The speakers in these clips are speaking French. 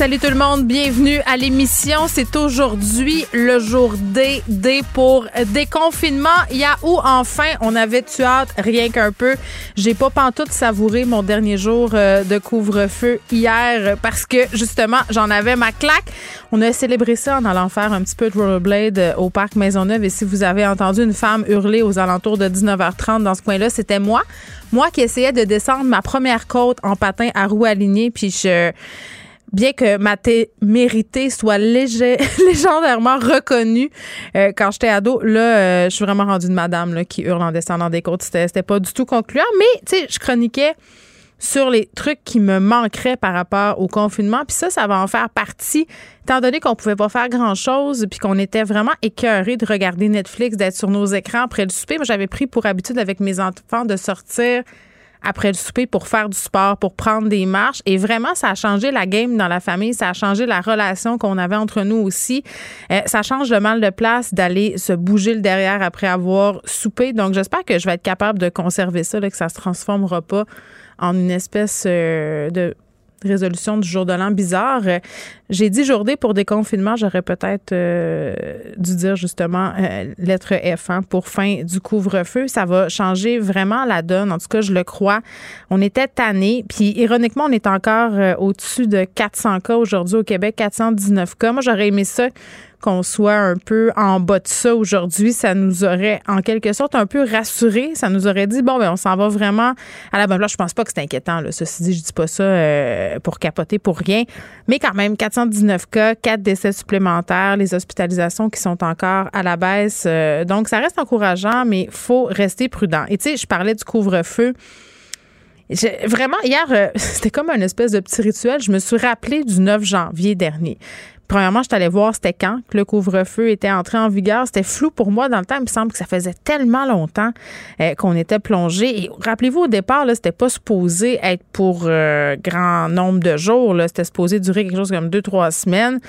Salut tout le monde, bienvenue à l'émission. C'est aujourd'hui le jour D, D pour déconfinement. où enfin, on avait tu hâte rien qu'un peu. J'ai pas pantoute savouré mon dernier jour euh, de couvre-feu hier parce que justement, j'en avais ma claque. On a célébré ça en allant faire un petit peu de rollerblade euh, au parc Maisonneuve et si vous avez entendu une femme hurler aux alentours de 19h30 dans ce coin-là, c'était moi. Moi qui essayais de descendre ma première côte en patin à roues alignées puis je bien que ma témérité soit légendairement reconnue euh, quand j'étais ado, là, euh, je suis vraiment rendue de madame qui hurle en descendant des côtes. C'était, c'était pas du tout concluant, mais tu sais, je chroniquais sur les trucs qui me manqueraient par rapport au confinement. Puis ça, ça va en faire partie, étant donné qu'on pouvait pas faire grand-chose, puis qu'on était vraiment écœurés de regarder Netflix, d'être sur nos écrans après le souper. Moi, j'avais pris pour habitude avec mes enfants de sortir après le souper pour faire du sport, pour prendre des marches. Et vraiment, ça a changé la game dans la famille, ça a changé la relation qu'on avait entre nous aussi. Euh, ça change le mal de place d'aller se bouger le derrière après avoir soupé. Donc, j'espère que je vais être capable de conserver ça, là, que ça se transformera pas en une espèce euh, de résolution du jour de l'an bizarre. Euh, j'ai dit journée pour déconfinement, j'aurais peut-être euh, dû dire justement euh, lettre F hein, pour fin du couvre-feu. Ça va changer vraiment la donne. En tout cas, je le crois. On était tannés. Puis ironiquement, on est encore au-dessus de 400 cas aujourd'hui au Québec, 419 cas. Moi, j'aurais aimé ça qu'on soit un peu en bas de ça aujourd'hui, ça nous aurait en quelque sorte un peu rassuré. Ça nous aurait dit bon, ben on s'en va vraiment à la bonne place. Je pense pas que c'est inquiétant. Là. Ceci dit, je dis pas ça euh, pour capoter pour rien, mais quand même 419 cas, 4 décès supplémentaires, les hospitalisations qui sont encore à la baisse. Euh, donc ça reste encourageant, mais faut rester prudent. Et tu sais, je parlais du couvre-feu. Vraiment, hier, euh, c'était comme un espèce de petit rituel. Je me suis rappelé du 9 janvier dernier premièrement, je allée voir c'était quand que le couvre-feu était entré en vigueur. C'était flou pour moi dans le temps. Il me semble que ça faisait tellement longtemps euh, qu'on était plongé. Et rappelez-vous, au départ, là, c'était pas supposé être pour euh, grand nombre de jours. Là. C'était supposé durer quelque chose comme deux, trois semaines.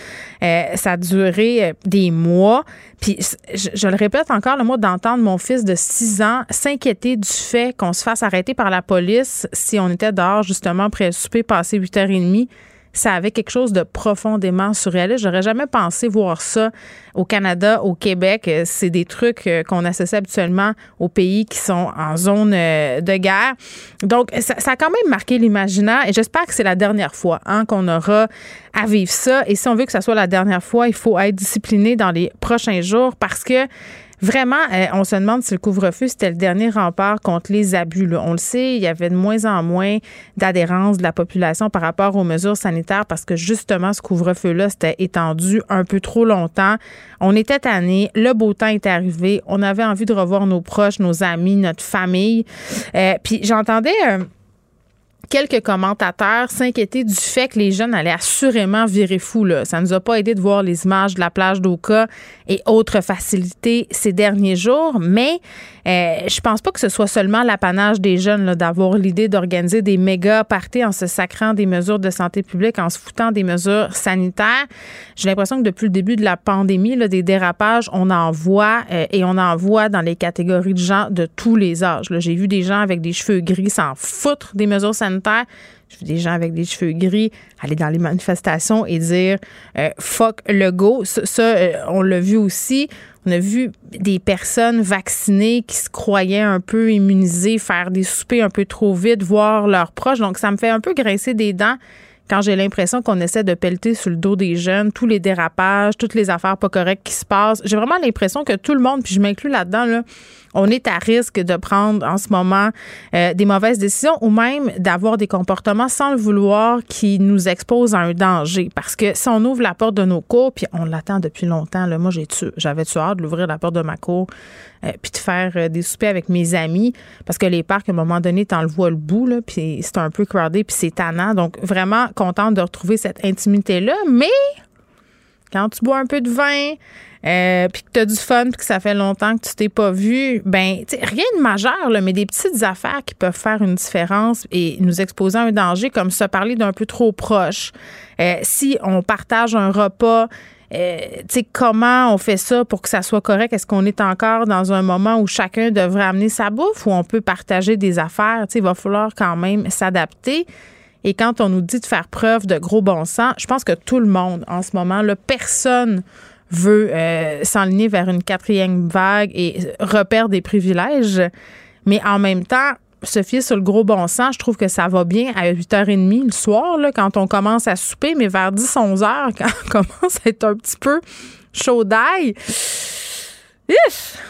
Euh, ça a duré des mois. Puis, je, le répète encore, le mot d'entendre mon fils de 6 ans s'inquiéter du fait qu'on se fasse arrêter par la police si on était dehors, justement, après le souper, passé 8h30 ça avait quelque chose de profondément surréaliste. J'aurais jamais pensé voir ça au Canada, au Québec. Euh, c'est des trucs euh, qu'on associe habituellement aux pays qui sont en zone euh, de guerre. Donc, ça, a quand même marqué l'imaginaire et j'espère que c'est la dernière fois hein, qu'on aura à vivre ça. Et si on veut que ça soit la dernière fois, il faut être discipliné dans les prochains jours parce que Vraiment, euh, on se demande si le couvre-feu, c'était le dernier rempart contre les abus. On le sait, il y avait de moins en moins d'adhérence de la population par rapport aux mesures sanitaires parce que justement, ce couvre-feu-là, c'était étendu un peu trop longtemps. On était tannés, le beau temps est arrivé, on avait envie de revoir nos proches, nos amis, notre famille. Euh, puis j'entendais... Euh, quelques commentateurs s'inquiétaient du fait que les jeunes allaient assurément virer fou. Là. Ça nous a pas aidé de voir les images de la plage d'Oka et autres facilités ces derniers jours, mais euh, je pense pas que ce soit seulement l'apanage des jeunes d'avoir l'idée d'organiser des méga parties en se sacrant des mesures de santé publique, en se foutant des mesures sanitaires. J'ai l'impression que depuis le début de la pandémie, des dérapages, on en voit euh, et on en voit dans les catégories de gens de tous les âges. J'ai vu des gens avec des cheveux gris s'en foutre des mesures sanitaires je vu des gens avec des cheveux gris aller dans les manifestations et dire euh, fuck le go. Ça, euh, on l'a vu aussi. On a vu des personnes vaccinées qui se croyaient un peu immunisées faire des soupers un peu trop vite, voir leurs proches. Donc, ça me fait un peu grincer des dents quand j'ai l'impression qu'on essaie de pelleter sur le dos des jeunes, tous les dérapages, toutes les affaires pas correctes qui se passent, j'ai vraiment l'impression que tout le monde, puis je m'inclus là-dedans, là, on est à risque de prendre en ce moment euh, des mauvaises décisions ou même d'avoir des comportements sans le vouloir qui nous exposent à un danger. Parce que si on ouvre la porte de nos cours, puis on l'attend depuis longtemps, là, moi j'ai j'avais tu hâte d'ouvrir la porte de ma cour euh, puis de faire euh, des soupers avec mes amis parce que les parcs à un moment donné t'en le vois le bout là puis c'est un peu crowded puis c'est tannant donc vraiment contente de retrouver cette intimité là mais quand tu bois un peu de vin euh, puis que tu as du fun, puis que ça fait longtemps que tu t'es pas vu, ben, rien de majeur, là, mais des petites affaires qui peuvent faire une différence et nous exposer à un danger, comme se parler d'un peu trop proche. Euh, si on partage un repas, euh, comment on fait ça pour que ça soit correct? Est-ce qu'on est encore dans un moment où chacun devrait amener sa bouffe ou on peut partager des affaires? sais, il va falloir quand même s'adapter. Et quand on nous dit de faire preuve de gros bon sens, je pense que tout le monde en ce moment, là, personne veut euh, s'enligner vers une quatrième vague et repère des privilèges. Mais en même temps, se fier sur le gros bon sens, je trouve que ça va bien à 8h30 le soir, là, quand on commence à souper, mais vers 10-11 h quand on commence à être un petit peu chaud d'ail,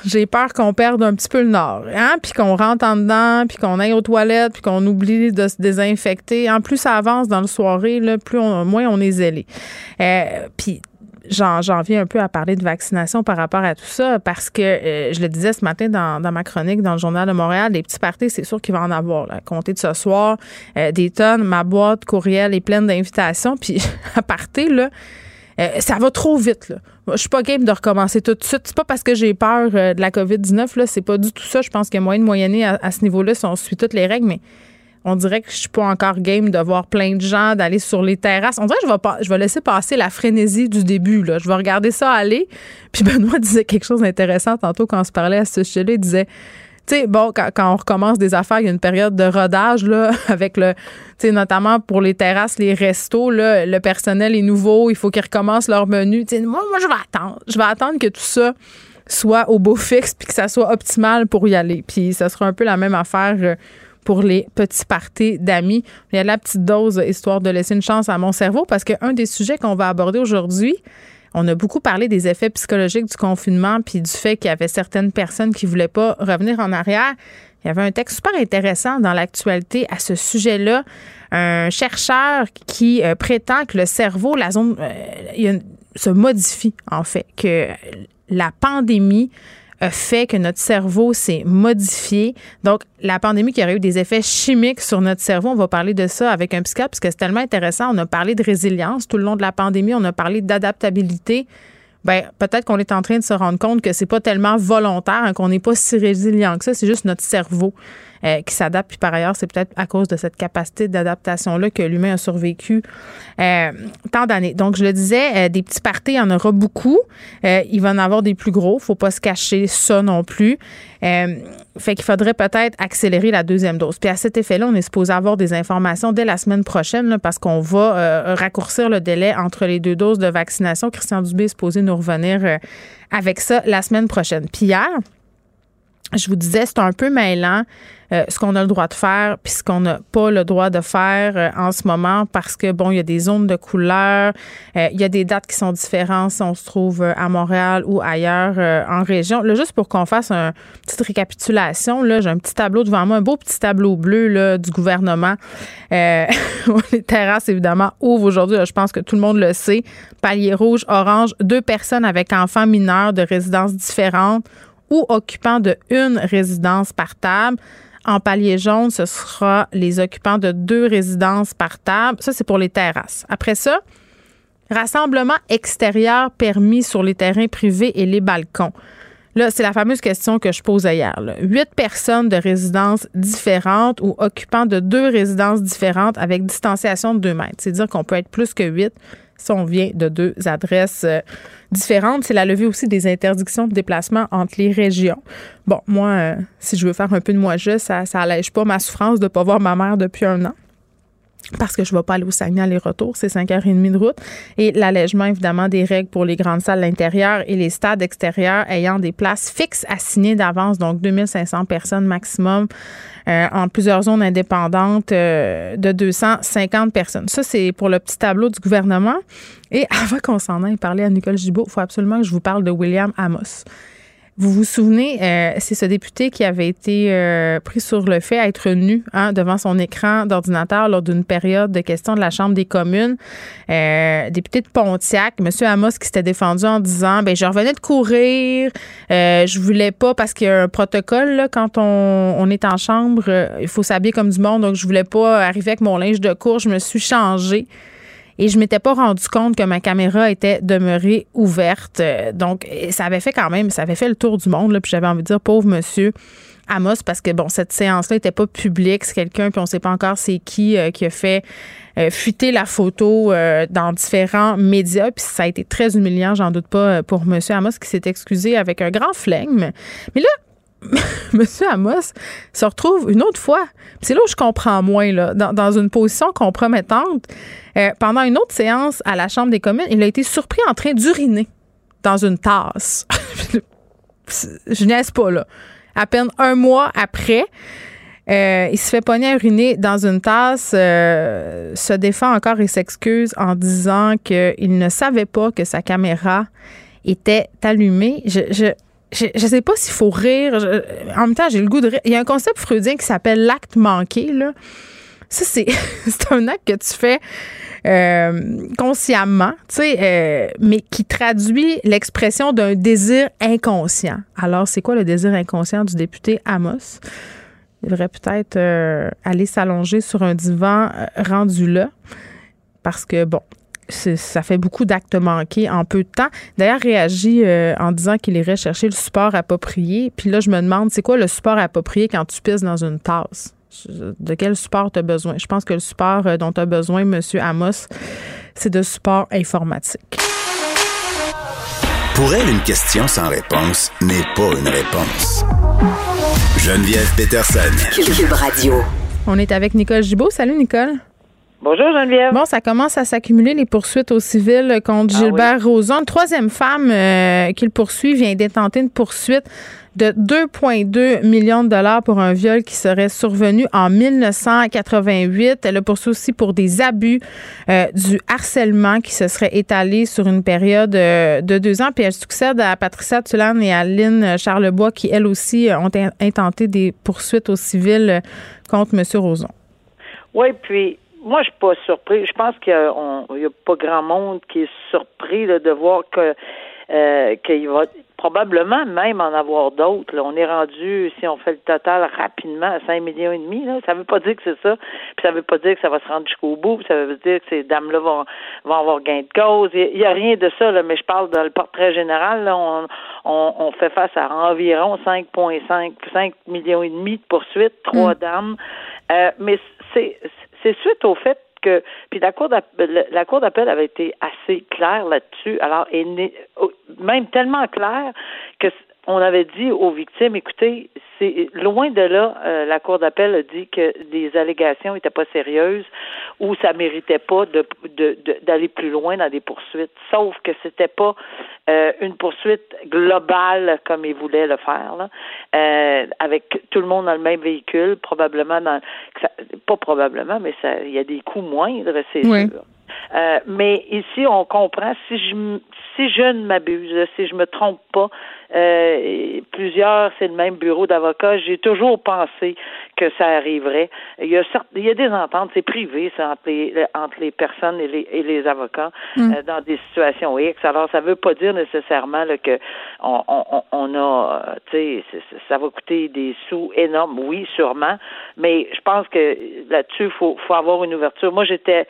j'ai peur qu'on perde un petit peu le nord, hein? puis qu'on rentre en dedans, puis qu'on aille aux toilettes, puis qu'on oublie de se désinfecter. En plus, ça avance dans le soirée, là, plus moins on est zélé. Euh, puis j'en viens un peu à parler de vaccination par rapport à tout ça parce que euh, je le disais ce matin dans, ma chronique dans le Journal de Montréal, des petits parties, c'est sûr qu'il va en avoir. Là. Compter de ce soir, euh, des tonnes, ma boîte courriel est pleine d'invitations. Puis à partir, là, euh, ça va trop vite. Là. Je suis pas game de recommencer tout de suite. C'est pas parce que j'ai peur de la COVID-19. Là, c'est pas du tout ça. Je pense qu'il y a à ce niveau-là si on suit toutes les règles, mais on dirait que je suis pas encore game de voir plein de gens, d'aller sur les terrasses. On dirait que je vais, pas, je vais laisser passer la frénésie du début. Là. Je vais regarder ça aller. Puis Benoît disait quelque chose d'intéressant tantôt quand on se parlait à ce sujet-là. Il disait, tu sais, bon, quand, on recommence des affaires, il y a une période de rodage, là, avec le, tu sais, notamment pour les terrasses, les restos, là, le personnel est nouveau, il faut qu'ils recommencent leur menu. Tu sais, moi, moi, je vais attendre. Je vais attendre que tout ça soit au beau fixe puis que ça soit optimal pour y aller. Puis ça sera un peu la même affaire euh, pour les petits parties d'amis. Il y a la petite dose histoire de laisser une chance à mon cerveau parce qu'un des sujets qu'on va aborder aujourd'hui, on a beaucoup parlé des effets psychologiques du confinement puis du fait qu'il y avait certaines personnes qui voulaient pas revenir en arrière. Il y avait un texte super intéressant dans l'actualité à ce sujet-là. Un chercheur qui euh, prétend que le cerveau, la zone, euh, se modifie en fait, que la pandémie fait que notre cerveau s'est modifié. Donc, la pandémie qui aurait eu des effets chimiques sur notre cerveau, on va parler de ça avec un psychiatre parce que c'est tellement intéressant. On a parlé de résilience tout le long de la pandémie, on a parlé d'adaptabilité. Ben, peut-être qu'on est en train de se rendre compte que c'est pas tellement volontaire, hein, qu'on n'est pas si résilient que ça, c'est juste notre cerveau. Euh, qui s'adapte. Puis par ailleurs, c'est peut-être à cause de cette capacité d'adaptation-là que l'humain a survécu euh, tant d'années. Donc, je le disais, euh, des petits parties, il y en aura beaucoup. il va en avoir des plus gros. faut pas se cacher ça non plus. fait qu'il faudrait peut-être accélérer la deuxième dose. Puis à cet effet-là, on est supposé avoir des informations dès la semaine prochaine parce qu'on va raccourcir le délai entre les deux doses de vaccination. Christian Dubé est supposé nous revenir avec ça la semaine prochaine. Puis hier, je vous disais, c'est un peu mêlant euh, ce qu'on a le droit de faire puis ce qu'on n'a pas le droit de faire euh, en ce moment parce que, bon, il y a des zones de couleur, euh, il y a des dates qui sont différentes si on se trouve à Montréal ou ailleurs en région. Là, juste pour qu'on fasse une petite récapitulation, là, j'ai un petit tableau devant moi, un beau petit tableau bleu là, du gouvernement. les terrasses, évidemment, ouvrent aujourd'hui. Je pense que tout le monde le sait. Palier rouge, orange, deux personnes avec enfants mineurs de résidences différentes ou occupants de une résidence par table. En palier jaune, ce sera les occupants de deux résidences par table. Ça, c'est pour les terrasses. Après ça, rassemblement extérieur permis sur les terrains privés et les balcons. Là, c'est la fameuse question que je posais hier. Huit personnes de résidences différentes ou occupants de deux résidences différentes avec distanciation de deux mètres. C'est-à-dire qu'on peut être plus que huit si on vient de deux adresses euh, différentes. C'est la levée aussi des interdictions de déplacement entre les régions. Bon, moi, euh, si je veux faire un peu de moi juste, ça, ça allège pas ma souffrance de ne pas voir ma mère depuis un an. Parce que je ne vais pas aller au Saguenay aller-retour, c'est 5h30 de route. Et l'allègement, évidemment, des règles pour les grandes salles d'intérieur et les stades extérieurs ayant des places fixes assignées d'avance, donc 2500 personnes maximum euh, en plusieurs zones indépendantes euh, de 250 personnes. Ça, c'est pour le petit tableau du gouvernement. Et avant qu'on s'en aille parler à Nicole Gibault, il faut absolument que je vous parle de William Amos. Vous vous souvenez, euh, c'est ce député qui avait été euh, pris sur le fait d'être nu hein, devant son écran d'ordinateur lors d'une période de questions de la Chambre des communes. Euh, député de Pontiac, M. Amos, qui s'était défendu en disant ben je revenais de courir, je voulais pas parce qu'il y a un protocole quand on, on, est en chambre, il faut s'habiller comme du monde, donc je voulais pas arriver avec mon linge de cours, je me suis changée et je m'étais pas rendu compte que ma caméra était demeurée ouverte. Euh, donc, ça avait fait quand même, ça avait fait le tour du monde. Là, puis j'avais envie de dire, pauvre monsieur. Amos, parce que bon, cette séance-là n'était pas publique. C'est quelqu'un, puis on ne sait pas encore c'est qui euh, qui a fait euh, fuiter la photo dans différents médias. Puis ça a été très humiliant, j'en doute pas, pour Monsieur Amos qui s'est excusé avec un grand flegme. Mais là, Monsieur Amos se retrouve une autre fois. C'est là où je comprends moins, là, dans, une position compromettante. Euh, pendant une autre séance à la Chambre des communes, il a été surpris en train d'uriner dans une tasse. je niaise pas, là. À peine un mois après, euh, il se fait pogner à uriner dans une tasse, euh, se défend encore et s'excuse en disant qu'il ne savait pas que sa caméra était allumée. je je, ne sais pas s'il faut rire. en même temps, j'ai le goût de rire. Il y a un concept freudien qui s'appelle l'acte manqué. Là. Ça, c'est, un acte que tu fais euh, consciemment, tu sais, euh, mais qui traduit l'expression d'un désir inconscient. Alors, c'est quoi le désir inconscient du député Amos? Il devrait peut-être euh, aller s'allonger sur un divan rendu là. Parce que, bon, ça fait beaucoup d'actes manqués en peu de temps. D'ailleurs, réagit euh, en disant qu'il irait chercher le support approprié. Puis là, je me demande, c'est quoi le support approprié quand tu pisses dans une tasse? De quel support tu as besoin? Je pense que le support euh, dont tu as besoin, M. Amos, c'est de support informatique. Pour elle, une question sans réponse n'est pas une réponse. Geneviève Peterson. Cube Radio. On est avec Nicole Gibault. Salut, Nicole. Bonjour Geneviève. Bon, ça commence à s'accumuler les poursuites au civil contre ah Gilbert Rozon. Une troisième femme euh, qu'il poursuit vient d'intenter une poursuite de 2,2 millions de dollars pour un viol qui serait survenu en 1988. Elle le poursuit aussi pour des abus, euh, du harcèlement qui se serait étalé sur une période euh, de deux ans. Puis elle succède à Patricia Tulane et à Lynn Charlebois qui, elles aussi, ont intenté des poursuites au civil contre M. Rozon. Oui, puis moi, je suis pas surpris. Je pense qu'il n'y a, pas grand monde qui est surpris de voir que euh, qu'il va probablement même en avoir d'autres. On est rendu, si on fait le total rapidement, à 5 millions et demi. Là. Ça veut pas dire que c'est ça. Puis ça veut pas dire que ça va se rendre jusqu'au bout. ça veut dire que ces dames-là vont, vont avoir gain de cause. Il n'y a, rien de ça, là, mais je parle dans le portrait général. Là, on, on, on fait face à environ 5,5 5 millions et demi de poursuites, trois mm. dames. Euh, mais c'est c'est suite au fait que puis la cour d'appel, avait été assez claire là-dessus. Alors et même tellement claire que on avait dit aux victimes, écoutez, c'est loin de là, euh, la Cour d'appel a dit que les allégations n'étaient pas sérieuses ou ça méritait pas de, d'aller plus loin dans des poursuites. Sauf que c'était pas euh, une poursuite globale comme ils voulaient le faire, là, euh, avec tout le monde dans le même véhicule, probablement dans pas probablement, mais ça il y a des coûts moindres, c'est sûr. Euh, mais ici, on comprend, si je, si je ne m'abuse, si je me trompe pas, euh, plusieurs, c'est le même bureau d'avocats, j'ai toujours pensé que ça arriverait. Il y a, il y a des ententes, c'est privé, ça, entre les, entre les personnes et les, et les avocats mm. euh, dans des situations X. Alors, ça veut pas dire nécessairement là, que on, on, on a, tu sais, ça va coûter des sous énormes. Oui, sûrement, mais je pense que là-dessus, faut, faut avoir une ouverture. Moi, j'étais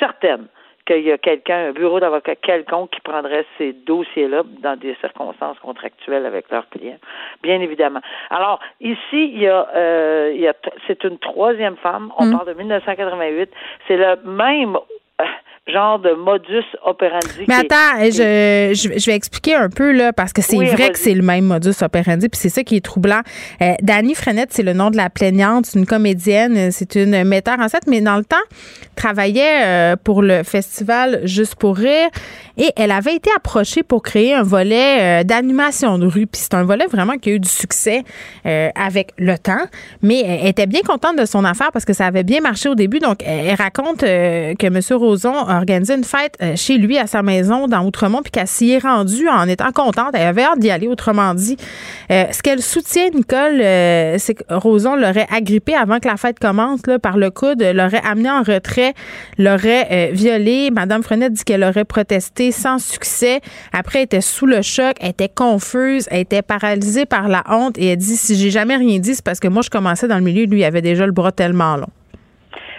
certaine qu'il y a quelqu'un, un bureau d'avocat quelconque qui prendrait ces dossiers-là dans des circonstances contractuelles avec leurs clients, bien évidemment. Alors, ici, il y a, euh, il y a c'est une troisième femme, on mm. parle de 1988, c'est le même, euh, genre de modus operandi. Mais attends, je, je, vais expliquer un peu, là, parce que c'est vrai que c'est le même modus operandi, puis c'est ça qui est troublant. Euh, Dani Frenette, c'est le nom de la plaignante, c'est une comédienne, c'est une metteur en scène, mais dans le temps, travaillait euh, pour le festival Juste pour rire, et elle avait été approchée pour créer un volet euh, d'animation de rue, puis c'est un volet vraiment qui a eu du succès euh, avec le temps, mais elle était bien contente de son affaire parce que ça avait bien marché au début, donc elle raconte que M. Roson a organisé une fête chez lui à sa maison dans Outremont, puis qu'elle s'y est rendue en étant contente, elle avait hâte d'y aller, autrement dit. ce qu'elle soutient, Nicole, c'est que Roson l'aurait agrippé avant que la fête commence là, par le coude, l'aurait amené en retrait, l'aurait violé. Madame Frenette dit qu'elle aurait protesté sans succès. Après, elle était sous le choc, elle était confuse, elle était paralysée par la honte et elle dit si j'ai jamais rien dit, c'est parce que moi je commençais dans le milieu, lui il avait déjà le bras tellement long.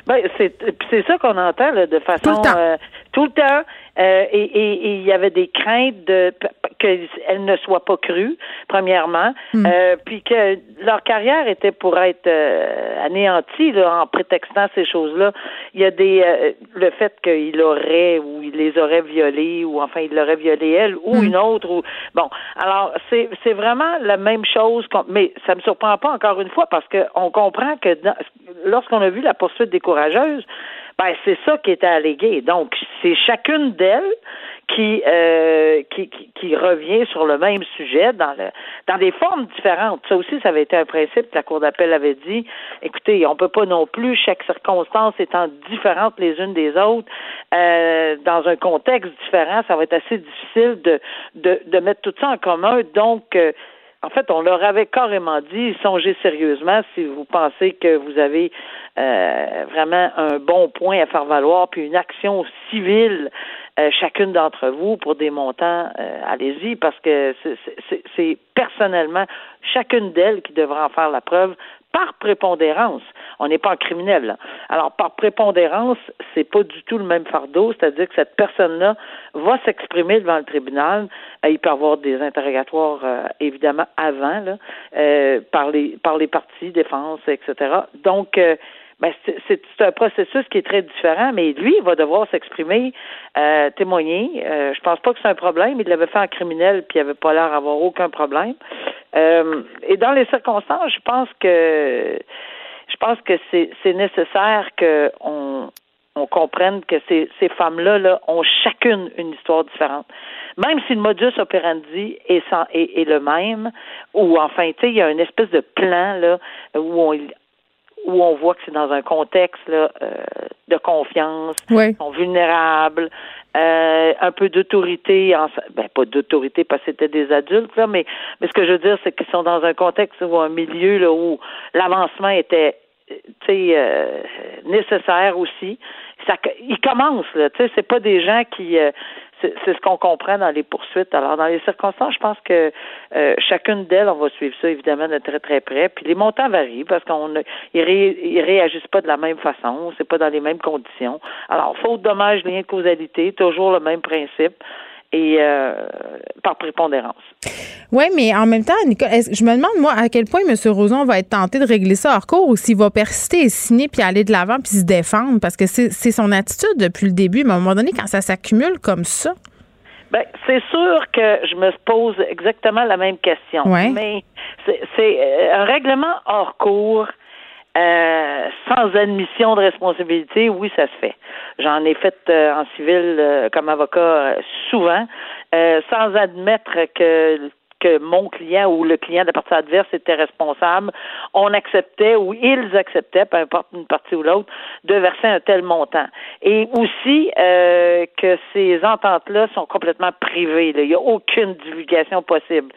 Ben, c'est ça qu'on entend de façon tout le temps. Euh, tout le temps euh, et il y avait des craintes de qu'elles ne soient pas crues, premièrement, hmm. euh, puis que leur carrière était pour être euh, anéantie là, en prétextant ces choses-là. Il y a des euh, le fait qu'il aurait ou il les aurait violées ou enfin il l'aurait violé elle ou hmm. une autre ou bon. Alors c'est c'est vraiment la même chose. Mais ça me surprend pas encore une fois parce que on comprend que lorsqu'on a vu la poursuite des courageuses, ben c'est ça qui était allégué. Donc c'est chacune d'elles euh, qui, qui, qui, revient sur le même sujet dans le dans des formes différentes. Ça aussi, ça avait été un principe que la Cour d'appel avait dit. Écoutez, on peut pas non plus, chaque circonstance étant différente les unes des autres, euh, dans un contexte différent, ça va être assez difficile de, de, de mettre tout ça en commun. Donc, euh, en fait, on leur avait carrément dit, songez sérieusement si vous pensez que vous avez euh, vraiment un bon point à faire valoir, puis une action civile, euh, chacune d'entre vous, pour des montants, euh, allez-y, parce que c'est personnellement chacune d'elles qui devra en faire la preuve par prépondérance. On n'est pas en criminel. Là. Alors, par prépondérance, c'est pas du tout le même fardeau, c'est-à-dire que cette personne-là va s'exprimer devant le tribunal. Euh, il peut avoir des interrogatoires, euh, évidemment, avant, là, euh, par, les, par les parties, défense, etc. Donc, ben, c'est un processus qui est très différent, mais lui, il va devoir s'exprimer, euh, témoigner. Euh, je pense pas que c'est un problème. Il l'avait fait en criminel, puis il avait pas l'air d'avoir aucun problème. Euh, et dans les circonstances, je pense que je pense que c'est nécessaire qu'on on comprenne que ces, ces femmes-là là, ont chacune une histoire différente. Même si le modus operandi est, sans, est, est le même, ou enfin, tu sais, il y a une espèce de plan là où on, où on voit que c'est dans un contexte là, euh, de confiance, ils sont vulnérables, euh, un peu d'autorité, en, ben pas d'autorité parce que c'était des adultes là, mais mais ce que je veux dire c'est qu'ils sont dans un contexte ou un milieu là où l'avancement était euh, nécessaire aussi. Ça, ils commencent là, tu sais, c'est pas des gens qui c'est ce qu'on comprend dans les poursuites. Alors, dans les circonstances, je pense que euh, chacune d'elles, on va suivre ça évidemment de très très près. Puis les montants varient parce qu'on ils, réagissent pas de la même façon, c'est pas dans les mêmes conditions. Alors, faute dommage, lien de causalité, toujours le même principe et euh, par prépondérance. Oui, mais en même temps, Nicole, je me demande, moi, à quel point M. Roson va être tenté de régler ça hors cours ou s'il va persister et signer puis aller de l'avant puis se défendre? Parce que c'est son attitude depuis le début. Mais à un moment donné, quand ça s'accumule comme ça. Ben, c'est sûr que je me pose exactement la même question. Mais c'est euh, un règlement hors cours euh, sans admission de responsabilité, oui, ça se fait. J'en ai fait euh, en civil euh, comme avocat souvent, sans admettre que que mon client ou le client de la partie adverse était responsable, on acceptait ou ils acceptaient, peu importe une partie ou l'autre, de verser un tel montant. Et aussi que ces ententes-là sont complètement privées. Il n'y a aucune divulgation possible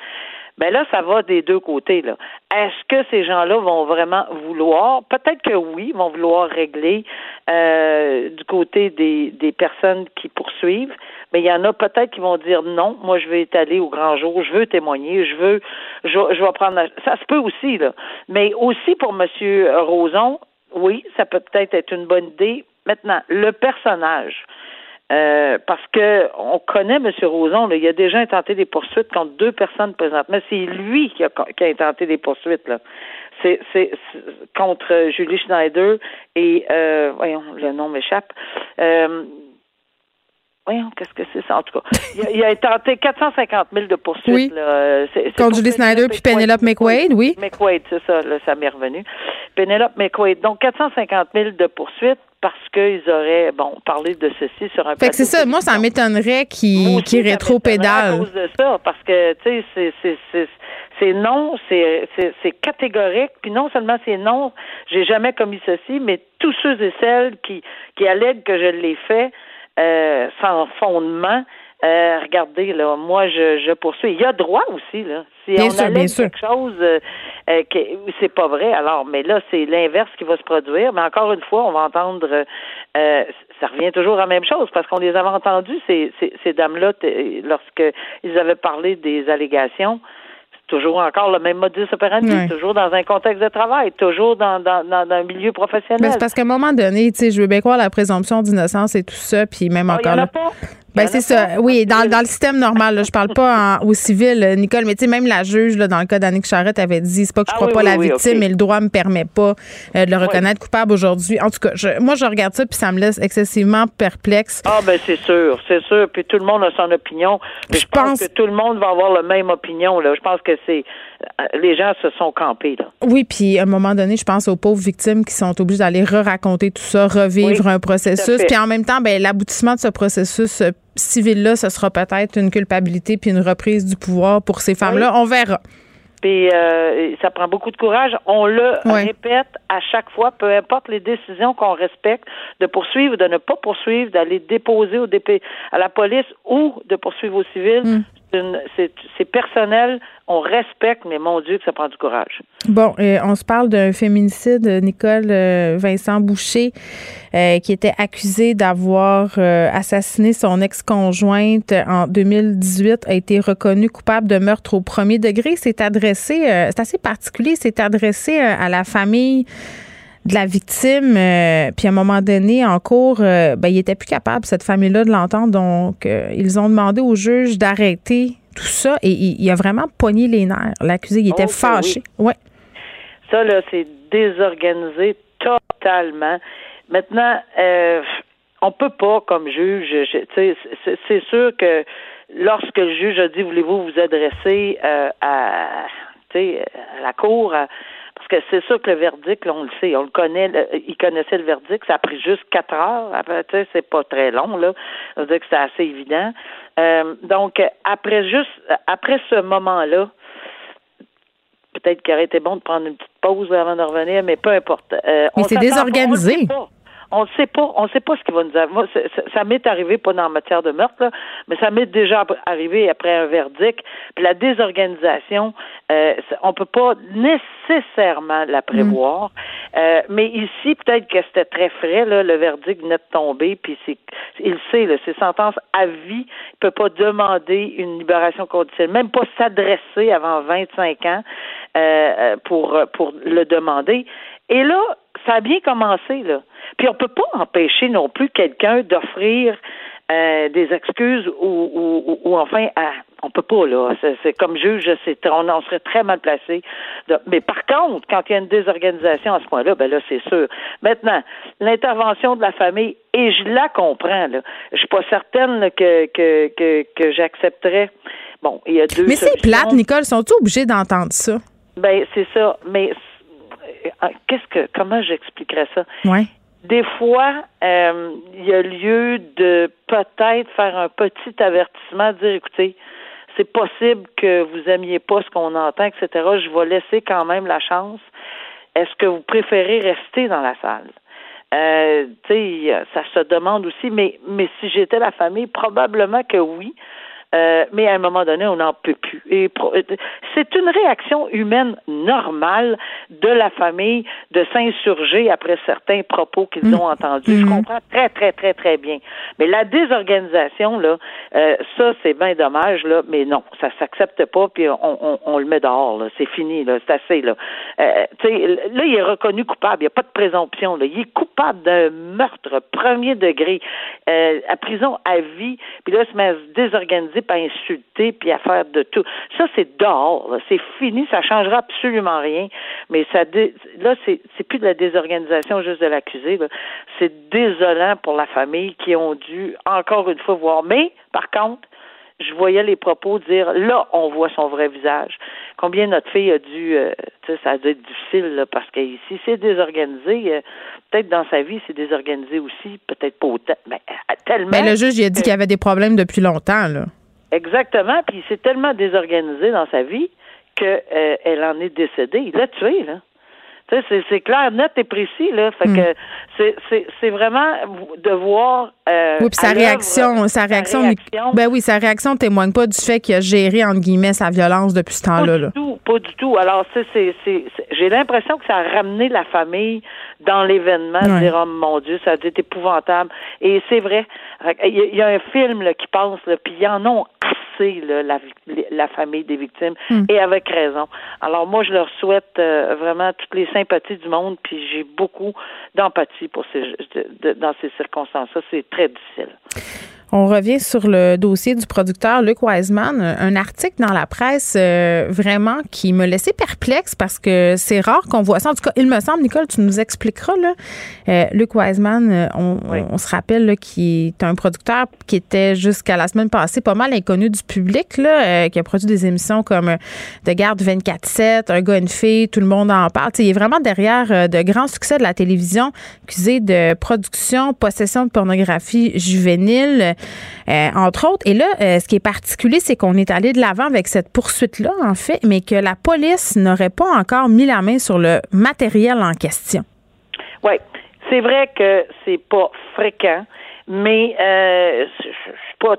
ben là, ça va des deux côtés. Là. Est-ce que ces gens-là vont vraiment vouloir? Peut-être que oui, vont vouloir régler euh, du côté des, des personnes qui poursuivent, mais il y en a peut-être qui vont dire non, moi je veux étaler au grand jour, je veux témoigner, je veux, je, je vais prendre. Ça se peut aussi là, mais aussi pour Monsieur Roson, oui, ça peut peut-être être une bonne idée. Maintenant, le personnage. Euh, parce que on connaît M. Roson, là, il a déjà intenté des poursuites contre deux personnes présentement. C'est lui qui a, qui a intenté des poursuites. Là. C'est, c'est, contre Julie Schneider et euh, voyons, le nom m'échappe. Euh, Voyons, qu'est-ce que c'est ça, en tout cas. Il a, a tenté 450 000 de poursuites. Oui. Là. Contre Julie Snyder puis Penelope McQuaid, oui. McQuaid, c'est ça, là, ça m'est revenu. Penelope McQuaid. Donc, 450 000 de poursuites parce qu'ils auraient, bon, parlé de ceci sur un Fait que c'est ça. Moi, ça m'étonnerait qu'ils qu rétro-pédalent. à cause de ça, parce que, tu sais, c'est c'est non, c'est catégorique. Puis non seulement c'est non, j'ai jamais commis ceci, mais tous ceux et celles qui, qui allèguent que je l'ai fait euh, sans fondement, euh, regardez, là, moi, je, je poursuis. Il y a droit aussi, là. Si bien on sûr, allègue quelque chose euh, euh, que c'est pas vrai, alors, mais là, c'est l'inverse qui va se produire. Mais encore une fois, on va entendre, euh, ça revient toujours à la même chose, parce qu'on les avait entendus, ces, ces, ces dames-là, lorsqu'ils avaient parlé des allégations toujours encore le même modus operandi, toujours dans un contexte de travail, toujours dans, dans, dans, dans un milieu professionnel. Ben, c'est parce qu'à un moment donné, tu sais, je veux bien croire la présomption d'innocence et tout ça, puis même Ah, il encore en a là. pas. Ben en c'est ça. Oui, dans, dans le système normal, là, je parle pas en- au civil, euh, Nicole, mais tu sais, même la juge, là, dans le cas d'Annick Charrette, avait dit, c'est pas que je Ah crois oui, pas oui, la oui, victime, ok. mais le droit me permet pas euh, de le reconnaître coupable aujourd'hui. En tout cas, je- moi, je regarde ça, puis ça me laisse excessivement perplexe. Ah ben c'est sûr, c'est sûr. Puis tout le monde a son opinion. Mais Je je pense, pense- que tout le monde va avoir la même opinion. Là. Je pense que c'est les gens se sont campés là. Oui, puis à un moment donné, je pense aux pauvres victimes qui sont obligées d'aller re-raconter tout ça, revivre Oui, un processus. Puis en même temps, ben, l'aboutissement de ce processus euh, civil-là, ce sera peut-être une culpabilité puis une reprise du pouvoir pour ces femmes-là. On verra. Puis euh, ça prend beaucoup de courage. On le répète à chaque fois, peu importe les décisions qu'on respecte, de poursuivre, de ne pas poursuivre, d'aller déposer au DP, à la police ou de poursuivre au civil. Mm. C'est personnel. On respecte, mais mon Dieu que ça prend du courage. Bon, euh, on se parle d'un féminicide, Nicole euh, Vincent Boucher, euh, qui était accusé d'avoir assassiné son ex-conjointe en 2018, a été reconnu coupable de meurtre au premier degré. C'est adressé, c'est assez particulier, c'est adressé à la famille de la victime. euh, puis à un moment donné, en cours, euh, ben, il était plus capable, cette famille-là, de l'entendre. Donc, euh, ils ont demandé au juge d'arrêter tout ça et il, il a vraiment pogné les nerfs. L'accusé, il était fâché. Ouais. Ça, là, c'est désorganisé totalement. Maintenant, euh, on peut pas, comme juge, je- tu sais, c'est- sûr que lorsque le juge a dit voulez-vous vous adresser à, à la cour, à- parce que c'est sûr que le verdict, là, on le sait, on le connaît, le- il connaissait le verdict, ça a pris juste quatre heures, Après, tu sais, c'est pas très long, là, ça veut dire que c'est assez évident. Euh, donc, après juste, après ce moment-là, peut-être qu'il aurait été bon de prendre une petite pause avant de revenir, mais peu importe. Euh, Mais c'est désorganisé. On. On ne sait pas, on sait pas ce qui va nous arriver. Moi, ça m'est arrivé pas dans la matière de meurtre, là, mais ça m'est déjà arrivé après un verdict. Puis la désorganisation, euh, on peut pas nécessairement la prévoir. Euh, mais ici, peut-être que c'était très frais, là, le verdict venait de tomber, puis c'est, il sait, là, c'est sentence à vie. Il peut pas demander une libération conditionnelle, même pas s'adresser avant 25 ans euh, euh, pour pour le demander. Et là, ça a bien commencé là. Puis on peut pas empêcher non plus quelqu'un d'offrir euh, des excuses ou, ou, ou- ou enfin à- on peut pas là. C'est, comme juge, c'est on en serait très mal placé. Mais par contre, quand il y a une désorganisation à ce point-là, ben là c'est sûr. Maintenant, l'intervention de la famille et je la comprends là. Je suis pas certaine là, que que que, que j'accepterais. Bon, il y a deux. Mais c'est plate, Nicole. Sont-ils obligés d'entendre ça? Ben c'est ça. Mais qu'est-ce que comment j'expliquerais ça? Ouais. Des fois, euh, il y a lieu de peut-être faire un petit avertissement, dire écoutez, c'est possible que vous aimiez pas ce qu'on entend, etc. Je vais laisser quand même la chance. Est-ce que vous préférez rester dans la salle? Euh, tu sais, ça se demande aussi, mais, mais si j'étais la famille, probablement que oui. Euh, mais à un moment donné, on n'en peut plus. Et pro- c'est une réaction humaine normale de la famille de s'insurger après certains propos qu'ils ont entendus. Je comprends très, très, très, très bien. Mais la désorganisation, là, euh, ça, c'est bien dommage, là, mais non, ça s'accepte pas, puis on, on, on le met dehors, là. C'est fini, là. C'est assez, là. Euh, là, il est reconnu coupable. Il n'y a pas de présomption, là. Il est coupable d'un meurtre premier degré, euh, à prison à vie, puis là, il se met à se désorganiser type à insulter puis à faire de tout. Ça, c'est dehors. C'est fini. Ça changera absolument rien. Mais ça, là, c'est, c'est plus de la désorganisation juste de l'accusé. C'est désolant pour la famille qui ont dû encore une fois voir. Mais, par contre, je voyais les propos dire là, on voit son vrai visage. Combien notre fille a dû, euh, tu sais, ça a dû être difficile là, parce que si c'est désorganisé, euh, peut-être dans sa vie c'est désorganisé aussi, peut-être pas autant, mais euh, tellement. Mais le juge il a dit qu'il y avait des problèmes depuis longtemps là. Exactement, puis c'est tellement désorganisé dans sa vie que elle en est décédée. Il l'a tué là c'est clair, net et précis, là. Fait hmm. que c'est vraiment de voir. Euh, oui, puis sa réaction, sa réaction, Ben oui, sa réaction témoigne pas du fait qu'il a géré, entre guillemets, sa violence depuis ce temps-là. Pas du tout, pas du tout. Alors, c'est j'ai l'impression que ça a ramené la famille dans l'événement, ouais. dire, oh mon Dieu, ça a été épouvantable. Et c'est vrai. Il y, a un film là, qui passe, puis il y en a assez, là, la, la famille des victimes, hmm. et avec raison. Alors, moi, je leur souhaite euh, vraiment toutes les sympathies du monde, puis j'ai beaucoup d'empathie pour ces, dans ces circonstances-là. C'est très difficile. On revient sur le dossier du producteur Luc Wiseman, un article dans la presse euh, vraiment qui me laissait perplexe parce que c'est rare qu'on voit ça. En tout cas, il me semble, Nicole, tu nous expliqueras. Là. Euh, Luc Wiseman, euh, on, se rappelle qu'il est un producteur qui était jusqu'à la semaine passée pas mal inconnu du public, là, qui a produit des émissions comme De garde 24-7, Un gars, une fille, tout le monde en parle. il est vraiment derrière de grands succès de la télévision, accusé de production, possession de pornographie juvénile. Euh, entre autres. Et là, euh, ce qui est particulier, c'est qu'on est allé de l'avant avec cette poursuite-là, en fait, mais que la police n'aurait pas encore mis la main sur le matériel en question. Oui, c'est vrai que c'est pas fréquent, mais euh, je suis pas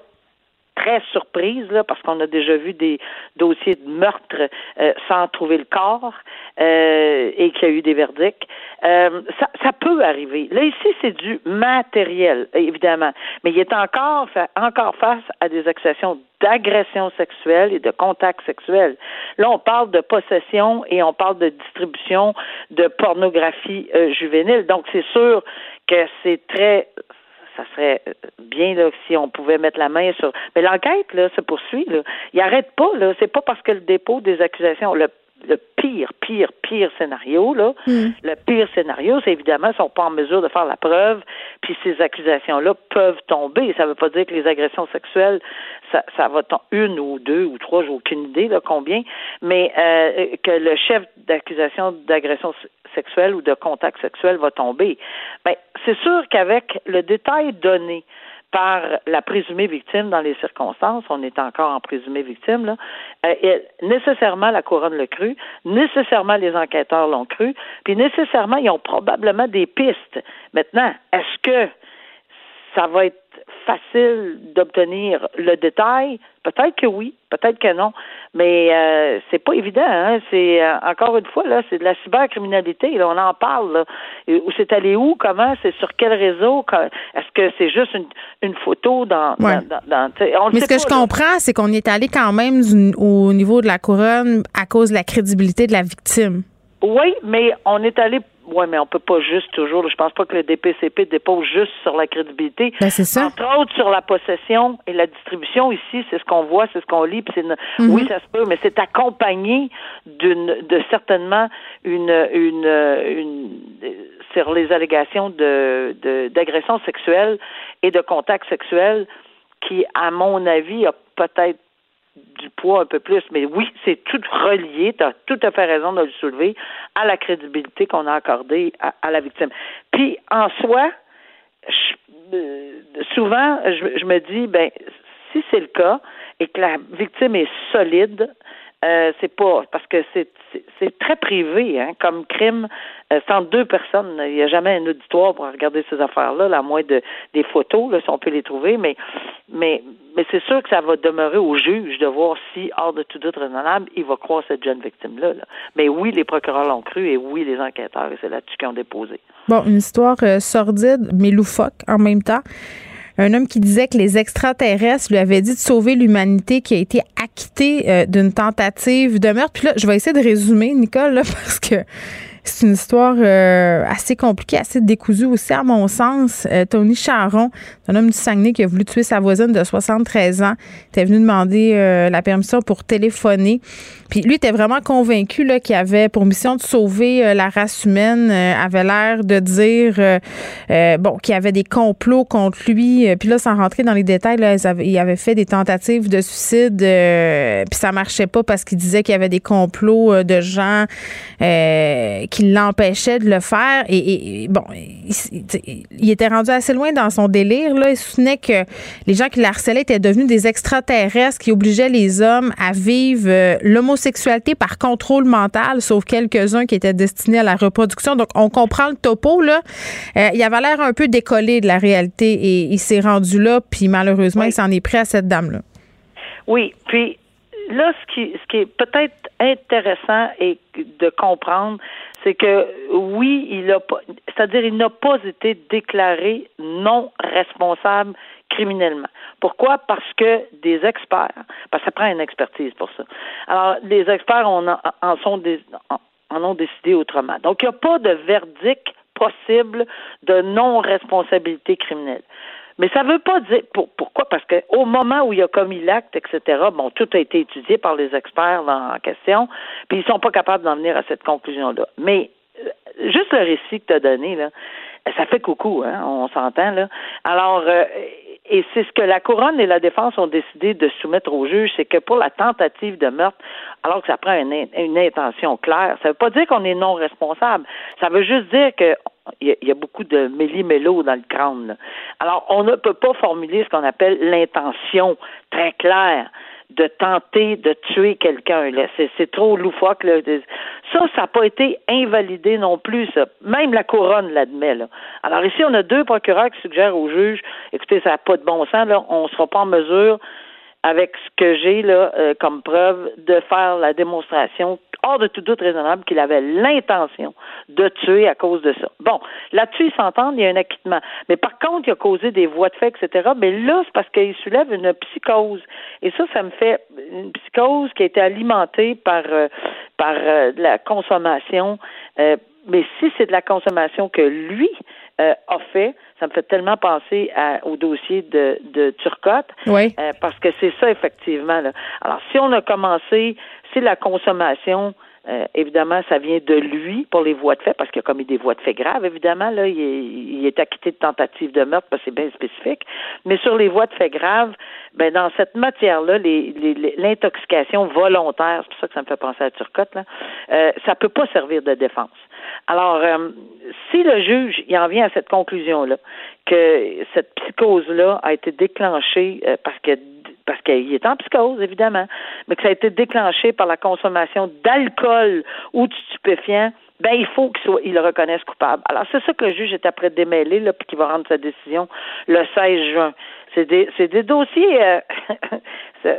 très surprise là, parce qu'on a déjà vu des dossiers de meurtre euh, sans trouver le corps et qu'il y a eu des verdicts. Euh, ça, ça peut arriver. Là ici, c'est du matériel, évidemment, mais il est encore encore face à des accusations d'agression sexuelle et de contact sexuel. Là, on parle de possession et on parle de distribution de pornographie juvénile. Donc, c'est sûr que c'est très ça serait euh, bien là, si on pouvait mettre la main sur. Mais l'enquête là se poursuit. Là. Il arrête pas. Là. C'est pas parce que le dépôt des accusations. Le, le pire, pire, pire scénario, là, hmm. le pire scénario, c'est évidemment qu'ils sont pas en mesure de faire la preuve, puis ces accusations-là peuvent tomber. Ça veut pas dire que les agressions sexuelles, ça, ça va tomber une ou deux ou trois, j'ai aucune idée là combien, mais euh, que le chef d'accusation d'agression sexuelle ou de contact sexuel va tomber. Ben, c'est sûr qu'avec le détail donné par la présumée victime dans les circonstances, on est encore en présumée victime, là, euh, nécessairement la couronne le cru, nécessairement les enquêteurs l'ont cru, puis nécessairement ils ont probablement des pistes. Maintenant, est-ce que ça va être facile d'obtenir le détail? Peut-être que oui, peut-être que non, mais euh, c'est pas évident. Hein? C'est euh, encore une fois là, c'est de la cybercriminalité. Là, on en parle. Là. Où c'est allé où? Comment? C'est sur quel réseau? Est-ce que c'est juste une, une photo dans, dans, dans, Mais ce que je comprends, c'est qu'on est allé quand même au niveau de la couronne à cause de la crédibilité de la victime. Oui, mais on est allé oui, mais on peut pas juste toujours. Je pense pas que le DPCP dépose juste sur la crédibilité. Ben, c'est ça. Entre autres sur la possession et la distribution ici, c'est ce qu'on voit, c'est ce qu'on lit. Puis mhm. Oui, ça se peut, mais c'est accompagné d'une, de certainement une, une, une, sur les allégations de, de d'agression sexuelle et de contact sexuel qui, à mon avis, a peut-être du poids un peu plus, mais oui, c'est tout relié, tu as tout à fait raison de le soulever, à la crédibilité qu'on a accordée à, la victime. Puis, en soi, euh, souvent, je, je, me dis, ben, si c'est le cas et que la victime est solide, euh, c'est pas parce que c'est c'est très privé hein, comme crime euh, sans deux personnes. Il n'y a jamais un auditoire pour regarder ces affaires-là, à moins de des photos, là, si on peut les trouver, mais mais mais c'est sûr que ça va demeurer au juge de voir si, hors de tout doute raisonnable, il va croire cette jeune victime-là. Mais oui, les procureurs l'ont cru et oui, les enquêteurs, et c'est là-dessus qu'ils ont déposé. Bon, une histoire euh, sordide, mais loufoque en même temps un homme qui disait que les extraterrestres lui avaient dit de sauver l'humanité qui a été acquitté euh, d'une tentative de meurtre. Puis là, je vais essayer de résumer, Nicole, parce que C'est une histoire euh, assez compliquée, assez décousue aussi, à mon sens. Euh, Tony Charon, un homme du Saguenay qui a voulu tuer sa voisine de 73 ans, était venu demander la permission pour téléphoner. Puis lui était vraiment convaincu qu'il avait pour mission de sauver la race humaine, avait l'air de dire bon qu'il y avait des complots contre lui. Puis là, sans rentrer dans les détails, là, il avait fait des tentatives de suicide, puis ça marchait pas parce qu'il disait qu'il y avait des complots de gens qui l'empêchait de le faire. Et, bon, il, était rendu assez loin dans son délire. Là. Il soutenait que les gens qui le harcelaient étaient devenus des extraterrestres qui obligeaient les hommes à vivre euh, l'homosexualité par contrôle mental, sauf quelques-uns qui étaient destinés à la reproduction. Donc, on comprend le topo. Là. Euh, il avait l'air un peu décollé de la réalité et il s'est rendu là, puis malheureusement, il s'en est pris à cette dame-là. Oui, puis là, ce qui, ce qui est peut-être intéressant et de comprendre, c'est que oui, il a pas, c'est-à-dire il n'a pas été déclaré non responsable criminellement. Pourquoi? Parce que des experts, parce ça prend une expertise pour ça. Alors, les experts en, en sont des, en ont décidé autrement. Donc, il n'y a pas de verdict possible de non-responsabilité criminelle. Mais ça ne veut pas dire pourquoi, parce qu'au moment où il a commis l'acte, etc., bon, tout a été étudié par les experts en question, puis ils sont pas capables d'en venir à cette conclusion-là. Mais euh, juste le récit que tu as donné, là, ça fait coucou, hein, on s'entend, là. Alors, euh, et c'est ce que la couronne et la défense ont décidé de soumettre au juge, c'est que pour la tentative de meurtre, alors que ça prend une, une intention claire, ça ne veut pas dire qu'on est non responsable. Ça veut juste dire que il y, a beaucoup de méli-mélo dans le crâne. Alors, on ne peut pas formuler ce qu'on appelle l'intention très claire de tenter de tuer quelqu'un. C'est, trop loufoque. Là. Ça, ça n'a pas été invalidé non plus. Ça. Même la couronne l'admet. Alors ici, on a deux procureurs qui suggèrent au juge, écoutez, ça n'a pas de bon sens, là, on ne sera pas en mesure avec ce que j'ai là euh, comme preuve de faire la démonstration hors de tout doute raisonnable qu'il avait l'intention de tuer à cause de ça. Bon, là-dessus, ils s'entendent, il y a un acquittement. Mais par contre, il a causé des voies de fait, etc. Mais là, c'est parce qu'il soulève une psychose. Et ça, ça me fait une psychose qui a été alimentée par, euh, par euh, la consommation. mais si c'est de la consommation que lui a fait, ça me fait tellement penser au dossier de, de Turcotte. Oui. Euh, parce que c'est ça, effectivement. Là. Alors, si on a commencé, si la consommation euh, évidemment, ça vient de lui pour les voies de fait, parce qu'il a commis des voies de fait graves, évidemment. Là, il est, il est acquitté de tentative de meurtre, parce que c'est bien spécifique. Mais sur les voies de fait graves, ben dans cette matière-là, l'intoxication volontaire, c'est pour ça que ça me fait penser à Turcotte, là, euh, ça peut pas servir de défense. Alors, euh, si le juge il en vient à cette conclusion-là, que cette psychose-là a été déclenchée euh, parce que parce qu'il est en psychose, évidemment, mais que ça a été déclenché par la consommation d'alcool ou de stupéfiants, ben il faut qu'il le reconnaisse coupable. Alors c'est ça que le juge est après démêler là, puis qu'il va rendre sa décision le 16 juin. C'est des, c'est des dossiers. Euh, tu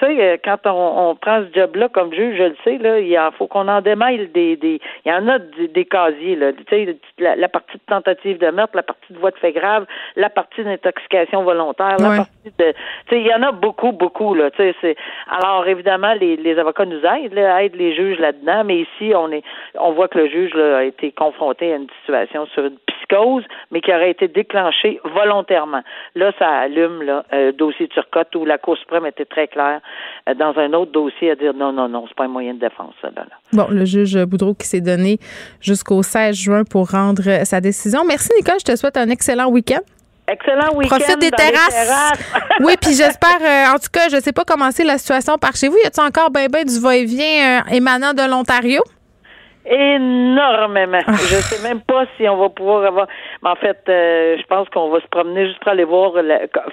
sais, euh, quand on, on, prend ce job-là comme juge, je le sais, là, il faut qu'on en démêle des, des. Il y en a des, casiers, là. Tu sais, la, partie de tentative de meurtre, la partie de voie de fait grave, la partie d'intoxication volontaire, la partie de. Tu sais, il y en a beaucoup, beaucoup, là. Tu sais, c'est. Alors évidemment, les, les avocats nous aident, là, aident les juges là-dedans, mais ici, on est, on voit que le juge là, a été confronté à une situation sur une psychose, mais qui aurait été déclenchée volontairement. Là, ça allume là, euh, dossier Turcotte où la Cour suprême était très claire euh, dans un autre dossier à dire non, non, non, c'est pas un moyen de défense, ça, là. Bon, le juge Boudreau qui s'est donné jusqu'au 16 juin pour rendre sa décision. Merci, Nicole. Je te souhaite un excellent week-end. Excellent week-end. Profite des terrasses. oui, puis j'espère, euh, en tout cas, je sais pas comment c'est la situation par chez vous. Y a-t-il encore ben, ben du va-et-vient émanant de l'Ontario? Énormément. Ah. je sais même pas si on va pouvoir avoir. Mais en fait, euh, je pense qu'on va se promener juste pour aller voir,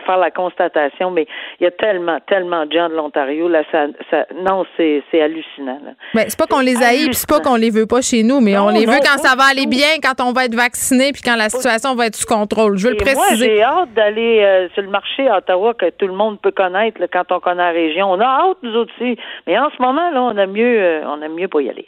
faire la constatation. Mais il y a tellement, tellement de gens de l'Ontario là. Ça, ça non, c'est, c'est hallucinant. Là. Mais c'est pas qu'on les haït, puis c'est pas qu'on les veut pas chez nous, mais on les veut quand ça va aller bien, quand on va être vacciné, puis quand la situation va être sous contrôle. Je veux le préciser. Moi, j'ai hâte d'aller euh, sur le marché à Ottawa que tout le monde peut connaître quand on connaît la région. On a hâte nous aussi, mais en ce moment là, on a mieux, euh, on a mieux pas y aller.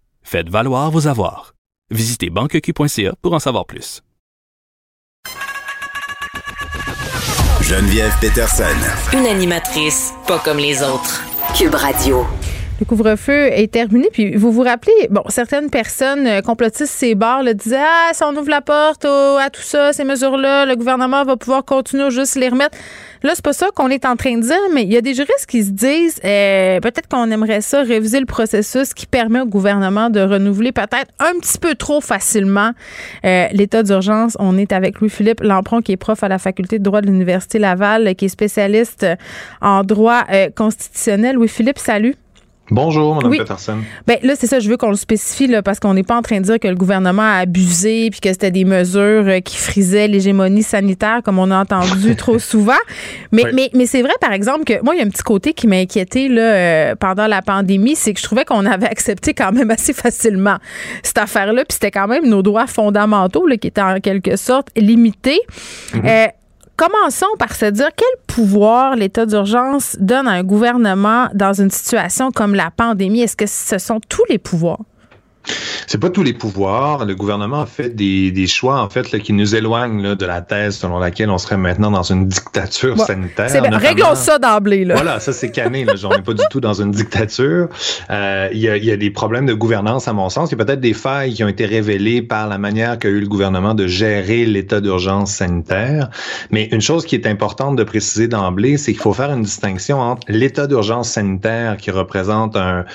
faites valoir vos avoirs. Visitez banqueq.ca pour en savoir plus. Geneviève Peterson. Une animatrice pas comme les autres. Cube Radio. Le couvre-feu est terminé. Puis vous vous rappelez, bon, certaines personnes euh, complotistes ces bars le disaient Ah, si on ouvre la porte à tout ça, ces mesures-là, le gouvernement va pouvoir continuer juste les remettre. Là, c'est pas ça qu'on est en train de dire, mais il y a des juristes qui se disent euh, peut-être qu'on aimerait ça réviser le processus qui permet au gouvernement de renouveler peut-être un petit peu trop facilement euh, l'état d'urgence. On est avec Louis-Philippe Lampron, qui est prof à la faculté de droit de l'Université Laval, qui est spécialiste en droit constitutionnel. Louis-Philippe, salut. Bonjour, Mme Peterson. Ben, là, c'est ça, je veux qu'on le spécifie, là, parce qu'on n'est pas en train de dire que le gouvernement a abusé puis que c'était des mesures euh, qui frisaient l'hégémonie sanitaire, comme on a entendu trop souvent. Mais, mais, mais c'est vrai, par exemple, que moi, il y a un petit côté qui m'a inquiété là, euh, pendant la pandémie, c'est que je trouvais qu'on avait accepté quand même assez facilement cette affaire-là, puis c'était quand même nos droits fondamentaux là, qui étaient en quelque sorte limités. Mm-hmm. euh, commençons par se dire quel pouvoir l'état d'urgence donne à un gouvernement dans une situation comme la pandémie. Est-ce que ce sont tous les pouvoirs? C'est pas tous les pouvoirs. Le gouvernement a fait des, des choix, en fait, là, qui nous éloignent là, de la thèse selon laquelle on serait maintenant dans une dictature sanitaire. réglons ça d'emblée. Voilà, ça c'est cané. Là. On n'est pas du tout dans une dictature. Euh, il y, a, y, a, des problèmes de gouvernance, à mon sens. Il y a peut-être des failles qui ont été révélées par la manière qu'a eu le gouvernement de gérer l'état d'urgence sanitaire. Mais une chose qui est importante de préciser d'emblée, c'est qu'il faut faire une distinction entre l'état d'urgence sanitaire qui représente un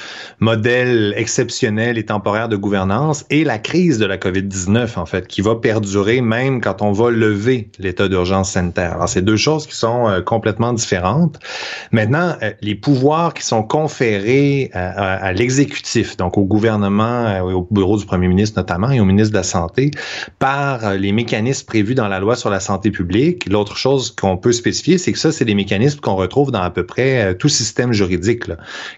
modèle exceptionnel et temporaire de gouvernance et la crise de la COVID-19, en fait, qui va perdurer même quand on va lever l'état d'urgence sanitaire. Alors, c'est deux choses qui sont euh, complètement différentes. Maintenant, euh, les pouvoirs qui sont conférés euh, à, l'exécutif, donc au gouvernement, au bureau du premier ministre notamment et au ministre de la Santé, par les mécanismes prévus dans la loi sur la santé publique. L'autre chose qu'on peut spécifier, c'est que ça, c'est des mécanismes qu'on retrouve dans à peu près tout système juridique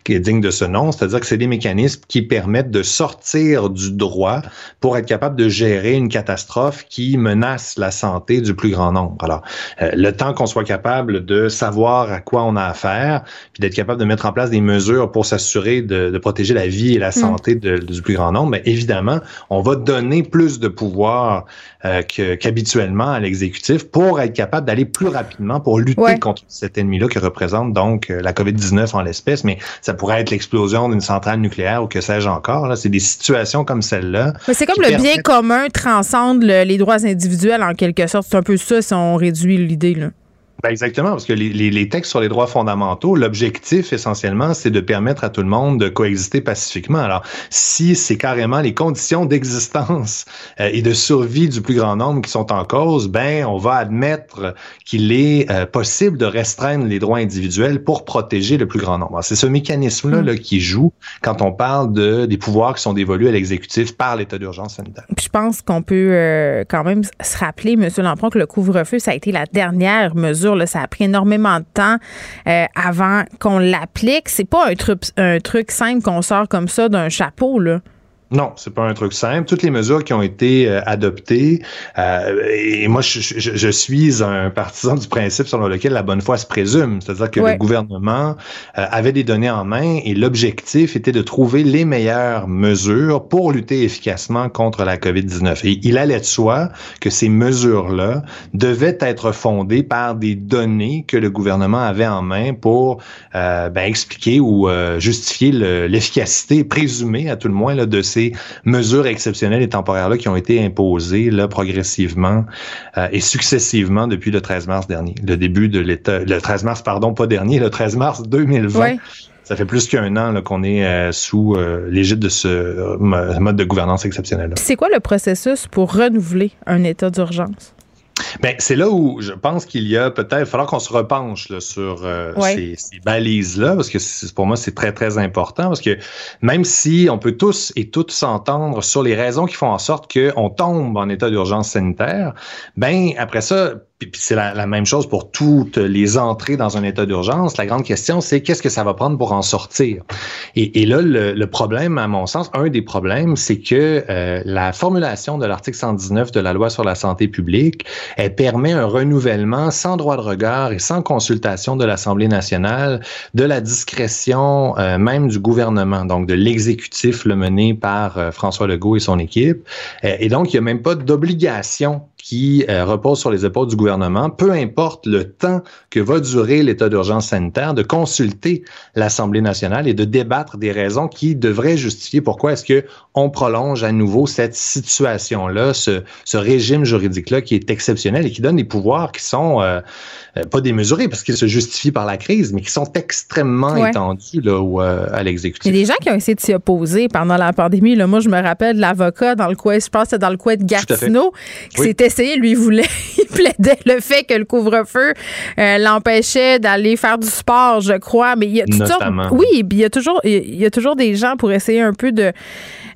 qui est digne de ce nom, c'est-à-dire que c'est des mécanismes qui permettent de sortir du droit pour être capable de gérer une catastrophe qui menace la santé du plus grand nombre. Alors, euh, le temps qu'on soit capable de savoir à quoi on a affaire, puis d'être capable de mettre en place des mesures pour s'assurer de, protéger la vie et la mm. santé du plus grand nombre, mais évidemment, on va donner plus de pouvoir euh, qu'habituellement à l'exécutif pour être capable d'aller plus rapidement pour lutter contre cet ennemi-là qui représente donc euh, la COVID-19 en l'espèce, mais ça pourrait être l'explosion d'une centrale nucléaire ou que sais-je encore. Là, c'est des comme celle-là. c'est comme le bien commun transcende les droits individuels en quelque sorte. C'est un peu ça si on réduit l'idée. Là. Ben exactement, parce que les, les, les, textes sur les droits fondamentaux, l'objectif essentiellement, c'est de permettre à tout le monde de coexister pacifiquement. Alors, si c'est carrément les conditions d'existence euh, et de survie du plus grand nombre qui sont en cause, ben on va admettre qu'il est euh, possible de restreindre les droits individuels pour protéger le plus grand nombre. C'est ce mécanisme-là là, qui joue quand on parle de des pouvoirs qui sont dévolus à l'exécutif par l'état d'urgence sanitaire. je pense qu'on peut euh, quand même se rappeler, Monsieur Lampron, que le couvre-feu, ça a été la dernière mesure ça a pris énormément de temps euh, avant qu'on l'applique. C'est pas un truc, un truc simple qu'on sort comme ça d'un chapeau, là. Non, c'est pas un truc simple. Toutes les mesures qui ont été euh, adoptées, euh, et moi je, je, suis un partisan du principe selon lequel la bonne foi se présume, c'est-à-dire que le gouvernement euh, avait des données en main et l'objectif était de trouver les meilleures mesures pour lutter efficacement contre la COVID-19. Et il allait de soi que ces mesures-là devaient être fondées par des données que le gouvernement avait en main pour ben, expliquer ou justifier l'efficacité présumée, à tout le moins, là, de ces mesures exceptionnelles et temporaires-là qui ont été imposées là, progressivement euh, et successivement depuis le 13 mars dernier, le début de l'état, le 13 mars, pardon, pas dernier, le 13 mars 2020. Ça fait plus qu'un an qu'on est euh, sous euh, l'égide de ce mode de gouvernance exceptionnel. C'est quoi le processus pour renouveler un état d'urgence? Ben, c'est là où je pense qu'il y a peut-être, il falloir qu'on se repenche là, sur euh, ces, ces balises-là, parce que pour moi, c'est très, très important, parce que même si on peut tous et toutes s'entendre sur les raisons qui font en sorte qu'on tombe en état d'urgence sanitaire, ben après ça, puis, c'est la, même chose pour toutes les entrées dans un état d'urgence. La grande question, c'est qu'est-ce que ça va prendre pour en sortir? Et, là, le, problème, à mon sens, un des problèmes, c'est que euh, la formulation de l'article 119 de la loi sur la santé publique, elle permet un renouvellement sans droit de regard et sans consultation de l'Assemblée nationale de la discrétion euh, même du gouvernement, donc de l'exécutif le mené par euh, François Legault et son équipe. et donc, il n'y a même pas d'obligation qui repose sur les épaules du gouvernement, peu importe le temps que va durer l'état d'urgence sanitaire, de consulter l'Assemblée nationale et de débattre des raisons qui devraient justifier pourquoi est-ce que on prolonge à nouveau cette situation-là, ce, ce régime juridique-là qui est exceptionnel et qui donne des pouvoirs qui sont euh, euh, pas démesurés parce qu'ils se justifient par la crise, mais qui sont extrêmement étendus là, à l'exécutif. Il y a des gens qui ont essayé de s'y opposer pendant la pandémie. Là. Moi, je me rappelle de l'avocat dans le coin, je pense que dans le coin de Gatineau, qui s'était lui, voulait, il plaidait le fait que le couvre-feu euh, l'empêchait d'aller faire du sport, je crois. Mais il y a toujours, oui, il y a toujours, il y a toujours des gens pour essayer un peu de,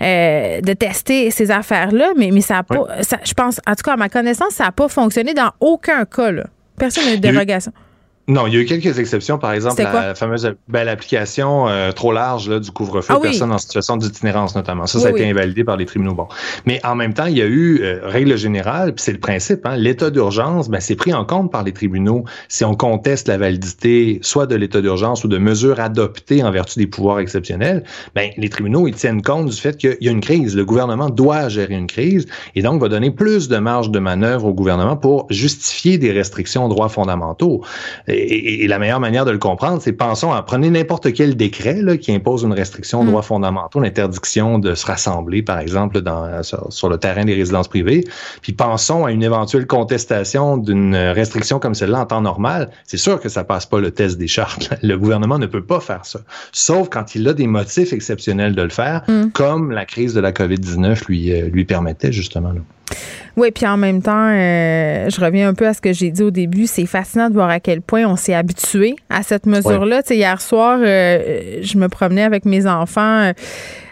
euh, de tester ces affaires-là, mais, mais ça n'a pas, je pense, en tout cas, à ma connaissance, ça n'a pas fonctionné dans aucun cas, Personne n'a eu de dérogation. Non, il y a eu quelques exceptions. Par exemple, la, fameuse ben, l'application euh, trop large là, du couvre-feu, ah personnes en situation d'itinérance notamment. Ça, ça a été invalidé par les tribunaux. Bon. Mais en même temps, il y a eu, euh, règle générale, puis c'est le principe, hein, l'état d'urgence, ben, c'est pris en compte par les tribunaux si on conteste la validité soit de l'état d'urgence ou de mesures adoptées en vertu des pouvoirs exceptionnels. Ben, les tribunaux, ils tiennent compte du fait qu'il y a une crise. Le gouvernement doit gérer une crise et donc va donner plus de marge de manœuvre au gouvernement pour justifier des restrictions aux droits fondamentaux et, la meilleure manière de le comprendre, c'est pensons à prenez n'importe quel décret là, qui impose une restriction aux mm. droits fondamentaux, l'interdiction de se rassembler, par exemple, dans, sur, le terrain des résidences privées. Puis pensons à une éventuelle contestation d'une restriction comme celle-là en temps normal. C'est sûr que ça passe pas le test des chartes. Le gouvernement ne peut pas faire ça, sauf quand il a des motifs exceptionnels de le faire, mm. comme la crise de la COVID-19 lui, euh, lui permettait justement. Là. Oui, puis en même temps, euh, je reviens un peu à ce que j'ai dit au début. C'est fascinant de voir à quel point on s'est habitué à cette mesure-là. hier soir, euh, je me promenais avec mes enfants euh,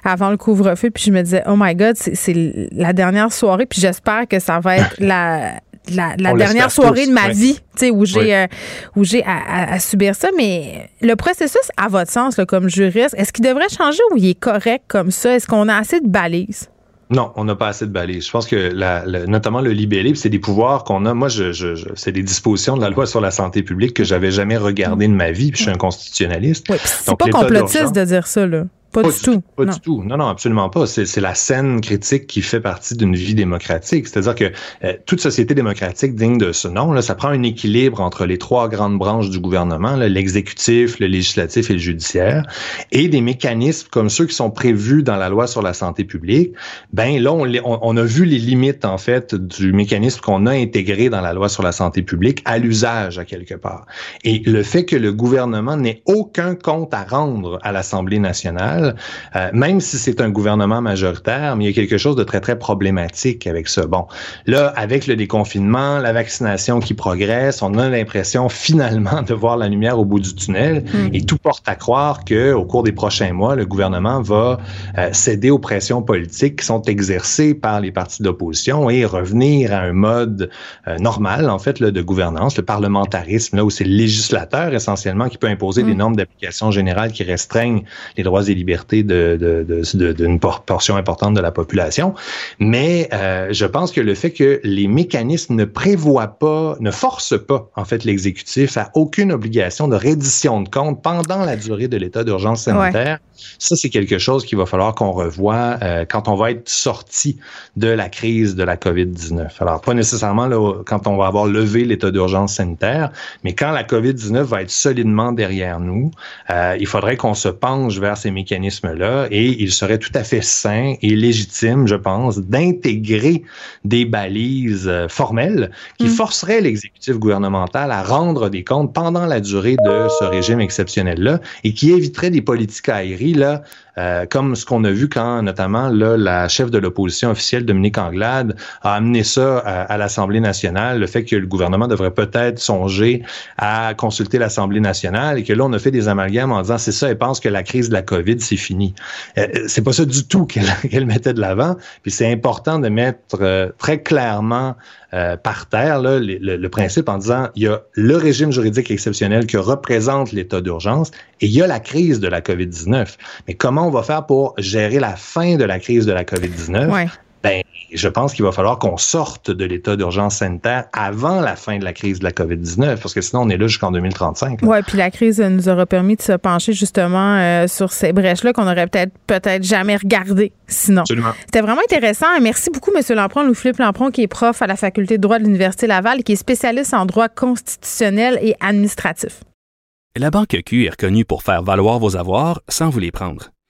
avant le couvre-feu, puis je me disais, oh my God, c'est la dernière soirée, puis j'espère que ça va être la la, dernière soirée de ma vie, tu sais, où j'ai où j'ai à, subir ça. Mais le processus, à votre sens, comme juriste, est-ce qu'il devrait changer ou il est correct comme ça? Est-ce qu'on a assez de balises? Non, on n'a pas assez de balises. Je pense que la, notamment le libellé, c'est des pouvoirs qu'on a. Moi, je, je, c'est des dispositions de la loi sur la santé publique que j'avais jamais regardées de ma vie. Puis je suis un constitutionnaliste. Oui, c'est pas complotiste de dire ça là. Pas, du tout. Pas du tout. Non, non, absolument pas. C'est la scène critique qui fait partie d'une vie démocratique. C'est-à-dire que euh, toute société démocratique digne de ce nom, là, ça prend un équilibre entre les trois grandes branches du gouvernement, l'exécutif, le législatif et le judiciaire, et des mécanismes comme ceux qui sont prévus dans la loi sur la santé publique. Ben là, on, on a vu les limites en fait du mécanisme qu'on a intégré dans la loi sur la santé publique à l'usage à quelque part. Et le fait que le gouvernement n'ait aucun compte à rendre à l'Assemblée nationale euh, même si c'est un gouvernement majoritaire, mais il y a quelque chose de très, très problématique avec ça. Bon, là, avec le déconfinement, la vaccination qui progresse, on a l'impression finalement de voir la lumière au bout du tunnel hmm. et tout porte à croire que au cours des prochains mois, le gouvernement va euh, céder aux pressions politiques qui sont exercées par les partis d'opposition et revenir à un mode euh, normal, en fait, là, de gouvernance, le parlementarisme, là où c'est le législateur essentiellement qui peut imposer des hmm. normes d'application générale qui restreignent les droits et libertés liberté d'une de, portion importante de la population. Mais euh, je pense que le fait que les mécanismes ne prévoient pas, ne forcent pas, en fait, l'exécutif à aucune obligation de reddition de comptes pendant la durée de l'état d'urgence sanitaire, ça, c'est quelque chose qu'il va falloir qu'on revoie euh, quand on va être sorti de la crise de la COVID-19. Alors, pas nécessairement là, quand on va avoir levé l'état d'urgence sanitaire, mais quand la COVID-19 va être solidement derrière nous, euh, il faudrait qu'on se penche vers ces et il serait tout à fait sain et légitime, je pense, d'intégrer des balises euh, formelles qui mm. forceraient l'exécutif gouvernemental à rendre des comptes pendant la durée de ce régime exceptionnel-là et qui éviterait des politiques aériennes là, euh, comme ce qu'on a vu quand notamment là, la chef de l'opposition officielle, Dominique Anglade, a amené ça à, l'Assemblée nationale, le fait que le gouvernement devrait peut-être songer à consulter l'Assemblée nationale et que là, on a fait des amalgames en disant c'est ça, elle pense que la crise de la COVID, c'est fini. Euh, c'est pas ça du tout qu'elle mettait de l'avant. Puis c'est important de mettre euh, très clairement euh, par terre le, principe en disant il y a le régime juridique exceptionnel qui représente l'état d'urgence et il y a la crise de la COVID-19. Mais comment on va faire pour gérer la fin de la crise de la COVID-19? Ben, je pense qu'il va falloir qu'on sorte de l'état d'urgence sanitaire avant la fin de la crise de la COVID-19, parce que sinon, on est là jusqu'en 2035. Oui, puis la crise nous aura permis de se pencher justement euh, sur ces brèches-là qu'on aurait peut-être peut-être jamais regardées sinon. Absolument. C'était vraiment intéressant. Merci beaucoup, M. Lampron, Louis-Philippe Lampron, qui est prof à la faculté de droit de l'Université Laval, qui est spécialiste en droit constitutionnel et administratif. La Banque Q est reconnue pour faire valoir vos avoirs sans vous les prendre.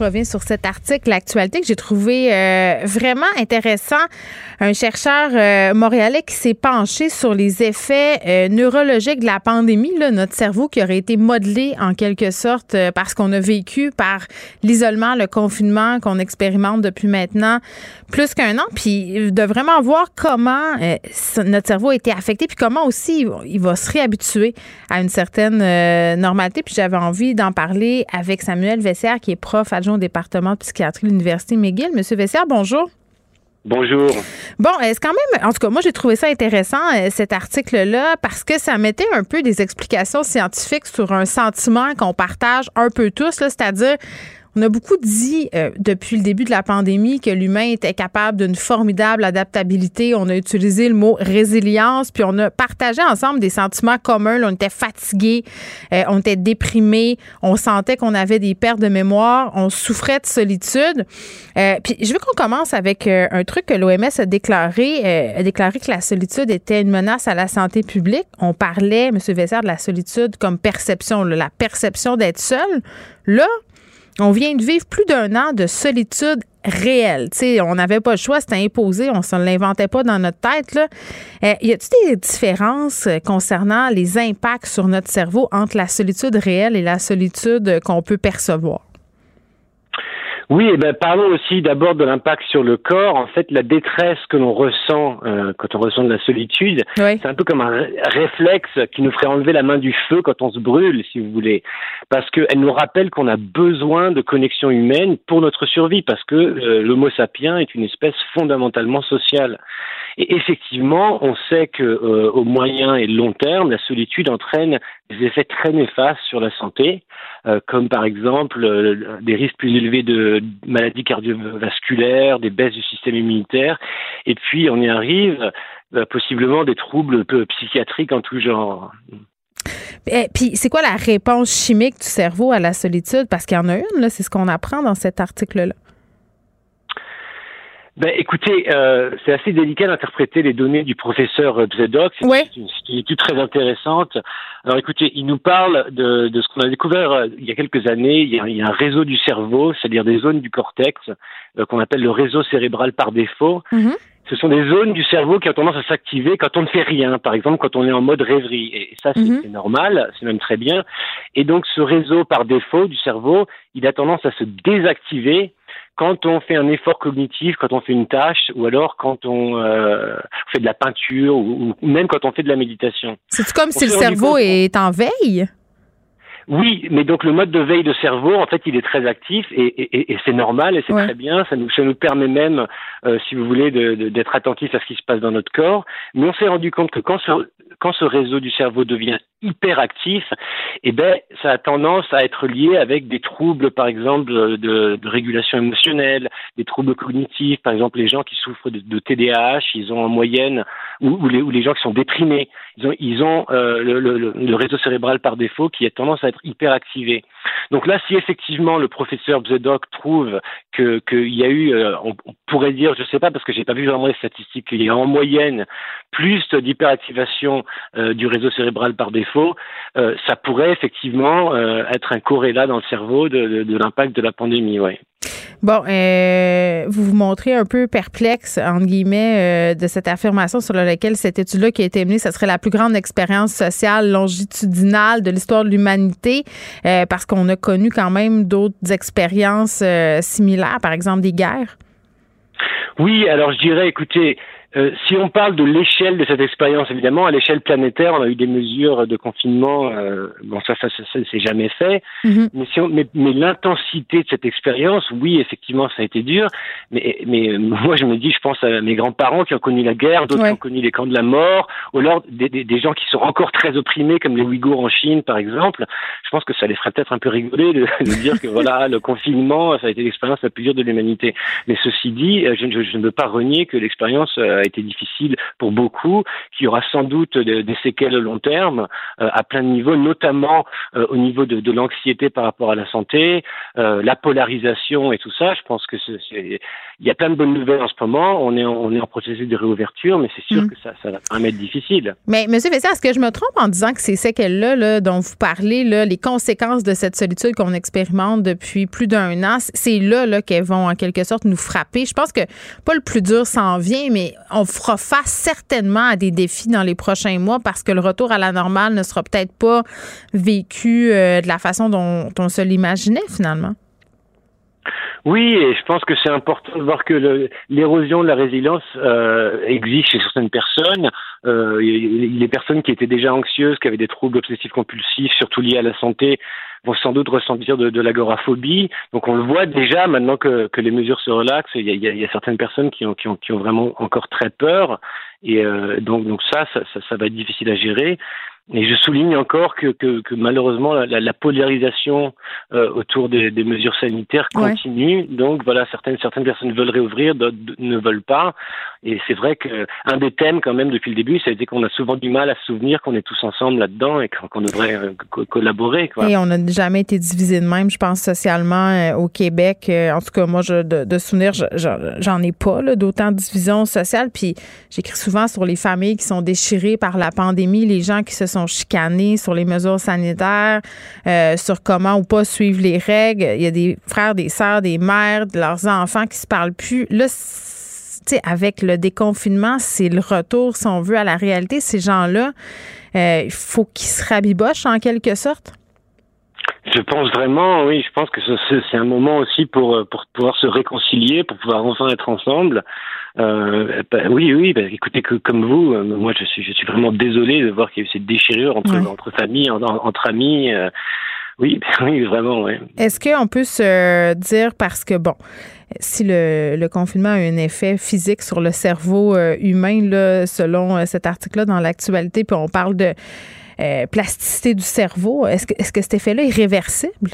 Reviens sur cet article, l'actualité que j'ai trouvé euh, vraiment intéressant un chercheur euh, montréalais qui s'est penché sur les effets euh, neurologiques de la pandémie, notre cerveau qui aurait été modelé en quelque sorte euh, parce qu'on a vécu par l'isolement, le confinement qu'on expérimente depuis maintenant plus qu'un an, puis de vraiment voir comment notre cerveau a été affecté, puis comment aussi il va se réhabituer à une certaine normalité. Puis j'avais envie d'en parler avec Samuel Vessière, qui est prof adjoint au département de psychiatrie de l'Université McGill. Monsieur Vessière, bonjour. Bonjour. Bon, est-ce quand même, en tout cas, moi j'ai trouvé ça intéressant euh, cet article-là parce que ça mettait un peu des explications scientifiques sur un sentiment qu'on partage un peu tous, c'est-à-dire on a beaucoup dit euh, depuis le début de la pandémie que l'humain était capable d'une formidable adaptabilité. On a utilisé le mot résilience, puis on a partagé ensemble des sentiments communs. on était fatigué, euh, on était déprimé, on sentait qu'on avait des pertes de mémoire, on souffrait de solitude. Euh, puis je veux qu'on commence avec un truc que l'OMS a déclaré, a déclaré que la solitude était une menace à la santé publique. On parlait, M. Vessert, de la solitude comme perception, la perception d'être seul. Là, on vient de vivre plus d'un an de solitude réelle. on n'avait pas le choix, c'était imposé, on ne l'inventait pas dans notre tête. Là. Euh, y a-t-il des différences euh, concernant les impacts sur notre cerveau entre la solitude réelle et la solitude qu'on peut percevoir? Oui, et eh ben, parlons aussi d'abord de l'impact sur le corps. En fait, la détresse que l'on ressent euh, quand on ressent de la solitude, c'est un peu comme un réflexe qui nous ferait enlever la main du feu quand on se brûle, si vous voulez, parce qu'elle nous rappelle qu'on a besoin de connexion humaine pour notre survie, parce que euh, l'Homo sapiens est une espèce fondamentalement sociale. Et effectivement, on sait que euh, au moyen et long terme, la solitude entraîne des effets très néfastes sur la santé, comme par exemple euh, des risques plus élevés de maladies cardiovasculaires, des baisses du système immunitaire, et puis on y arrive euh, possiblement des troubles psychiatriques en tout genre. Et puis, c'est quoi la réponse chimique du cerveau à la solitude? Parce qu'il y en a une, c'est ce qu'on apprend dans cet article-là. Ben, écoutez, euh, c'est assez délicat d'interpréter les données du professeur Bzedok. C'est une, étude très intéressante. Alors, écoutez, il nous parle de, de ce qu'on a découvert euh, il y a quelques années. Il y a, il y a un réseau du cerveau, c'est-à-dire des zones du cortex euh, qu'on appelle le réseau cérébral par défaut. Mm-hmm. Ce sont des zones du cerveau qui ont tendance à s'activer quand on ne fait rien, par exemple quand on est en mode rêverie. Et ça, c'est mm-hmm. normal, c'est même très bien. Et donc, ce réseau par défaut du cerveau, il a tendance à se désactiver quand on fait un effort cognitif, quand on fait une tâche, ou alors quand on euh, fait de la peinture, ou, même quand on fait de la méditation. C'est comme si le cerveau est en veille? Oui, mais donc le mode de veille de cerveau, en fait, il est très actif et, c'est normal et c'est très bien. Ça nous, ça nous permet même, euh, si vous voulez, d'être attentif à ce qui se passe dans notre corps. Mais on s'est rendu compte que quand ce, quand ce réseau du cerveau devient hyperactif, eh ben, ça a tendance à être lié avec des troubles, par exemple, de, régulation émotionnelle, des troubles cognitifs, par exemple, les gens qui souffrent de, TDAH, ils ont en moyenne, ou, les, gens qui sont déprimés, ils ont, euh, le, réseau cérébral par défaut qui a tendance à être hyperactivé. Donc là, si effectivement le professeur Bzedok trouve qu'il y a eu, euh, on, pourrait dire, je sais pas parce que j'ai pas vu vraiment les statistiques, qu'il y a en moyenne plus d'hyperactivation euh, du réseau cérébral par défaut, euh, ça pourrait effectivement euh, être un corrélat dans le cerveau de, l'impact de la pandémie. Ouais. Bon, euh, vous vous montrez un peu perplexe, entre guillemets, euh, de cette affirmation sur laquelle cette étude-là qui a été menée, ce serait la plus grande expérience sociale longitudinale de l'histoire de l'humanité, euh, parce qu'on a connu quand même d'autres expériences similaires, par exemple des guerres? Oui, alors je dirais, écoutez, euh, si on parle de l'échelle de cette expérience, évidemment, à l'échelle planétaire, on a eu des mesures de confinement. Euh, bon, ça, ça, ça, ça c'est jamais fait. Mhm. Mais, si on, mais, mais l'intensité de cette expérience, oui, effectivement, ça a été dur. Mais, mais euh, moi, je me dis, je pense à mes grands-parents qui ont connu la guerre, d'autres qui ont connu les camps de la mort, ou alors des, des, des, gens qui sont encore très opprimés, comme les Ouïghours en Chine, par exemple. Je pense que ça les ferait peut-être un peu rigoler de, de dire que voilà, le confinement, ça a été l'expérience la plus dure de l'humanité. Mais ceci dit, je, je, je ne veux pas renier que l'expérience a été difficile pour beaucoup, qu'il y aura sans doute des séquelles long terme euh, à plein de niveaux, notamment euh, au niveau de, de l'anxiété par rapport à la santé, euh, la polarisation et tout ça. Je pense que c'est, il y a plein de bonnes nouvelles en ce moment. On est en, on est en processus de réouverture, mais c'est sûr mm. que ça, ça va être difficile. Mais Monsieur Vessier, est-ce que je me trompe en disant que ces séquelles-là là, dont vous parlez, là, les conséquences de cette solitude qu'on expérimente depuis plus d'un an, c'est là, là qu'elles vont en quelque sorte nous frapper? Je pense que pas le plus dur s'en vient, mais on fera face certainement à des défis dans les prochains mois parce que le retour à la normale ne sera peut-être pas vécu euh, de la façon dont on se l'imaginait finalement. Oui, et je pense que c'est important de voir que l'érosion de la résilience euh, existe chez certaines personnes. Euh, les personnes qui étaient déjà anxieuses, qui avaient des troubles obsessifs compulsifs, surtout liés à la santé, vont sans doute ressentir de, de l'agoraphobie. Donc on le voit déjà maintenant que, que les mesures se relaxent. Il y a, il y a certaines personnes qui ont, qui, ont, qui ont vraiment encore très peur. Et euh, donc, donc ça, ça, ça, ça va être difficile à gérer. Et je souligne encore que, que, que malheureusement la, la polarisation euh, autour des, des, mesures sanitaires continue. Donc voilà, certaines certaines personnes veulent réouvrir, d'autres ne veulent pas. Et c'est vrai que un des thèmes quand même depuis le début, ça a été qu'on a souvent du mal à se souvenir qu'on est tous ensemble là-dedans et qu'on devrait euh, collaborer. Quoi. Et on n'a jamais été divisé de même, je pense socialement euh, au Québec. Euh, en tout cas, moi, je, de, de souvenirs, j'en ai pas d'autant de division sociale. Puis j'écris souvent sur les familles qui sont déchirées par la pandémie, les gens qui se sont chicanés sur les mesures sanitaires, euh, sur comment ou pas suivre les règles. Il y a des frères, des sœurs, des mères, de leurs enfants qui se parlent plus. Là, avec le déconfinement, c'est le retour, si on veut, à la réalité. Ces gens-là, euh, il faut qu'ils se rabibochent en quelque sorte. Je pense vraiment, oui, je pense que c'est un moment aussi pour, euh, pour pouvoir se réconcilier, pour pouvoir enfin être ensemble. Euh, bah, oui, oui, bah, écoutez, que, comme vous, euh, moi je suis, je suis vraiment désolé de voir qu'il y a eu cette déchirure entre, entre familles, entre amis. Euh, oui, oui, vraiment, oui. Est-ce qu'on peut se dire, parce que, bon, si le, le, confinement a un effet physique sur le cerveau humain, là, selon cet article-là dans l'actualité, puis on parle de plasticité du cerveau, est-ce que, est-ce que cet effet-là est réversible?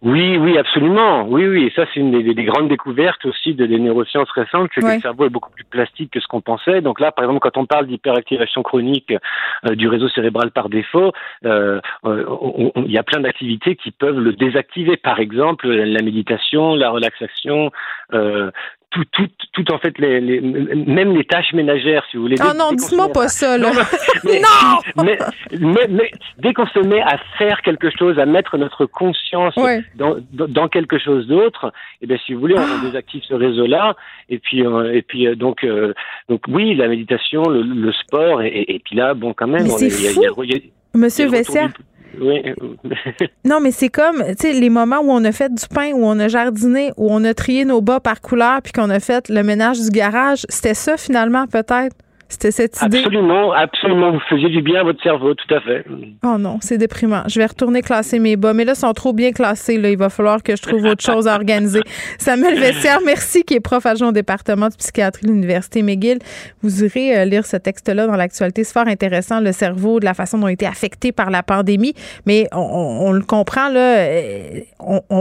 Oui, oui, absolument. Oui, oui. Et ça, c'est une des, des, grandes découvertes aussi de, des neurosciences récentes, c'est que le cerveau est beaucoup plus plastique que ce qu'on pensait. Donc là, par exemple, quand on parle d'hyperactivation chronique euh, du réseau cérébral par défaut, euh, il y a plein d'activités qui peuvent le désactiver. Par exemple, la méditation, la relaxation, euh, tout, tout, tout en fait, les, les, même les tâches ménagères, si vous voulez. Oh non, dis-moi pas ça, là. Non! Mais, mais, mais, dès qu'on se met à faire quelque chose, à mettre notre conscience dans, dans, quelque chose d'autre, eh bien, si vous voulez, on, ah. désactive ce réseau-là. Et puis, euh, et puis, euh, donc, euh, donc, oui, la méditation, le, le sport, et, et, puis là, bon, quand même, fou. Y y a, Monsieur Vessière. Oui. non, mais c'est comme, tu sais, les moments où on a fait du pain, où on a jardiné, où on a trié nos bas par couleur, puis qu'on a fait le ménage du garage. C'était ça, finalement, peut-être? C'était cette idée. Absolument, absolument. Vous faisiez du bien à votre cerveau, tout à fait. Oh non, c'est déprimant. Je vais retourner classer mes bas. Mais là, ils sont trop bien classés. Là. Il va falloir que je trouve autre chose à organiser. Samuel Vessière, merci, qui est prof adjoint au département de psychiatrie de l'Université McGill. Vous irez euh, lire ce texte-là dans l'actualité. C'est fort intéressant, le cerveau, de la façon dont il a été affecté par la pandémie. Mais on, le comprend, là, euh,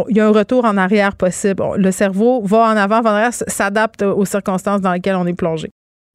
il y a un retour en arrière possible. Le cerveau va en avant, va en arrière, s'adapte aux circonstances dans lesquelles on est plongé.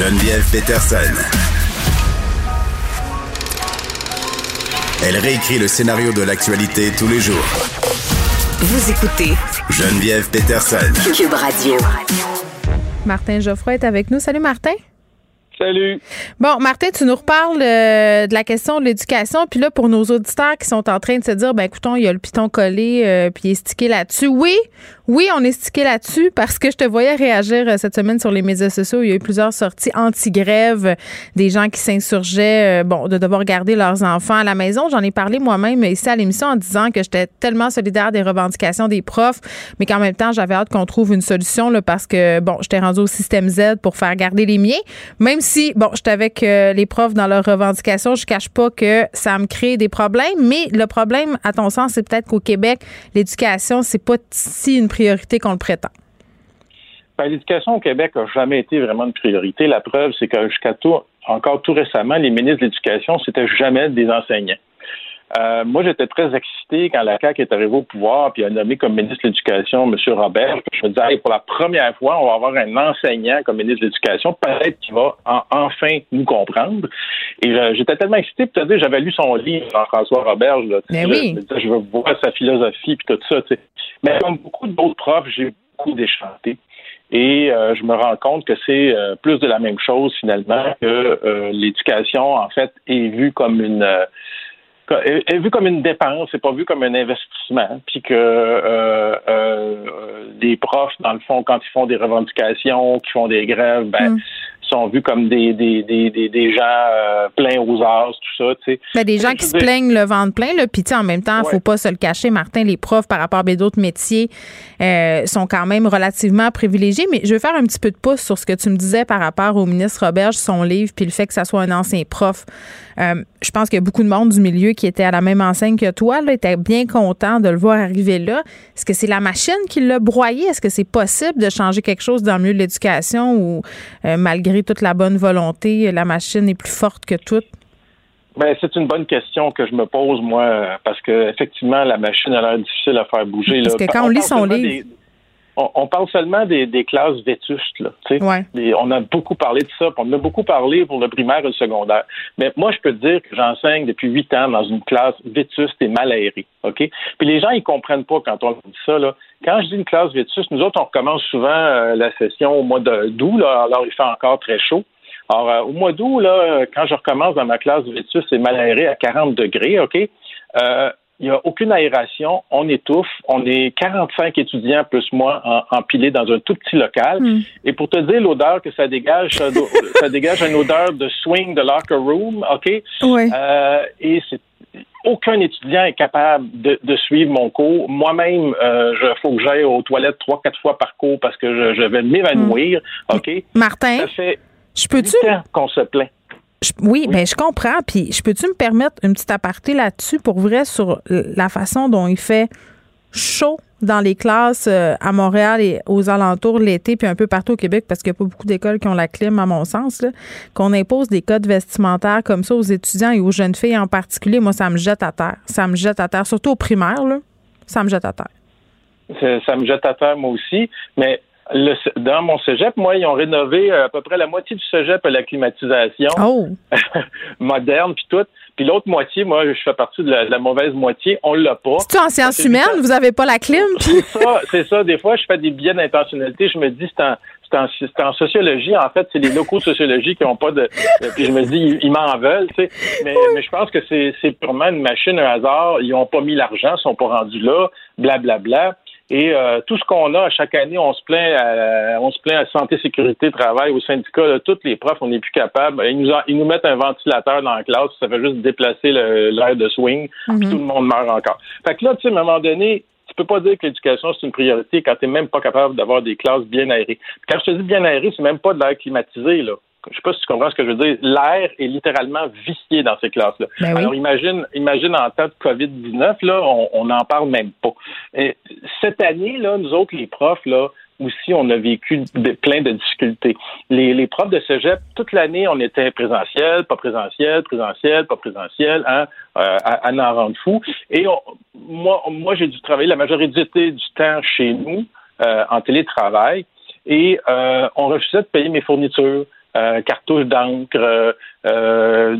Geneviève Peterson. Elle réécrit le scénario de l'actualité tous les jours. Vous écoutez Geneviève Peterson. Cube Radio. Martin Geoffroy est avec nous. Salut Martin. Salut. Bon, Martin, tu nous reparles euh, de la question de l'éducation. Puis là, pour nos auditeurs qui sont en train de se dire, ben écoutons, il y a le piton collé, euh, puis il est stické là-dessus. Oui, oui, on est stické là-dessus parce que je te voyais réagir euh, cette semaine sur les médias sociaux. Il y a eu plusieurs sorties anti-grève, des gens qui s'insurgeaient, bon, de devoir garder leurs enfants à la maison. J'en ai parlé moi-même ici à l'émission en disant que j'étais tellement solidaire des revendications des profs, mais qu'en même temps, j'avais hâte qu'on trouve une solution là, parce que, bon, j'étais rendu au système Z pour faire garder les miens, même si, bon, j'étais avec euh, les profs dans leurs revendications, je cache pas que ça me crée des problèmes, mais le problème, à ton sens, c'est peut-être qu'au Québec, l'éducation, c'est pas si une priorité qu'on le prétend? Ben, l'éducation au Québec n'a jamais été vraiment une priorité. La preuve, c'est que jusqu'à tout, encore tout récemment, les ministres de l'Éducation, c'était jamais des enseignants. Euh, moi, j'étais très excité quand la CAQ est arrivée au pouvoir puis a nommé comme ministre de l'Éducation M. Robert. Je me disais, pour la première fois, on va avoir un enseignant comme ministre de l'Éducation. Peut-être qu'il va enfin nous comprendre. Et euh, j'étais tellement excité. Puis, tu j'avais lu son livre, Jean-François Robert. Là, Mais oui. je, veux voir sa philosophie puis tout ça. Mais comme beaucoup d'autres profs, j'ai beaucoup déchanté. Et euh, je me rends compte que c'est plus de la même chose finalement que l'éducation en fait est vue comme une est, vu comme une dépense, c'est pas vu comme un investissement, puis que euh, euh, des profs, dans le fond, quand ils font des revendications, qui font des grèves, ben, mm sont vus comme des, des, des, des, gens euh, pleins aux as, tout ça. Tu sais. Ben, des gens qui se plaignent le ventre plein, là, puis en même temps, il faut pas se le cacher, Martin, les profs par rapport à d'autres métiers euh, sont quand même relativement privilégiés. Mais je veux faire un petit peu de pouce sur ce que tu me disais par rapport au ministre Roberge, son livre, puis le fait que ça soit un ancien prof. Euh, je pense qu'il y a beaucoup de monde du milieu qui était à la même enseigne que toi, là, était bien content de le voir arriver là. Est-ce que c'est la machine qui l'a broyé? Est-ce que c'est possible de changer quelque chose dans le milieu de l'éducation ou malgré toute la bonne volonté, la machine est plus forte que toute? Ben, c'est une bonne question que je me pose, moi, parce que effectivement, la machine a l'air difficile à faire bouger. Parce que quand on, lit son livre. On, parle seulement des, classes vétustes. Là, on a beaucoup parlé de ça, on a beaucoup parlé pour le primaire et le secondaire. Mais moi, je peux te dire que j'enseigne depuis huit ans dans une classe vétuste et mal aérée. OK? Puis les gens, ils comprennent pas quand on dit ça. Là. Quand je dis une classe vétuste, nous autres, on recommence souvent euh, la session au mois d'août, alors il fait encore très chaud. Alors, euh, au mois d'août, là, quand je recommence dans ma classe vétuste, c'est mal aéré à 40 degrés, OK? Euh, il n'y a aucune aération, on étouffe, on est 45 étudiants plus moi empilés dans un tout petit local. Hmm. Et pour te dire l'odeur que ça dégage, ça, dégage une odeur de swing de locker room, OK? Oui. et c'est aucun étudiant est capable de, suivre mon cours. Moi-même, euh, je faut que j'aille aux toilettes trois, quatre fois par cours parce que je, vais m'évanouir. Hmm. OK? Martin, ça fait je peux-tu... qu'on se plaint. Oui, ben je comprends. Puis, je peux-tu me permettre une petite aparté là-dessus pour vrai sur la façon dont il fait chaud dans les classes euh, à Montréal et aux alentours l'été, puis un peu partout au Québec, parce qu'il n'y a pas beaucoup d'écoles qui ont la clim, à mon sens, qu'on impose des codes vestimentaires comme ça aux étudiants et aux jeunes filles en particulier, moi, ça me jette à terre. Ça me jette à terre, surtout aux primaires, là, ça me jette à terre. Ça, me jette à terre, moi aussi. Mais dans mon cégep, moi, ils ont rénové euh, à peu près la moitié du cégep à la climatisation oh. moderne, puis tout. Puis l'autre moitié, moi, je fais partie de la, mauvaise moitié, on l'a pas. C'est en sciences humaines, vous avez pas la clim. C'est ça, c'est ça. Des fois, je fais des billets d'intentionnalité, je me dis c'est en, c'est en, sociologie, en fait, c'est les locaux de sociologie qui n'ont pas de. Puis je me dis, ils, m'en veulent, tu sais. Mais, mais je pense que c'est, c'est purement une machine, un hasard. Ils n'ont pas mis l'argent, ils sont pas rendus là, blablabla. Bla, bla. Et euh, tout ce qu'on a chaque année, on se plaint, à, on se plaint à santé, sécurité, travail, au syndicat. Là, tous les profs, on n'est plus capables. Ils nous, ils nous mettent un ventilateur dans la classe, ça fait juste déplacer l'air de swing, puis mhm. tout le monde meurt encore. Fait que là, tu sais, à un moment donné, tu peux pas dire que l'éducation c'est une priorité quand tu n'es même pas capable d'avoir des classes bien aérées. Quand je te dis bien aéré, c'est même pas de l'air climatisé là je sais pas si tu comprends ce que je veux dire, l'air est littéralement vicié dans ces classes-là. Ben Alors imagine, imagine en temps de COVID-19, là, on n'en parle même pas. cette année, là, nous autres, les profs, là, aussi, on a vécu plein de difficultés. Les, les profs de cégep, toute l'année, on était présentiel, pas présentiel, présentiel, pas présentiel, hein, euh, à, à en rendre fou. Et moi, moi j'ai dû travailler la majorité du temps chez nous, euh, en télétravail, et euh, on refusait de payer mes fournitures. Euh, cartouches d'encre, euh, euh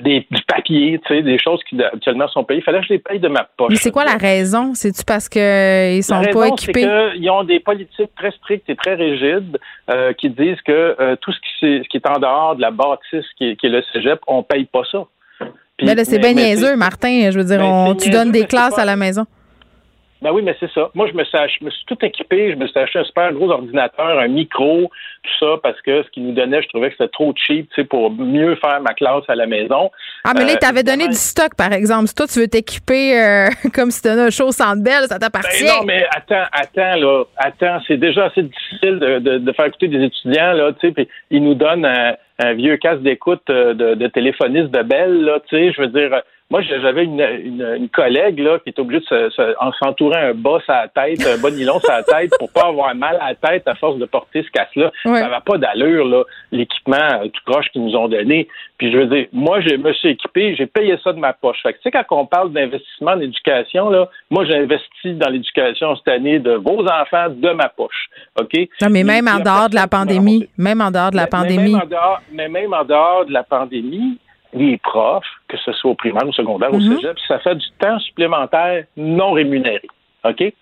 des, du papier, tu sais, des choses qui actuellement sont payées. Il fallait que je les paye de ma poche. Mais c'est quoi la raison? C'est-tu parce qu'ils euh, sont pas équipés? C'est qu'ils ont des politiques très strictes et très rigides qui disent que tout ce qui, ce qui, est en dehors de la bâtisse qui est, qui est le cégep, on paye pas ça. mais là, c'est bien niaiseux, Martin. Je veux dire, on, tu donnes des classes à la maison. Ben oui, mais c'est ça. Moi, je me, suis, je me suis tout équipé. Je me suis acheté un super gros ordinateur, un micro, tout ça, parce que ce qu'ils nous donnait, je trouvais que c'était trop cheap, tu sais, pour mieux faire ma classe à la maison. Ah, mais là, euh, donné du stock, par exemple. Si toi, tu veux t'équiper euh, comme si tu donnais un show sans belle, ça t'appartient. Ben non, mais attends, attends, là. Attends, c'est déjà assez difficile de, de, faire écouter des étudiants, là, tu sais, puis ils nous donnent un, vieux casque d'écoute euh, de, de téléphoniste de belle, là, tu sais, je veux dire moi, j'avais une, une, collègue là, qui était obligée de s'entourer un bas à la tête, un bas nylon à la tête pour pas avoir mal à la tête à force de porter ce casse-là. Ça n'avait pas d'allure, là, l'équipement euh, tout proche qu'ils nous ont donné. Puis je veux dire, moi, je me suis équipé, j'ai payé ça de ma poche. Fait que, tu sais, quand on parle d'investissement en éducation, là, moi, j'ai investi dans l'éducation cette année de vos enfants de ma poche. OK? Non, mais même en dehors de la pandémie, même en dehors de la pandémie. mais même en dehors de la pandémie, les profs, que ce soit au primaire ou au secondaire, au mhm. cégep, ça fait du temps supplémentaire non rémunéré. OK?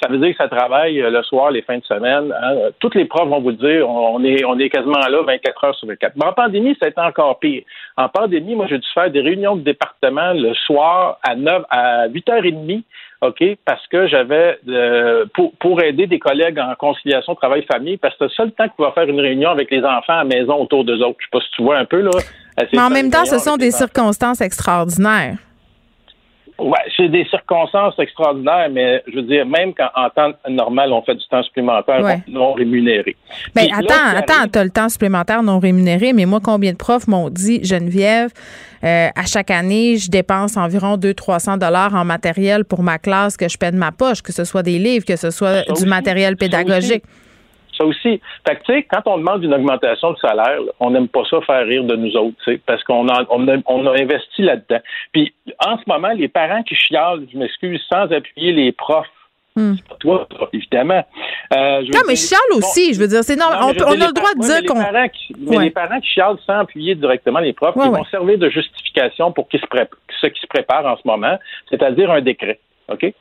Ça veut dire que ça travaille euh, le soir, les fins de semaine. Hein. Toutes les profs vont vous dire, on est, on est quasiment là 24 heures sur 24. Mais en pandémie, ça a été encore pire. En pandémie, moi, j'ai dû faire des réunions de département le soir à 9, à 8h30 OK, parce que j'avais euh, pour, pour aider des collègues en conciliation travail-famille, parce que c'est le seul temps qu'on va faire une réunion avec les enfants à la maison autour d'eux autres. Je sais pas si tu vois un peu, là. Mais en même temps, ce sont des circonstances extraordinaires. Oui, c'est des circonstances extraordinaires, mais je veux dire, même quand en temps normal, on fait du temps supplémentaire non rémunéré. Mais attends, attends, tu as le temps supplémentaire non rémunéré, mais moi, combien de profs m'ont dit, Geneviève, euh, à chaque année, je dépense environ 200-300 dollars en matériel pour ma classe que je paie de ma poche, que ce soit des livres, que ce soit du matériel pédagogique ça aussi. Fait que, tu sais, quand on demande une augmentation de salaire, on n'aime pas ça faire rire de nous autres, parce qu'on a, on a, investi là-dedans. Puis, en ce moment, les parents qui chialent, je m'excuse, sans appuyer les profs, c'est pas toi, évidemment. Euh, non, mais chiale aussi, je veux dire, c'est normal. On, a le droit de dire qu'on. Mais les parents qui chialent sans appuyer directement les profs, ils vont servir de justification pour qui se ce qui se prépare en ce moment, c'est-à-dire un décret. OK?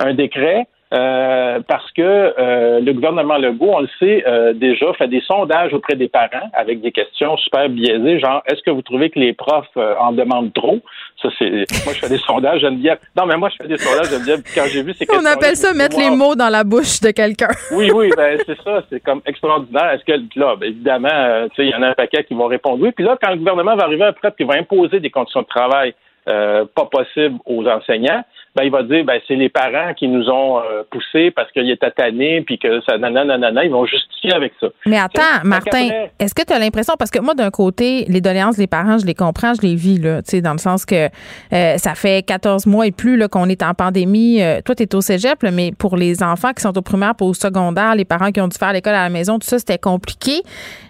Un décret euh, parce que euh, le gouvernement Legault, on le sait euh, déjà, fait des sondages auprès des parents avec des questions super biaisées, genre est-ce que vous trouvez que les profs en demandent trop? Ça c'est moi je fais des sondages, j'aime bien. Non mais moi je fais des sondages, j'aime bien quand j'ai vu ces questions. On appelle ça mettre les mots dans la bouche de quelqu'un. oui oui, ben c'est ça, c'est comme extraordinaire. Est-ce que là, ben, évidemment, tu sais, il y en a un paquet qui vont répondre oui. Puis là, quand le gouvernement va arriver après, puis va imposer des conditions de travail pas possibles aux enseignants ben, il va dire ben, c'est les parents qui nous ont euh, poussés parce qu'il était tanné puis que ça nanana, ils vont justifier avec ça. Mais attends, Martin, est-ce que tu as l'impression parce que moi d'un côté, les doléances des parents, je les comprends, je les vis là, tu sais dans le sens que euh, ça fait 14 mois et plus là qu'on est en pandémie, euh, toi tu es au cégep mais pour les enfants qui sont au primaire pour au secondaire, les parents qui ont dû faire l'école à la maison, tout ça c'était compliqué.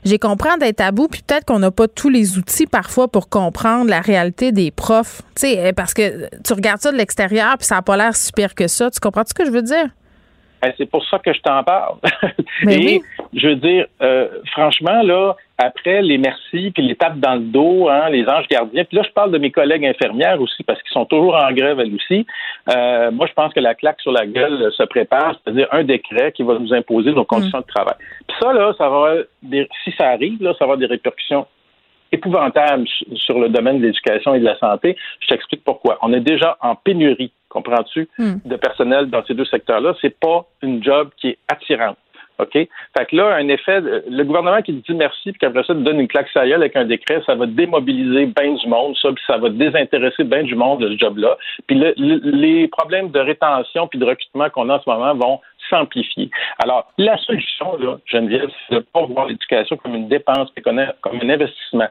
J'ai compris d'être tabou puis peut-être qu'on n'a pas tous les outils parfois pour comprendre la réalité des profs, tu sais parce que tu regardes ça de l'extérieur puis ça n'a pas l'air super que ça. Tu comprends ce que je veux dire? Ben, c'est pour ça que je t'en parle. Ben Et je veux dire, euh, franchement, là, après les merci puis les tapes dans le dos, hein, les anges gardiens. Puis là, je parle de mes collègues infirmières aussi parce qu'ils sont toujours en grève elles aussi. Euh, moi, je pense que la claque sur la gueule se prépare, c'est-à-dire un décret qui va nous imposer nos conditions mm. de travail. Puis ça, là, ça va, si ça arrive, là, ça va avoir des répercussions épouvantables sur le domaine de l'éducation et de la santé. Je t'explique pourquoi. On est déjà en pénurie comprends-tu, hmm. de personnel dans ces deux secteurs-là, c'est pas une job qui est attirante. OK? Fait que là, un effet, le gouvernement qui dit merci, puis qu'après ça, donne une claque salariale avec un décret, ça va démobiliser bien du monde, ça, puis ça va désintéresser bien du monde de ce job-là. Puis les problèmes de rétention puis de recrutement qu'on a en ce moment vont s'amplifier. Alors, la solution, là, Geneviève, c'est de ne pas voir l'éducation comme une dépense, mais comme un investissement.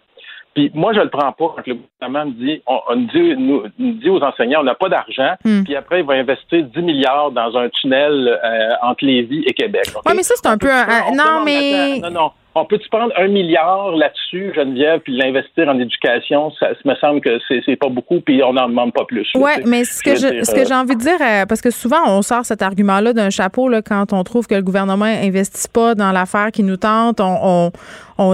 Puis moi, je le prends pas quand le gouvernement me dit, on, dit, nous, dit aux enseignants, on n'a pas d'argent, hmm. puis après, il va investir 10 milliards dans un tunnel euh, entre Lévis et Québec. Oui, mais ça, c'est un peu... Un, non, mais... Non, non on peut-tu prendre un milliard là-dessus, Geneviève, puis l'investir en éducation? Ça, me semble que c'est pas beaucoup, puis on n'en demande pas plus. Oui, mais ce que, je, ce que j'ai envie de dire, euh, parce que souvent, on sort cet argument-là d'un chapeau là, quand on trouve que le gouvernement n'investit pas dans l'affaire qui nous tente. On, on,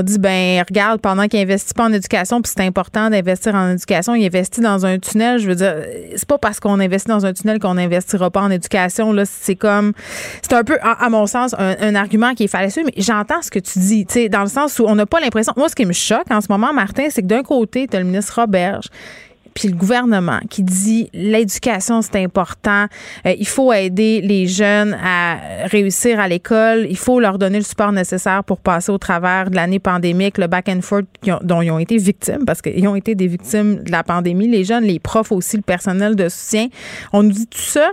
dit, ben regarde, pendant qu'il n'investit pas en éducation, puis c'est important d'investir en éducation, il investit dans un tunnel. Je veux dire, c'est pas parce qu'on investit dans un tunnel qu'on n'investira pas en éducation. Là, c'est comme, c'est un peu, à, mon sens, un, argument qui est fallacieux, mais j'entends ce que tu dis dans le sens où on n'a pas l'impression. Moi, ce qui me choque en ce moment, Martin, c'est que d'un côté, tu as le ministre Roberge puis le gouvernement qui dit l'éducation c'est important, euh, il faut aider les jeunes à réussir à l'école, il faut leur donner le support nécessaire pour passer au travers de l'année pandémique, le back and forth dont ils ont été victimes parce qu'ils ont été des victimes de la pandémie, les jeunes, les profs aussi, le personnel de soutien. On nous dit tout ça.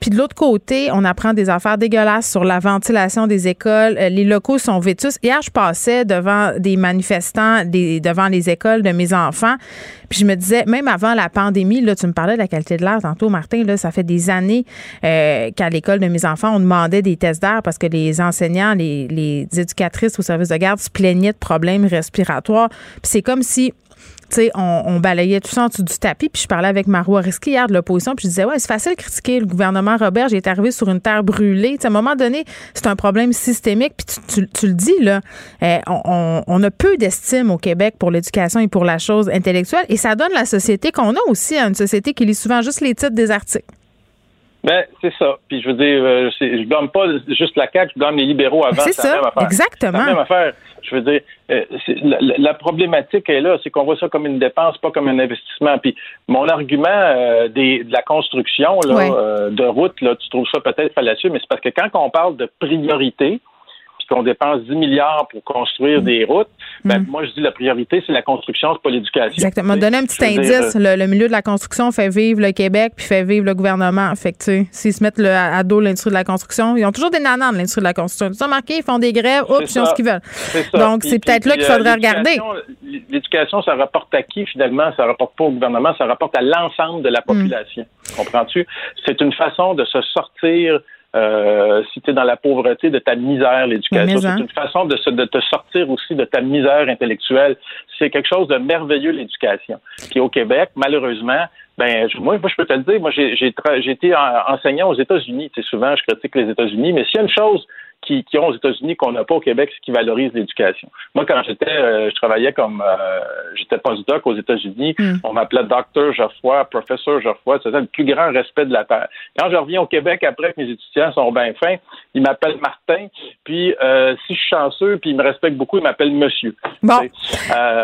Puis de l'autre côté, on apprend des affaires dégueulasses sur la ventilation des écoles. Euh, les locaux sont vétus. Hier, je passais devant des manifestants, devant les écoles de mes enfants. Puis je me disais, même avant la pandémie, là, tu me parlais de la qualité de l'air tantôt, Martin, là, ça fait des années euh, qu'à l'école de mes enfants, on demandait des tests d'air parce que les enseignants, les, les éducatrices au service de garde se plaignaient de problèmes respiratoires. Puis c'est comme si on, balayait tout ça en dessous du tapis. Puis je parlais avec Marois Risky hier de l'opposition. Puis je disais, ouais, c'est facile de critiquer le gouvernement Robert. J'ai été arrivé sur une terre brûlée. à un moment donné, c'est un problème systémique. Puis tu, le dis, là, eh, on, a peu d'estime au Québec pour l'éducation et pour la chose intellectuelle. Et ça donne la société qu'on a aussi à une société qui lit souvent juste les titres des articles. Ben, c'est ça. Puis je veux dire, euh, je blâme pas juste la CAQ, je blâme les libéraux avant. C'est ça, exactement. C'est la même affaire. Je veux dire, euh, la, problématique est là, c'est qu'on voit ça comme une dépense, pas comme un investissement. Puis mon argument euh, des, de la construction là, de route, là, tu trouves ça peut-être fallacieux, mais c'est parce que quand on parle de priorité, qu'on dépense 10 milliards pour construire des routes, ben, mm. moi, je dis la priorité, c'est la construction, c'est pas l'éducation. Exactement. Donner un petit indice. Euh, le, milieu de la construction fait vivre le Québec puis fait vivre le gouvernement. Fait que, tu sais, s'ils se mettent le, à, dos l'industrie de la construction, ils ont toujours des nanas de l'industrie de la construction. Ils ont marqué, ils font des grèves, oups, ils ont ce qu'ils veulent. Donc, c'est peut-être là qu'il faudrait euh, regarder. L'éducation, ça rapporte à qui, finalement? Ça rapporte pas au gouvernement, ça rapporte à l'ensemble de la mm. population. Comprends-tu? C'est une façon de se sortir euh, si tu es dans la pauvreté, de ta misère, l'éducation. C'est une façon de, de, te sortir aussi de ta misère intellectuelle. C'est quelque chose de merveilleux, l'éducation. Puis au Québec, malheureusement, ben moi, je peux te le dire, moi j'ai été enseignant aux États-Unis. Tu souvent, je critique les États-Unis, mais s'il y a une chose qui, qui ont aux États-Unis qu'on n'a pas au Québec, c'est qui valorise l'éducation. Moi, quand j'étais, euh, je travaillais comme, euh, j'étais postdoc aux États-Unis, hmm. on m'appelait docteur Geoffroy, professeur Geoffroy, c'était le plus grand respect de la terre. Quand je reviens au Québec après que mes étudiants sont bien fins, ils m'appellent Martin, puis euh, si je suis chanceux, puis ils me respectent beaucoup, ils m'appellent Monsieur. Bon,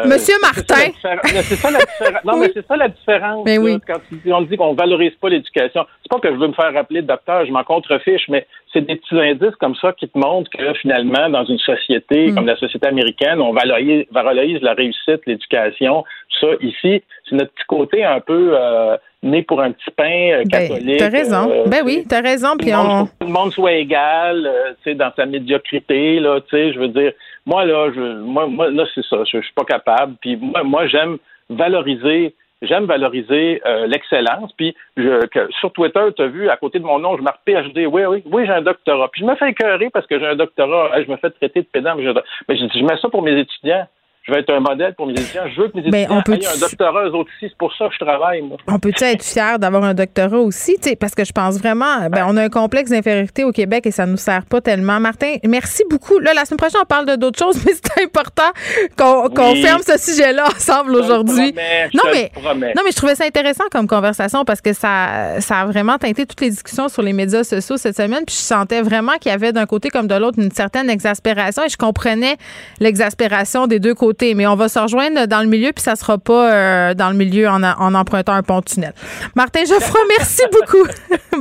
Monsieur Martin. C'est ça, la différence. Non, mais c'est ça la différence. Mais oui. Quand on dit qu'on valorise pas l'éducation, c'est pas que je veux me faire appeler docteur, je m'en contrefiche, mais c'est des petits indices comme ça qui te montrent que finalement, dans une société mm. comme la société américaine, on valorise, valorise la réussite, l'éducation. Ça, ici, c'est notre petit côté un peu euh, né pour un petit pain euh, ben, catholique. t'as raison. Euh, ben oui, t'as raison. Puis on... Tout le monde soit égal, tu sais, dans sa médiocrité, là, tu sais, je veux dire, moi, là, je, moi, moi là, c'est ça, je, je suis pas capable. Puis moi, moi j'aime valoriser j'aime valoriser euh, l'excellence. Puis je, que, sur Twitter, tu as vu, à côté de mon nom, je marque PhD. Oui, oui, oui, j'ai un doctorat. Puis je me fais écœurer parce que j'ai un doctorat. je me fais traiter de pédant. Mais je, mais je, je mets ça pour mes étudiants je vais être un modèle pour mes étudiants. Je veux que mes ben, étudiants aient un doctorat, eux autres aussi. C'est pour ça que je travaille, moi. On peut-tu être fier d'avoir un doctorat aussi? parce que je pense vraiment, ben, on a un complexe d'infériorité au Québec et ça nous sert pas tellement. Martin, merci beaucoup. Là, la semaine prochaine, on parle de d'autres choses, mais c'est important qu'on ferme ce sujet-là ensemble aujourd'hui. Non, mais, non, mais je trouvais ça intéressant comme conversation parce que ça, ça a vraiment teinté toutes les discussions sur les médias sociaux cette semaine. Puis je sentais vraiment qu'il y avait d'un côté comme de l'autre une certaine exaspération et je comprenais l'exaspération des deux côtés mais on va se rejoindre dans le milieu, puis ça sera pas euh, dans le milieu en, empruntant un pont tunnel. Martin Geoffroy, merci beaucoup.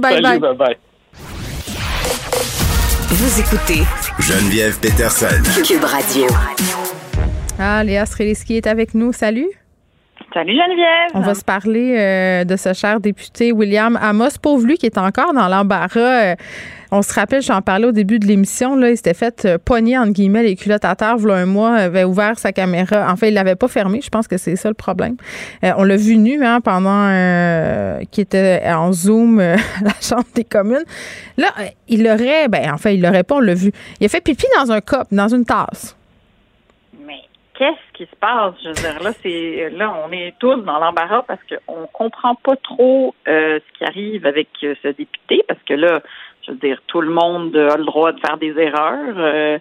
bye, bye bye. Bye Vous écoutez Geneviève Peterson. Cube Radio. Ah, Léa Streliski est avec nous. Salut. Salut Geneviève. On va se parler euh, de ce cher député William Amos. Pauvre lui qui est encore dans l'embarras. Euh, On se rappelle, j'en parlais au début de l'émission, là, il s'était fait euh, pogner, entre guillemets, les culottes à terre, voilà un mois, avait ouvert sa caméra. En fait, il l'avait pas fermé. Je pense que c'est ça le problème. Euh, on l'a vu nu, hein, pendant euh, qui était en Zoom à la Chambre des communes. Là, il aurait, ben, en fait, il l'aurait pas, on l'a vu. Il a fait pipi dans un cop, dans une tasse qu'est-ce qui se passe? Je veux dire, là, c'est là, on est tous dans l'embarras parce qu'on comprend pas trop euh, ce qui arrive avec euh, ce député, parce que là, je veux dire, tout le monde a le droit de faire des erreurs. Euh,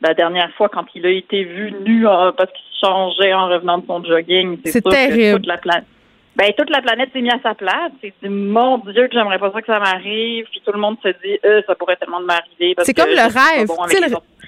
la dernière fois, quand il a été vu nu parce qu'il changeait en revenant de son jogging, c'est terrible. toute la planète. Ben, toute la planète s'est mise à sa place. C'est dit, mon Dieu, que j'aimerais pas ça que ça m'arrive. Puis tout le monde se dit, euh, ça pourrait tellement m'arriver. C'est comme le rêve.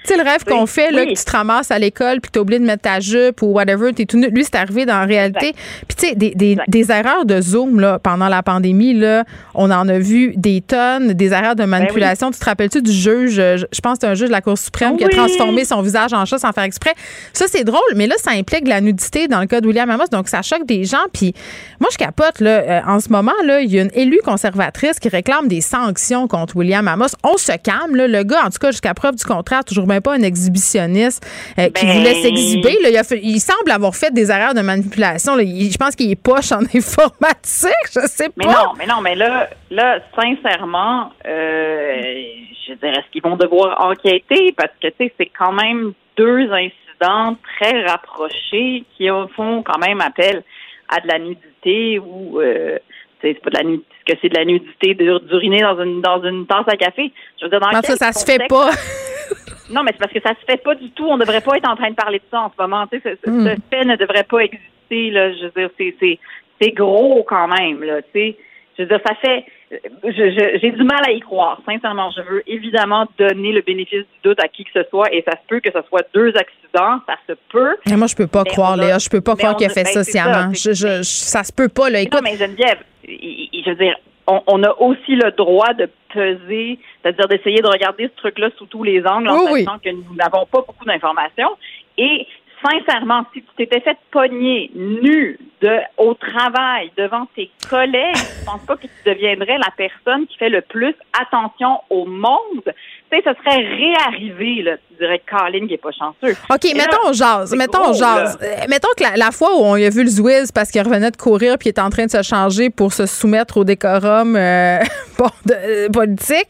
Tu sais, le rêve qu'on fait, là, que tu te ramasses à l'école puis tu oublié de mettre ta jupe ou whatever, es tout Lui, c'est arrivé dans la réalité. Puis, tu sais, des, des, des, erreurs de Zoom, là, pendant la pandémie, là, on en a vu des tonnes, des erreurs de ben manipulation. Tu te rappelles-tu du juge, je pense que c'est un juge de la Cour suprême qui a transformé son visage en chat sans faire exprès. Ça, c'est drôle, mais là, ça implique la nudité dans le cas de William Amos, donc ça choque des gens. Puis, moi, je capote, là, euh, en ce moment, là, il y a une élue conservatrice qui réclame des sanctions contre William Amos. On se calme, là. Le gars, en tout cas, jusqu'à preuve du contraire, toujours même pas un exhibitionniste euh, qui voulait ben, s'exhiber. Il, semble avoir fait des erreurs de manipulation. je pense qu'il est poche en informatique. Je sais pas. Mais non, mais non, mais là, là sincèrement, euh, je dirais, est-ce qu'ils vont devoir enquêter? Parce que, tu sais, c'est quand même deux incidents très rapprochés qui font quand même appel à de la nudité ou euh, c'est pas de la nudité, que c'est de la nudité d'uriner dans une dans une tasse à café. Je veux dire, dans ça, ça se fait pas. non, mais c'est parce que ça se fait pas du tout. On devrait pas être en train de parler de ça en ce moment. Tu sais, ce, hmm. fait ne devrait pas exister. Là, je veux dire, c'est c'est c'est gros quand même. Là, tu sais, je veux dire, ça fait j'ai du mal à y croire. Sincèrement, je veux évidemment donner le bénéfice du doute à qui que ce soit et ça se peut que ce soit deux accidents, ça se peut. Mais moi, je peux pas croire, Léa. Je peux pas croire qu'il a fait ben, ça sciemment. Ça, je, ça se peut pas, là. Écoute. Non, mais Geneviève, je veux dire, on, a aussi le droit de peser, c'est-à-dire d'essayer de regarder ce truc-là sous tous les angles en sachant que nous n'avons pas beaucoup d'informations. Et sincèrement, si tu t'étais fait pogner nu de, au travail devant tes collègues, je pense pas que tu deviendrais la personne qui fait le plus attention au monde? Tu sais, ça serait réarrivé, là. Tu dirais que Colin, qui est pas chanceux. OK, mettons, on jase. Mettons, on jase. Euh, mettons que la, fois où on a vu le Zwiz parce qu'il revenait de courir puis il est en train de se changer pour se soumettre au décorum euh, euh, politique,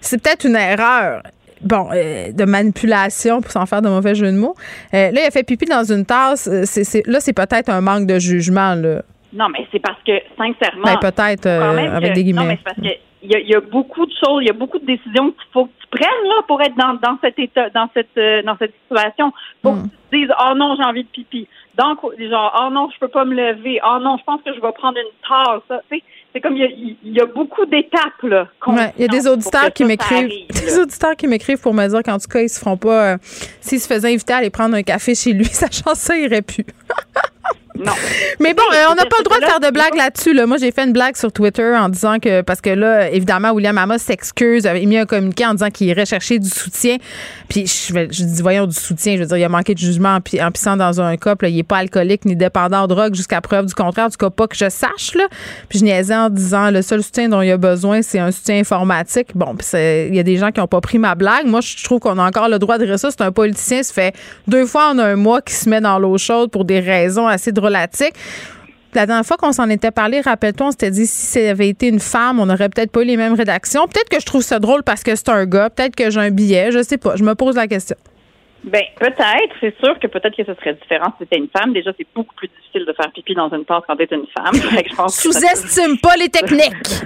c'est peut-être une erreur bon, euh, de manipulation pour s'en faire de mauvais jeux de mots. Euh, là, il a fait pipi dans une tasse. Euh, c'est, là, c'est peut-être un manque de jugement. Là. Non, mais c'est parce que, sincèrement. Ben, peut-être, avec des guillemets. Non, mais c'est parce que. Il y, a, beaucoup de choses, il y a beaucoup de décisions qu'il faut que tu prennes là pour être dans, dans cet état, dans cette dans cette situation. Faut que hmm. tu te dises oh non j'ai envie de pipi. Donc genre oh non je peux pas me lever. Oh non je pense que je vais prendre une tasse. Tu sais c'est comme il y, a, beaucoup d'étapes là. il y a des auditeurs qui m'écrivent, des auditeurs qui m'écrivent pour me dire qu'en tout cas ils se feront pas, euh, s'ils se faisaient inviter à aller prendre un café chez lui, sachant ça irait plus. Non. Mais bon, euh, on n'a pas le droit de faire de blagues là-dessus. Là. Moi, j'ai fait une blague sur Twitter en disant que, parce que là, évidemment, William Amos s'excuse, avait mis un communiqué en disant qu'il irait chercher du soutien. Puis je, je dis, voyons, du soutien. Je veux dire, il a manqué de jugement en, pissant dans un couple. Il n'est pas alcoolique ni dépendant de drogue jusqu'à preuve du contraire. Du cas, pas que je sache. Là. Puis je niaisais en disant, le seul soutien dont il a besoin, c'est un soutien informatique. Bon, puis il y a des gens qui n'ont pas pris ma blague. Moi, je trouve qu'on a encore le droit de dire ça. C'est un politicien, ça fait deux fois en un mois qui se met dans l'eau chaude pour des raisons assez drôlatiques. La dernière fois qu'on s'en était parlé, rappelle-toi, on s'était dit si ça avait été une femme, on n'aurait peut-être pas eu les mêmes rédactions. Peut-être que je trouve ça drôle parce que c'est un gars, peut-être que j'ai un billet, je sais pas. Je me pose la question. Ben peut-être, c'est sûr que peut-être que ce serait différent si c'était une femme. Déjà, c'est beaucoup plus difficile de faire pipi dans une tasse quand t'es une femme. Sous-estime pas les techniques.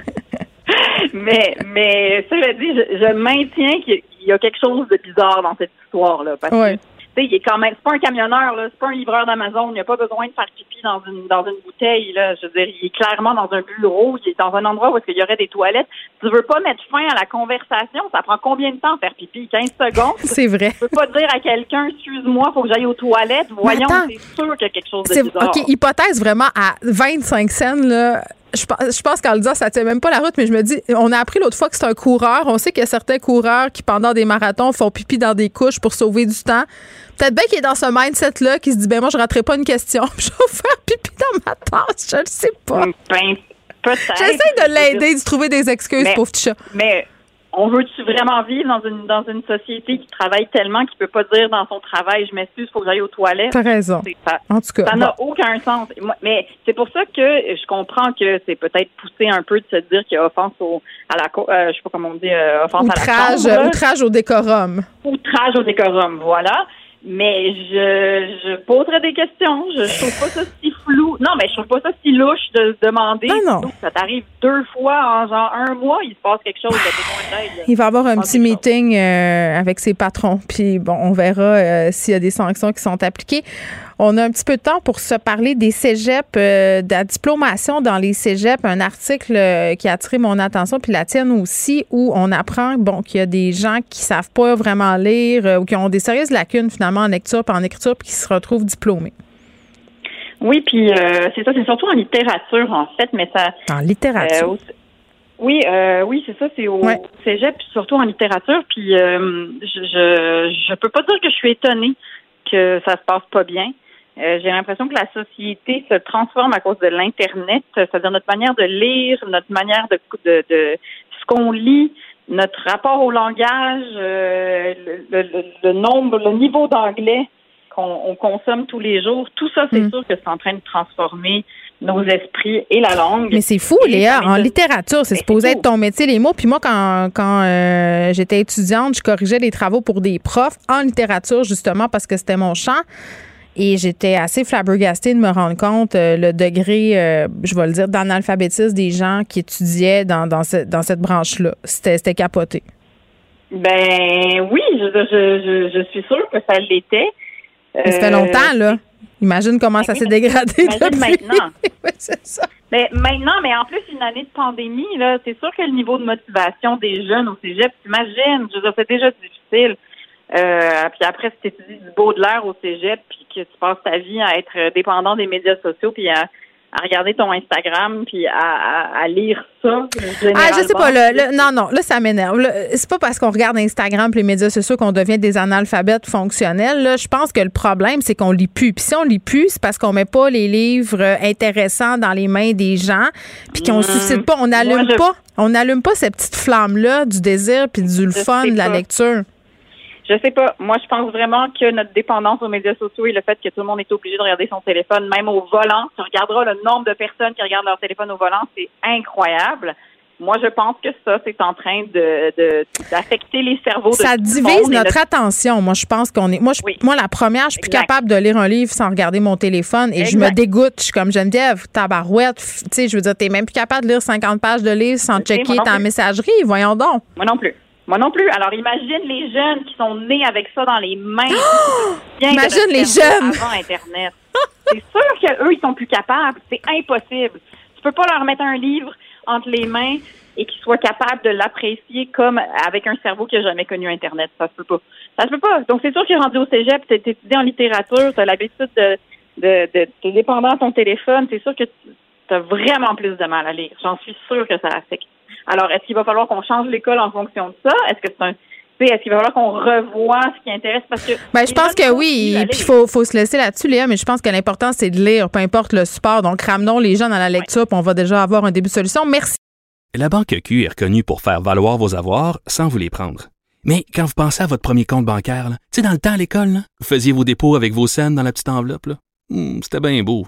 mais mais cela dit, je, maintiens qu'il y a quelque chose de bizarre dans cette histoire là, parce que il est quand même, c'est pas un camionneur, là, c'est pas un livreur d'Amazon, il a pas besoin de faire pipi dans une dans une bouteille, là. Je veux dire, il est clairement dans un bureau, il est dans un endroit où il y aurait des toilettes. Tu veux pas mettre fin à la conversation, ça prend combien de temps faire pipi? 15 secondes? C'est vrai. Tu peux pas dire à quelqu'un, excuse-moi, faut que j'aille aux toilettes? Voyons, c'est sûr qu'il y a quelque chose de bizarre. OK, hypothèse vraiment à 25 scènes, là je, je pense qu'en le disant, ça tient même pas la route, mais je me dis, on a appris l'autre fois que c'est un coureur. On sait qu'il y a certains coureurs qui, pendant des marathons, font pipi dans des couches pour sauver du temps. Peut-être bien qu'il est dans ce mindset-là, qui se dit, ben moi, je raterai pas une question. je vais faire pipi dans ma tasse. Je le sais pas. Ben, J'essaie de l'aider, de trouver des excuses, pauvre petit chat. Mais on veut-tu vraiment vivre dans une dans une société qui travaille tellement qu'il peut pas dire dans son travail je m'excuse faut que j'aille aux toilettes? T'as raison. ça, en tout cas ça n'a aucun sens. Mais c'est pour ça que je comprends que c'est peut-être poussé un peu de se dire qu'il y a offense au à la euh, je sais pas comment on dit euh, offense outrage, à la outrage au décorum. Outrage au décorum voilà mais je, je poserai des questions. Je, je trouve pas ça si flou. Non, mais je trouve pas ça si louche de se demander. Non, non. Ça t'arrive deux fois en genre un mois, il se passe quelque chose. De il va avoir un petit meeting euh, avec ses patrons. Puis bon, on verra euh, s'il y a des sanctions qui sont appliquées. On a un petit peu de temps pour se parler des cégeps, euh, de la diplomation dans les cégeps. Un article euh, qui a attiré mon attention, puis la tienne aussi, où on apprend bon, qu'il y a des gens qui savent pas vraiment lire euh, ou qui ont des sérieuses lacunes finalement en lecture et en écriture puis qui se retrouvent diplômés. Oui, puis c'est ça, c'est surtout en littérature en fait, mais ça. En littérature. oui, oui, c'est ça, c'est au cégep, surtout en littérature. Puis je, je je peux pas dire que je suis étonnée que ça se passe pas bien. Euh, j'ai l'impression que la société se transforme à cause de l'Internet, c'est-à-dire notre manière de lire, notre manière de, de, de ce qu'on lit, notre rapport au langage, euh, le, nombre, le niveau d'anglais qu'on consomme tous les jours, tout ça, c'est hmm. sûr que c'est en train de transformer nos esprits et la langue. Mais c'est fou, Léa. En littérature, c'est supposé être ton métier, les mots. Puis moi, quand, quand euh, j'étais étudiante, je corrigeais les travaux pour des profs en littérature, justement, parce que c'était mon champ. Et j'étais assez flabbergastée de me rendre compte euh, le degré, euh, je vais le dire, d'analphabétisme des gens qui étudiaient dans, dans, dans cette branche-là. C'était capoté. Ben oui, je, je, je, suis sûre que ça l'était. ça fait longtemps, là. Euh, Imagine comment ça s'est dégradé. Imagine maintenant. c'est ça. Mais maintenant, mais en plus, une année de pandémie, là, c'est sûr que le niveau de motivation des jeunes au cégep, t'imagines, je veux dire, c'est déjà difficile. Euh, puis après, si tu étudies du beau de l'air au cégep, puis que tu passes ta vie à être dépendant des médias sociaux, puis à, à regarder ton Instagram puis à, à, lire ça. Ah, je sais pas. Le, non, non, là, ça m'énerve. C'est pas parce qu'on regarde Instagram et les médias sociaux qu'on devient des analphabètes fonctionnels. Là, je pense que le problème, c'est qu'on lit plus. Puis si on lit plus, c'est parce qu'on met pas les livres intéressants dans les mains des gens puis qu'on hmm. suscite pas, on n'allume pas, on n'allume pas cette petite flamme-là du désir puis du fun de la lecture. Je sais pas. Moi, je pense vraiment que notre dépendance aux médias sociaux et le fait que tout le monde est obligé de regarder son téléphone, même au volant, tu regarderas le nombre de personnes qui regardent leur téléphone au volant, c'est incroyable. Moi, je pense que ça, c'est en train de, d'affecter les cerveaux. Ça divise notre, attention. Moi, je pense qu'on est. Moi, je, moi, la première, je suis plus capable de lire un livre sans regarder mon téléphone et je me dégoûte. Je suis comme Geneviève, tabarouette. Tu sais, je veux dire, t'es même plus capable de lire 50 pages de livre sans checker ta messagerie. Voyons donc. Moi non plus. Moi non plus. Alors imagine les jeunes qui sont nés avec ça dans les mains. imagine les jeunes avant Internet. C'est sûr qu'eux ils sont plus capables. C'est impossible. Tu peux pas leur mettre un livre entre les mains et qu'ils soient capables de l'apprécier comme avec un cerveau qui a jamais connu Internet. Ça se peut pas. Ça se peut pas. Donc c'est sûr qu'il est rendu au cégep, tu étudié en littérature, tu as l'habitude de, de, de, de dépendant à ton téléphone. C'est sûr que tu as vraiment plus de mal à lire. J'en suis sûre que ça affecte. Alors, est-ce qu'il va falloir qu'on change l'école en fonction de ça? Est-ce que c'est un est-ce qu'il va falloir qu'on revoie ce qui intéresse? Parce que. Ben, je pense que oui. Puis, il faut, faut se laisser là-dessus, Léa, mais je pense que l'important, c'est de lire, peu importe le support. Donc, ramenons les gens dans la lecture, puis on va déjà avoir un début de solution. Merci. La Banque Q est reconnue pour faire valoir vos avoirs sans vous les prendre. Mais quand vous pensez à votre premier compte bancaire, tu sais, dans le temps à l'école, vous faisiez vos dépôts avec vos scènes dans la petite enveloppe. Hmm, c'était bien beau.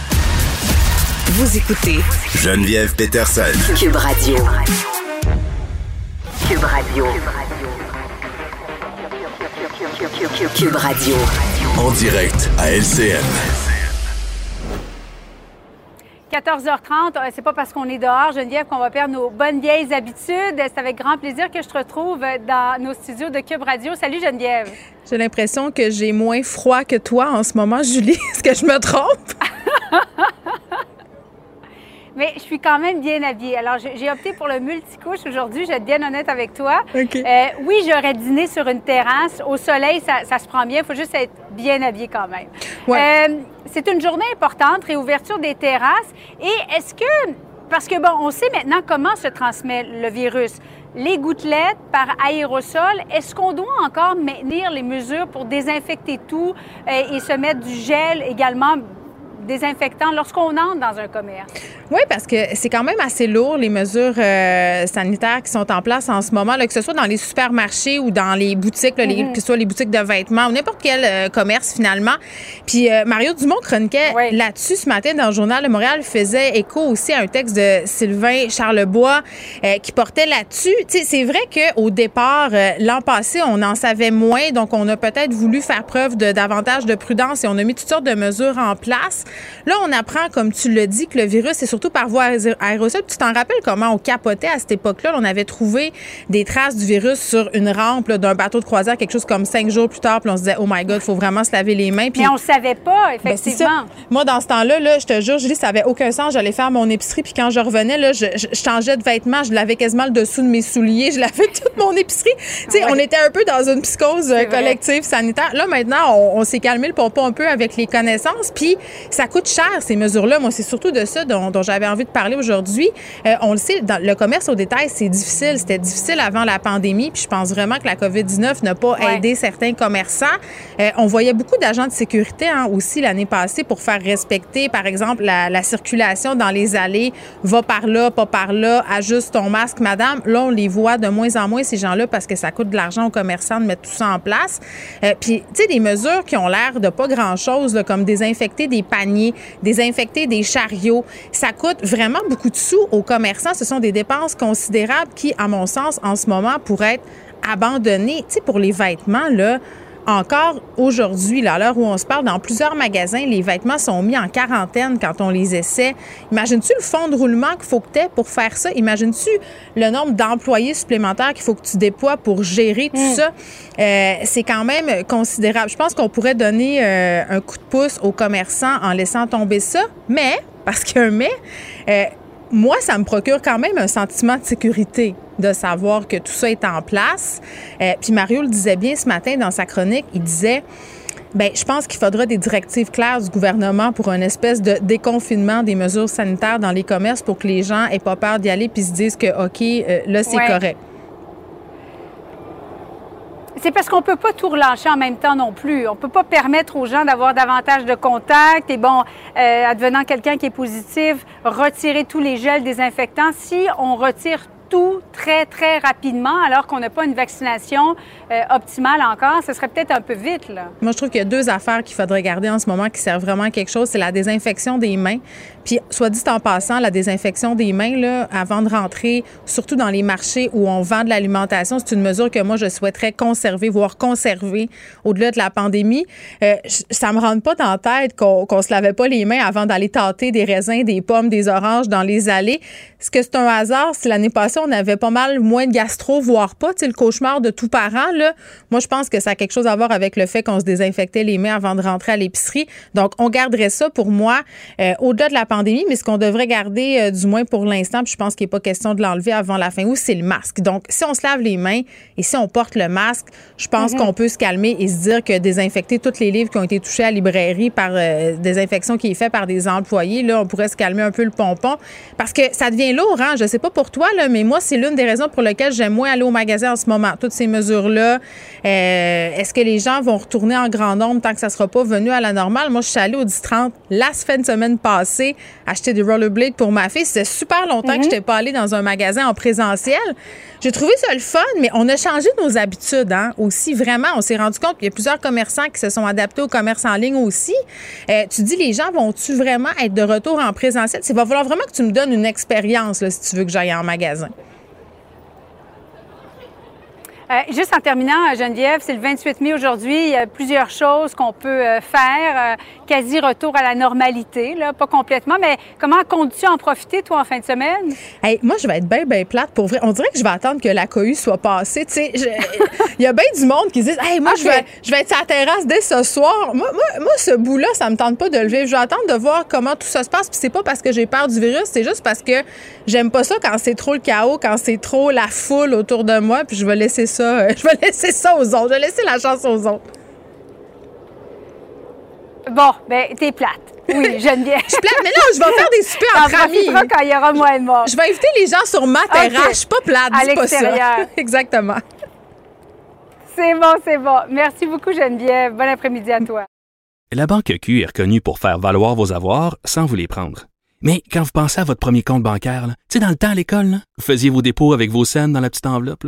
Vous écoutez Geneviève Peterson. Cube Radio. Cube Radio. Cube Radio. En direct à LCN. 14h30, euh, c'est pas parce qu'on est dehors, Geneviève, qu'on va perdre nos bonnes vieilles habitudes. C'est avec grand plaisir que je te retrouve dans nos studios de Cube Radio. Salut Geneviève. J'ai l'impression que j'ai moins froid que toi en ce moment, Julie. Est-ce que je me trompe? mais je suis quand même bien habillée. Alors, j'ai opté pour le multicouche aujourd'hui, je vais être bien honnête avec toi. Euh, oui, j'aurais dîné sur une terrasse. Au soleil, ça, se prend bien. Il faut juste être bien habillé quand même. Euh, c'est une journée importante, réouverture des terrasses. Et est-ce que, parce que bon, on sait maintenant comment se transmet le virus les gouttelettes par aérosol. Est-ce qu'on doit encore maintenir les mesures pour désinfecter tout euh, et se mettre du gel également? Désinfectant lorsqu'on entre dans un commerce? Oui, parce que c'est quand même assez lourd, les mesures euh, sanitaires qui sont en place en ce moment, là, que ce soit dans les supermarchés ou dans les boutiques, les, mm-hmm. que ce soit les boutiques de vêtements ou n'importe quel euh, commerce finalement. Puis euh, Mario Dumont chroniquait là-dessus ce matin dans le journal de Montréal, faisait écho aussi à un texte de Sylvain Charlebois qui portait là-dessus. C'est vrai qu'au départ, l'an passé, on en savait moins, donc on a peut-être voulu faire preuve de davantage de prudence et on a mis toutes sortes de mesures en place. Là, on apprend, comme tu le dis, que le virus est surtout par voie aérosol. Tu t'en rappelles comment on capotait à cette époque-là? On avait trouvé des traces du virus sur une rampe d'un bateau de croisière, quelque chose comme cinq jours plus tard, puis on se disait, oh my God, il faut vraiment se laver les mains. Puis, Mais on savait pas, ben, effectivement. Moi, dans ce temps-là, là, je te jure, Julie, ça avait aucun sens. J'allais faire mon épicerie, puis quand je revenais, là, je, changeais de vêtements, je lavais quasiment le dessous de mes souliers, je lavais toute mon épicerie. Tu sais, on était un peu dans une psychose euh, collective sanitaire. Là, maintenant, on, s'est calmé le pompon un peu avec les connaissances, puis ça coûte cher, ces mesures-là. Moi, c'est surtout de ça dont, j'avais envie de parler aujourd'hui. Euh, on le sait, dans le commerce au détail, c'est difficile. C'était difficile avant la pandémie, puis je pense vraiment que la COVID-19 n'a pas aidé certains commerçants. Euh, on voyait beaucoup d'agents de sécurité hein, aussi l'année passée pour faire respecter, par exemple, la, circulation dans les allées. Va par là, pas par là, ajuste ton masque, madame. Là, on les voit de moins en moins, ces gens-là, parce que ça coûte de l'argent aux commerçants de mettre tout ça en place. Euh, puis, tu sais, des mesures qui ont l'air de pas grand-chose, comme désinfecter des paniers, désinfecter des chariots. Ça coûte vraiment beaucoup de sous aux commerçants. Ce sont des dépenses considérables qui, à mon sens, en ce moment, pourraient être abandonnées. Tu sais, pour les vêtements, là, encore aujourd'hui, à l'heure où on se parle, dans plusieurs magasins, les vêtements sont mis en quarantaine quand on les essaie. Imagines-tu le fond de roulement qu'il faut que tu aies pour faire ça? Imagines-tu le nombre d'employés supplémentaires qu'il faut que tu déploies pour gérer tout hmm. ça? Euh, c'est quand même considérable. Je pense qu'on pourrait donner euh, un coup de pouce aux commerçants en laissant tomber ça, mais, parce qu'il y a un mais, euh, moi, ça me procure quand même un sentiment de sécurité de savoir que tout ça est en place. Euh, puis Mario le disait bien ce matin dans sa chronique, il disait Bien, je pense qu'il faudra des directives claires du gouvernement pour une espèce de déconfinement des mesures sanitaires dans les commerces pour que les gens aient pas peur d'y aller puis se disent que OK, euh, là c'est correct. C'est parce qu'on peut pas tout relâcher en même temps non plus. On peut pas permettre aux gens d'avoir davantage de contacts et bon, euh, advenant quelqu'un qui est positif, retirer tous les gels désinfectants. Si on retire tout très, très rapidement alors qu'on n'a pas une vaccination euh, optimale encore, ce serait peut-être un peu vite. Là. Moi, je trouve qu'il y a deux affaires qu'il faudrait garder en ce moment qui servent vraiment à quelque chose. C'est la désinfection des mains. Puis, soit dit en passant, la désinfection des mains, là, avant de rentrer, surtout dans les marchés où on vend de l'alimentation, c'est une mesure que moi, je souhaiterais conserver, voire conserver au-delà de la pandémie. Euh, ça me rentre pas dans la tête qu'on se lavait pas les mains avant d'aller tâter des raisins, des pommes, des oranges dans les allées. Est-ce que c'est un hasard si l'année passée, on avait pas mal moins de gastro, voire pas, sais, le cauchemar de tout parent, là. Moi, je pense que ça a quelque chose à voir avec le fait qu'on se désinfectait les mains avant de rentrer à l'épicerie. Donc, on garderait ça pour moi euh, au-delà de la pandémie, mais ce qu'on devrait garder, euh, du moins pour l'instant, puis je pense qu'il n'est pas question de l'enlever avant la fin août, c'est le masque. Donc, si on se lave les mains et si on porte le masque, je pense mhm. qu'on peut se calmer et se dire que désinfecter tous les livres qui ont été touchés à la librairie par euh, des infections qui est fait par des employés, là, on pourrait se calmer un peu le pompon parce que ça devient lourd, hein? Je sais pas pour toi, là, mais moi, c'est l'une des raisons pour lesquelles j'aime moins aller au magasin en ce moment. Toutes ces mesures-là. Euh, est-ce que les gens vont retourner en grand nombre tant que ça ne sera pas venu à la normale? Moi, je suis allée au 10-30 la semaine passée acheter des rollerblades pour ma fille. C'était super longtemps que mhm. je n'étais pas allée dans un magasin en présentiel. J'ai trouvé ça le fun, mais on a changé nos habitudes hein, aussi. Vraiment, on s'est rendu compte qu'il y a plusieurs commerçants qui se sont adaptés au commerce en ligne aussi. Euh, tu dis, les gens vont-tu vraiment être de retour en présentiel? Il va falloir vraiment que tu me donnes une expérience si tu veux que j'aille en magasin. Euh, juste en terminant, Geneviève, c'est le 28 mai aujourd'hui. Il y a plusieurs choses qu'on peut euh, faire. Euh, quasi retour à la normalité, là, pas complètement, mais comment comptes-tu en profiter, toi, en fin de semaine? Hey, moi, je vais être bien, bien plate pour vrai. On dirait que je vais attendre que la cohue soit passée. Sais, il y a bien du monde qui dit Hey, moi, je, vais, je vais être sur la terrasse dès ce soir. Moi, moi, ce bout-là, ça me tente pas de lever. Je vais attendre de voir comment tout ça se passe. Puis c'est pas parce que j'ai peur du virus, c'est juste parce que j'aime pas ça quand c'est trop le chaos, quand c'est trop la foule autour de moi. Puis je vais laisser ça, je vais laisser ça aux autres. Je vais laisser la chance aux autres. Bon, ben, t'es plate. Oui, j'aime bien. je suis plate, mais non, je vais faire des super entre amis. quand il y aura moins de morts. Je vais inviter les gens sur ma terrasse. Je suis pas plate, à pas ça. Exactement. C'est bon, c'est bon. Merci beaucoup, Geneviève. Bon après-midi à toi. La Banque Q est reconnue pour faire valoir vos avoirs sans vous les prendre. Mais quand vous pensez à votre premier compte bancaire, tu sais, dans le temps à l'école, vous faisiez vos dépôts avec vos scènes dans la petite enveloppe.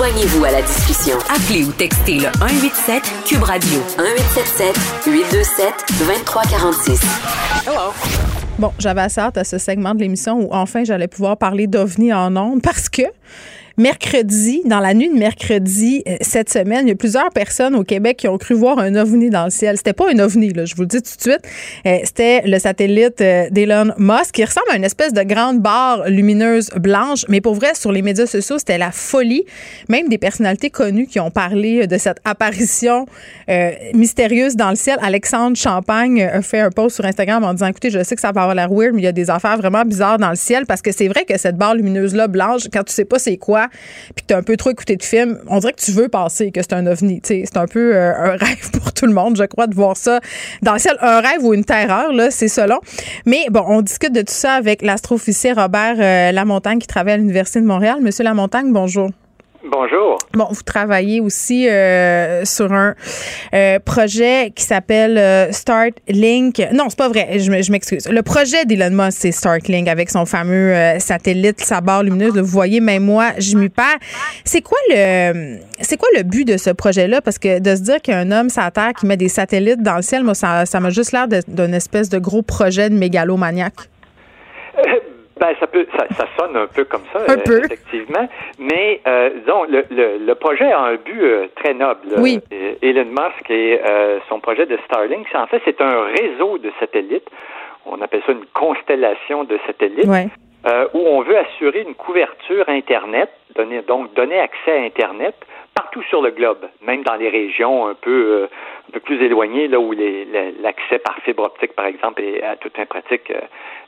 Joignez-vous à la discussion. Appelez ou textez le 187 Cube Radio 1877 827 2346. Hello. Bon, j'avais assez hâte à ce segment de l'émission où enfin j'allais pouvoir parler d'OVNI en ondes parce que mercredi, dans la nuit de mercredi euh, cette semaine, il y a plusieurs personnes au Québec qui ont cru voir un ovni dans le ciel. C'était pas un ovni, là, je vous le dis tout de suite. Euh, c'était le satellite euh, d'Elon Musk qui ressemble à une espèce de grande barre lumineuse blanche. Mais pour vrai, sur les médias sociaux, c'était la folie. Même des personnalités connues qui ont parlé de cette apparition mystérieuse dans le ciel. Alexandre Champagne a fait un post sur Instagram en disant, écoutez, je sais que ça va avoir l'air weird, mais il y a des affaires vraiment bizarres dans le ciel parce que c'est vrai que cette barre lumineuse-là blanche, quand tu sais pas c'est quoi, puis que tu as un peu trop écouté de film, on dirait que tu veux penser que c'est un ovni. C'est un peu euh, un rêve pour tout le monde, je crois, de voir ça dans le ciel. Un rêve ou une terreur, là, c'est selon. Mais bon, on discute de tout ça avec l'astrophysicien Robert euh, Lamontagne qui travaille à l'Université de Montréal. Monsieur Lamontagne, bonjour. Bonjour. Bon, vous travaillez aussi euh, sur un euh, projet qui s'appelle euh, Start Link. Non, c'est pas vrai. Je, m'excuse. Le projet d'Elon Musk, c'est Startlink avec son fameux satellite, sa barre lumineuse. Vous voyez, même moi, je m'y perds. C'est quoi le, c'est quoi le but de ce projet-là? Parce que de se dire qu'un homme sur Terre qui met des satellites dans le ciel, moi, ça, ça m'a juste l'air d'une espèce de gros projet de mégalomaniaque. Ben, ça peut, ça, ça, sonne un peu comme ça, euh, effectivement. Mais euh, disons, le, le, le, projet a un but euh, très noble. Oui. Elon Musk et son projet de Starlink, en fait, c'est un réseau de satellites. On appelle ça une constellation de satellites. où on veut assurer une couverture Internet, donner, donc donner accès à Internet partout sur le globe, même dans les régions un peu, un peu plus éloignées, là où l'accès par fibre optique, par exemple, est à toute pratique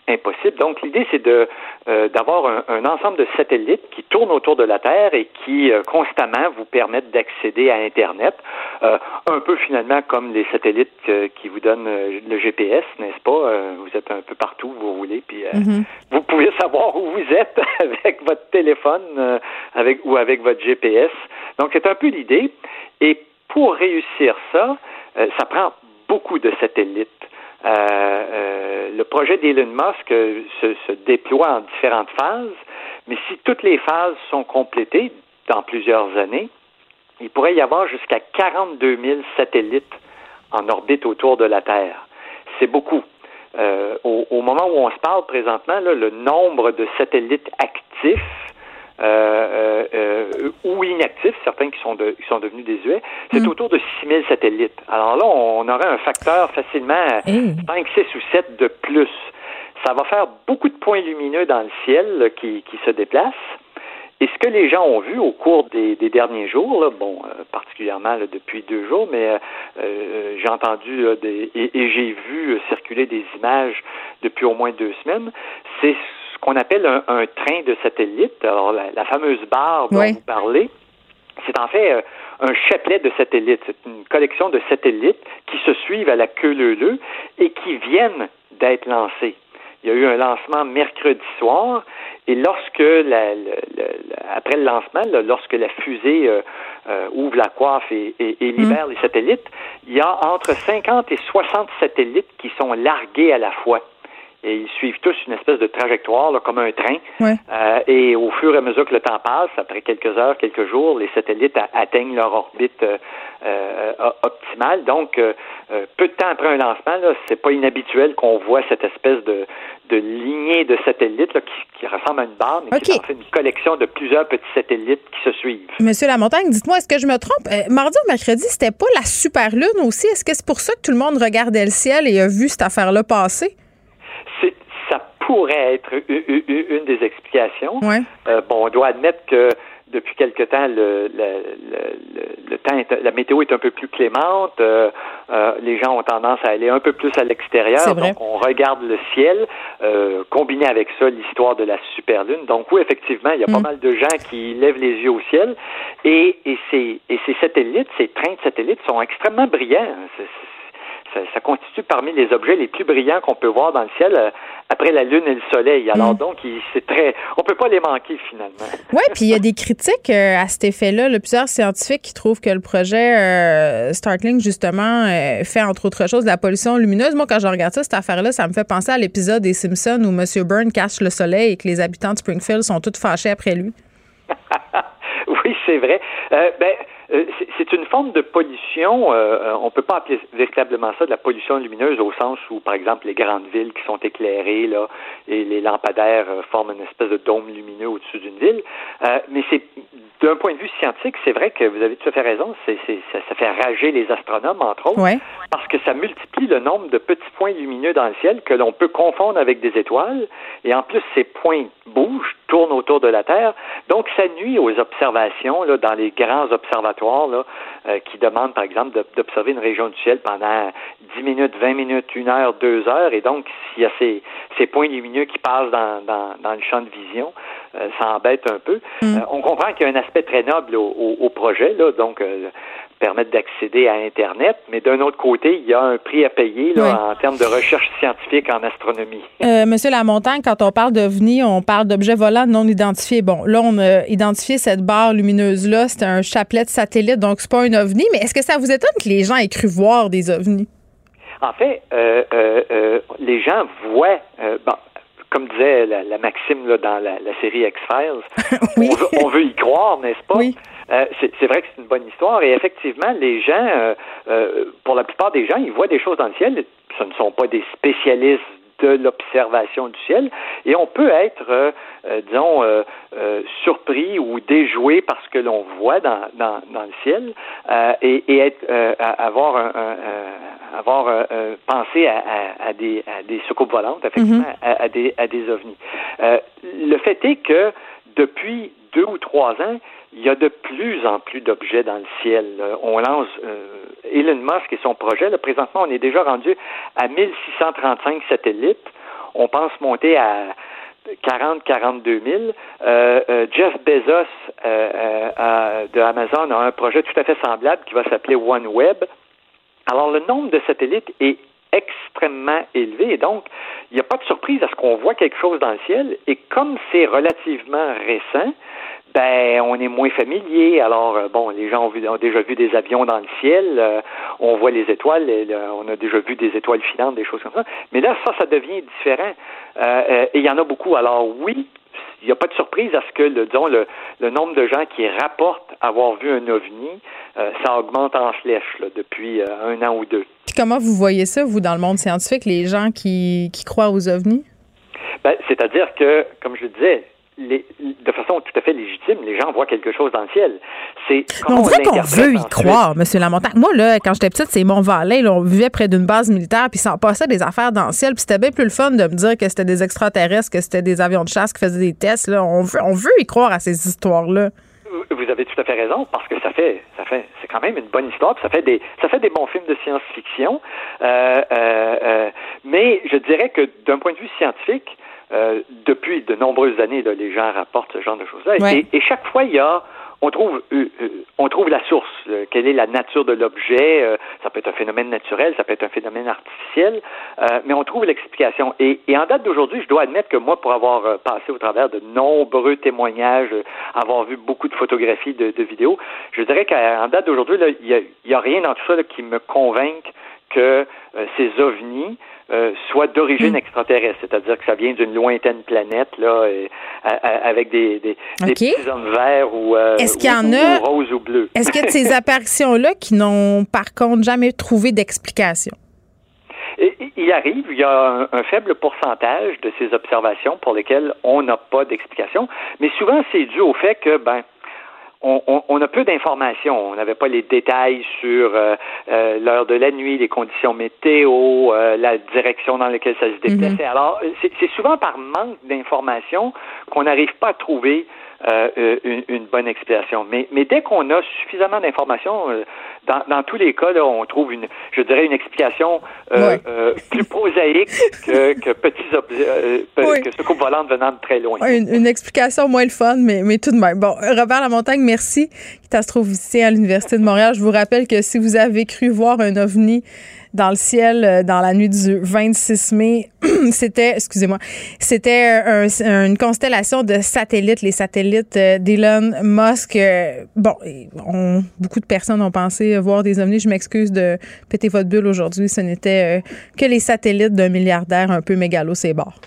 impossible. Donc l'idée c'est de euh, d'avoir un, un, ensemble de satellites qui tournent autour de la Terre et qui euh, constamment vous permettent d'accéder à Internet, euh, un peu finalement comme les satellites qui vous donnent le GPS, n'est-ce pas? Vous êtes un peu partout où vous voulez, puis mm-hmm. vous pouvez savoir où vous êtes avec votre téléphone, avec ou avec votre GPS. Donc c'est un peu l'idée. Et pour réussir ça, ça prend beaucoup de satellites. Euh, euh, le projet d'Elon Musk euh, se, se, déploie en différentes phases, mais si toutes les phases sont complétées dans plusieurs années, il pourrait y avoir jusqu'à 42 000 satellites en orbite autour de la Terre. C'est beaucoup. Au, moment où on se parle présentement, le nombre de satellites actifs euh, euh, ou inactifs, certains qui sont, de, qui sont devenus désuets, c'est mm. autour de 6000 satellites. Alors là, on aurait un facteur facilement 5, 6 ou 7 de plus. Ça va faire beaucoup de points lumineux dans le ciel qui, qui se déplacent. Et ce que les gens ont vu au cours des, des derniers jours, là, bon, euh, particulièrement là, depuis deux jours, mais euh, j'ai entendu des, et, et j'ai vu circuler des images depuis au moins deux semaines, c'est qu'on appelle un, train de satellites. Alors, la, fameuse barre dont vous parlez, c'est en fait euh, un chapelet de satellites. C'est une collection de satellites qui se suivent à la queue leu et qui viennent d'être lancés. Il y a eu un lancement mercredi soir et lorsque, la, après le lancement, lorsque la fusée euh, euh, ouvre la coiffe et, et, et libère mm. les satellites, il y a entre 50 et 60 satellites qui sont largués à la fois et ils suivent tous une espèce de trajectoire, là, comme un train. Euh, et au fur et à mesure que le temps passe, après quelques heures, quelques jours, les satellites atteignent leur orbite euh, euh, optimale. Donc, peu de temps après un lancement, c'est pas inhabituel qu'on voit cette espèce de, de lignée de satellites là, qui, qui, ressemble à une barre, mais qui est en fait une collection de plusieurs petits satellites qui se suivent. Monsieur Lamontagne, dites-moi, est-ce que je me trompe? mardi ou mercredi, c'était pas la super lune aussi? Est-ce que c'est pour ça que tout le monde regardait le ciel et a vu cette affaire-là passer? Ça pourrait être une des explications. Euh, bon, on doit admettre que depuis quelque temps, le, le, le, temps, la météo est un peu plus clémente. Euh, euh, les gens ont tendance à aller un peu plus à l'extérieur. Donc, on regarde le ciel, combiné avec ça l'histoire de la superlune. Donc, oui, effectivement, il y a pas mm. mal de gens qui lèvent les yeux au ciel. Et, et, ces, et ces satellites, ces trains de satellites sont extrêmement brillants ça, constitue parmi les objets les plus brillants qu'on peut voir dans le ciel euh, après la Lune et le Soleil. Alors mm. donc, c'est très, on peut pas les manquer finalement. Oui, puis il y a des critiques euh, à cet effet-là. Plusieurs scientifiques qui trouvent que le projet euh, justement fait entre autres choses de la pollution lumineuse. Moi, quand je regarde ça, cette affaire-là, ça me fait penser à l'épisode des Simpsons où M. Byrne cache le soleil et que les habitants de Springfield sont tous fâchés après lui. oui, c'est vrai. ben euh, c'est une forme de pollution. Euh, euh, on ne peut pas appeler véritablement ça de la pollution lumineuse au sens où, par exemple, les grandes villes qui sont éclairées là et les lampadaires forment une espèce de dôme lumineux au-dessus d'une ville. mais c'est d'un point de vue scientifique, c'est vrai que vous avez tout à fait raison. C'est, ça, ça, fait rager les astronomes, entre autres, parce que ça multiplie le nombre de petits points lumineux dans le ciel que l'on peut confondre avec des étoiles. Et en plus, ces points bougent, tournent autour de la Terre. Donc, ça nuit aux observations là, dans les grands observatoires là, euh, qui demandent, par exemple, d'observer une région du ciel pendant 10 minutes, 20 minutes, une heure, deux heures. Et donc, s'il y a ces, ces points lumineux qui passent dans, dans, dans le champ de vision, euh, ça embête un peu. Mm. Euh, on comprend qu'il y a un aspect très noble au, au, projet, là, donc permettre d'accéder à Internet, mais d'un autre côté, il y a un prix à payer là, en termes de recherche scientifique en astronomie. Euh, Monsieur Lamontagne, quand on parle d'OVNI, on parle d'objets volants non identifiés. Bon, là, on a identifié cette barre lumineuse-là, c'est un chapelet de satellite, donc c'est pas un OVNI, mais est-ce que ça vous étonne que les gens aient cru voir des OVNI? En fait, euh, euh, les gens voient, bon, comme disait la, Maxime là, dans la, série X-Files, on, veut, y croire, n'est-ce pas? Oui. Euh, c'est vrai que c'est une bonne histoire et effectivement, les gens, euh, euh, pour la plupart des gens, ils voient des choses dans le ciel. Ce ne sont pas des spécialistes de l'observation du ciel et on peut être, disons, surpris ou déjoué par ce que l'on voit dans, dans, dans, le ciel et, et, être, avoir un, avoir pensé à, à, des, à des soucoupes volantes, effectivement, à, des, à des ovnis. le fait est que depuis deux ou trois ans, il y a de plus en plus d'objets dans le ciel. On lance euh, Elon Musk et son projet. Présentement, on est déjà rendu à 1635 satellites. On pense monter à 40, 42 000. Euh, euh, Jeff Bezos euh, de Amazon a un projet tout à fait semblable qui va s'appeler OneWeb. Alors, le nombre de satellites est extrêmement élevé et donc, il n'y a pas de surprise à ce qu'on voit quelque chose dans le ciel. Et comme c'est relativement récent, ben on est moins familier. Alors euh, bon, les gens ont, vu, ont, déjà vu des avions dans le ciel, euh, on voit les étoiles, on a déjà vu des étoiles filantes, des choses comme ça. Mais là, ça, ça devient différent. Euh, et il y en a beaucoup. Alors oui, il n'y a pas de surprise à ce que, le, disons, le, le, nombre de gens qui rapportent avoir vu un ovni, ça augmente en flèche là, depuis un an ou deux. Puis comment vous voyez ça, vous, dans le monde scientifique, les gens qui, qui croient aux ovnis? Ben, c'est-à-dire que, comme je le disais, de façon tout à fait légitime, les gens voient quelque chose dans le ciel. C'est on dirait qu'on veut y croire, M. Lamontagne. Moi, là, quand j'étais petite, c'est Mont-Valais. On vivait près d'une base militaire, puis ça passait des affaires dans le ciel. Puis c'était bien plus le fun de me dire que c'était des extraterrestres, que c'était des avions de chasse qui faisaient des tests. Là. On, veut, on veut y croire à ces histoires-là. Vous avez tout à fait raison, parce que ça fait, ça fait, c'est quand même une bonne histoire, ça fait des, ça fait des bons films de science-fiction. Euh, euh, euh, mais je dirais que d'un point de vue scientifique, euh, depuis de nombreuses années, les gens rapportent ce genre de choses-là. Et, chaque fois, il y a, on trouve, euh, euh, on trouve la source. quelle est la nature de l'objet Ça peut être un phénomène naturel, ça peut être un phénomène artificiel, mais on trouve l'explication. Et, en date d'aujourd'hui, je dois admettre que moi, pour avoir passé au travers de nombreux témoignages, avoir vu beaucoup de photographies, de, vidéos, je dirais qu'en date d'aujourd'hui, il n'y a, rien dans tout ça qui me convainc que ces ovnis euh, soit d'origine hmm. extraterrestre, c'est-à-dire que ça vient d'une lointaine planète là, avec des, des, petits hommes verts ou, euh, est-ce qu'il y en a, ou. Est-ce qu'il y a de ces apparitions-là qui n'ont par contre jamais trouvé d'explication? Il arrive, il y a un, faible pourcentage de ces observations pour lesquelles on n'a pas d'explication, mais souvent c'est dû au fait que ben on, a peu d'informations. On n'avait pas les détails sur euh, euh, l'heure de la nuit, les conditions météo, euh, la direction dans laquelle ça se déplaçait. Mhm. Alors, c'est souvent par manque d'informations qu'on n'arrive pas à trouver une, bonne explication. Mais, mais dès qu'on a suffisamment d'informations, dans, tous les cas, là, on trouve une, je dirais, une explication euh, euh, plus prosaïque que, que petits euh, que ce coupe volante venant de très loin. Une, explication moins le fun, mais, mais tout de même. Bon, Robert Lamontagne, merci, qui se trouve ici à l'Université de Montréal. Je vous rappelle que si vous avez cru voir un ovni dans le ciel euh, dans la nuit du 26 mai. c'était, excusez-moi, c'était une constellation de satellites, les satellites euh, d'Elon Musk. Euh, bon, on, beaucoup de personnes ont pensé voir des ovnis. Je m'excuse de péter votre bulle aujourd'hui. Ce n'était que les satellites d'un milliardaire un peu mégalo, c'est bord.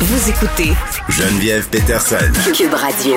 Vous écoutez Geneviève Peterson. Cube Radio.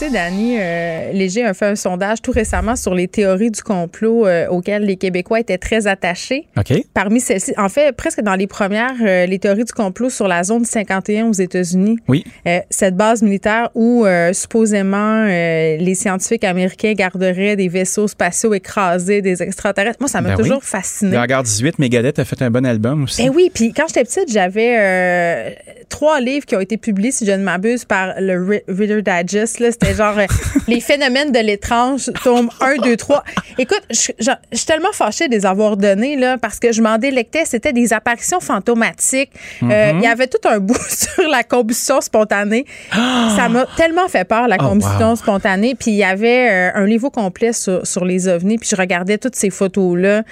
Sais, Danny, euh, Léger a fait un sondage tout récemment sur les théories du complot euh, auxquelles les Québécois étaient très attachés. Parmi celles-ci, en fait, presque dans les premières, euh, les théories du complot sur la zone 51 aux États-Unis. Oui. cette base militaire où supposément les scientifiques américains garderaient des vaisseaux spatiaux écrasés, des extraterrestres. Moi, ça m'a ben toujours fasciné. La Garde 18, Megadeth a fait un bon album aussi. Eh oui, puis quand j'étais petite, j'avais trois livres qui ont été publiés, si je ne m'abuse, par le Reader Digest. Là, genre euh, les phénomènes de l'étrange, tome 1, 2, 3. Écoute, je suis tellement fâchée de les avoir donnés, là, parce que je m'en délectais. C'était des apparitions fantomatiques. Euh. Il y avait tout un bout sur la combustion spontanée. Ça m'a tellement fait peur, la oh, combustion spontanée. Puis il y avait euh, un livre complet sur, sur, les ovnis. Puis je regardais toutes ces photos-là.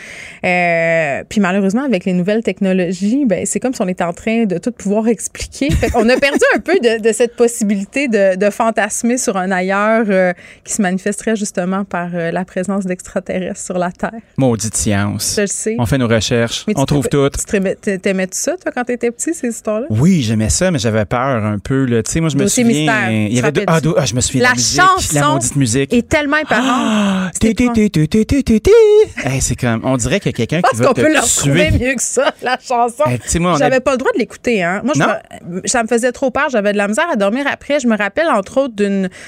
puis malheureusement, avec les nouvelles technologies, ben, c'est comme si on était en train de tout pouvoir expliquer. on a perdu un peu de, de cette possibilité de, de fantasmer sur un ailleurs euh, qui se manifesterait justement par euh, la présence d'extraterrestres sur la Terre. Maudite science. Je le sais. On fait nos recherches, on trouve tout. T'aimais-tu ça, toi, quand t'étais petit, ces histoires-là? Oui, j'aimais ça, mais j'avais peur un peu. Tu sais, moi, je me souviens... Mystère, il y avait deux, ah, ah, je me souviens la, la musique, chanson la maudite musique. est tellement épargnante. c'est comme, on dirait qu'il y a quelqu'un qui va qu'on peut le mieux que ça, la chanson. J'avais pas le droit de l'écouter. Hein. Moi, ça me faisait trop peur. J'avais de la misère à dormir après. Je me rappelle, entre autres, d'une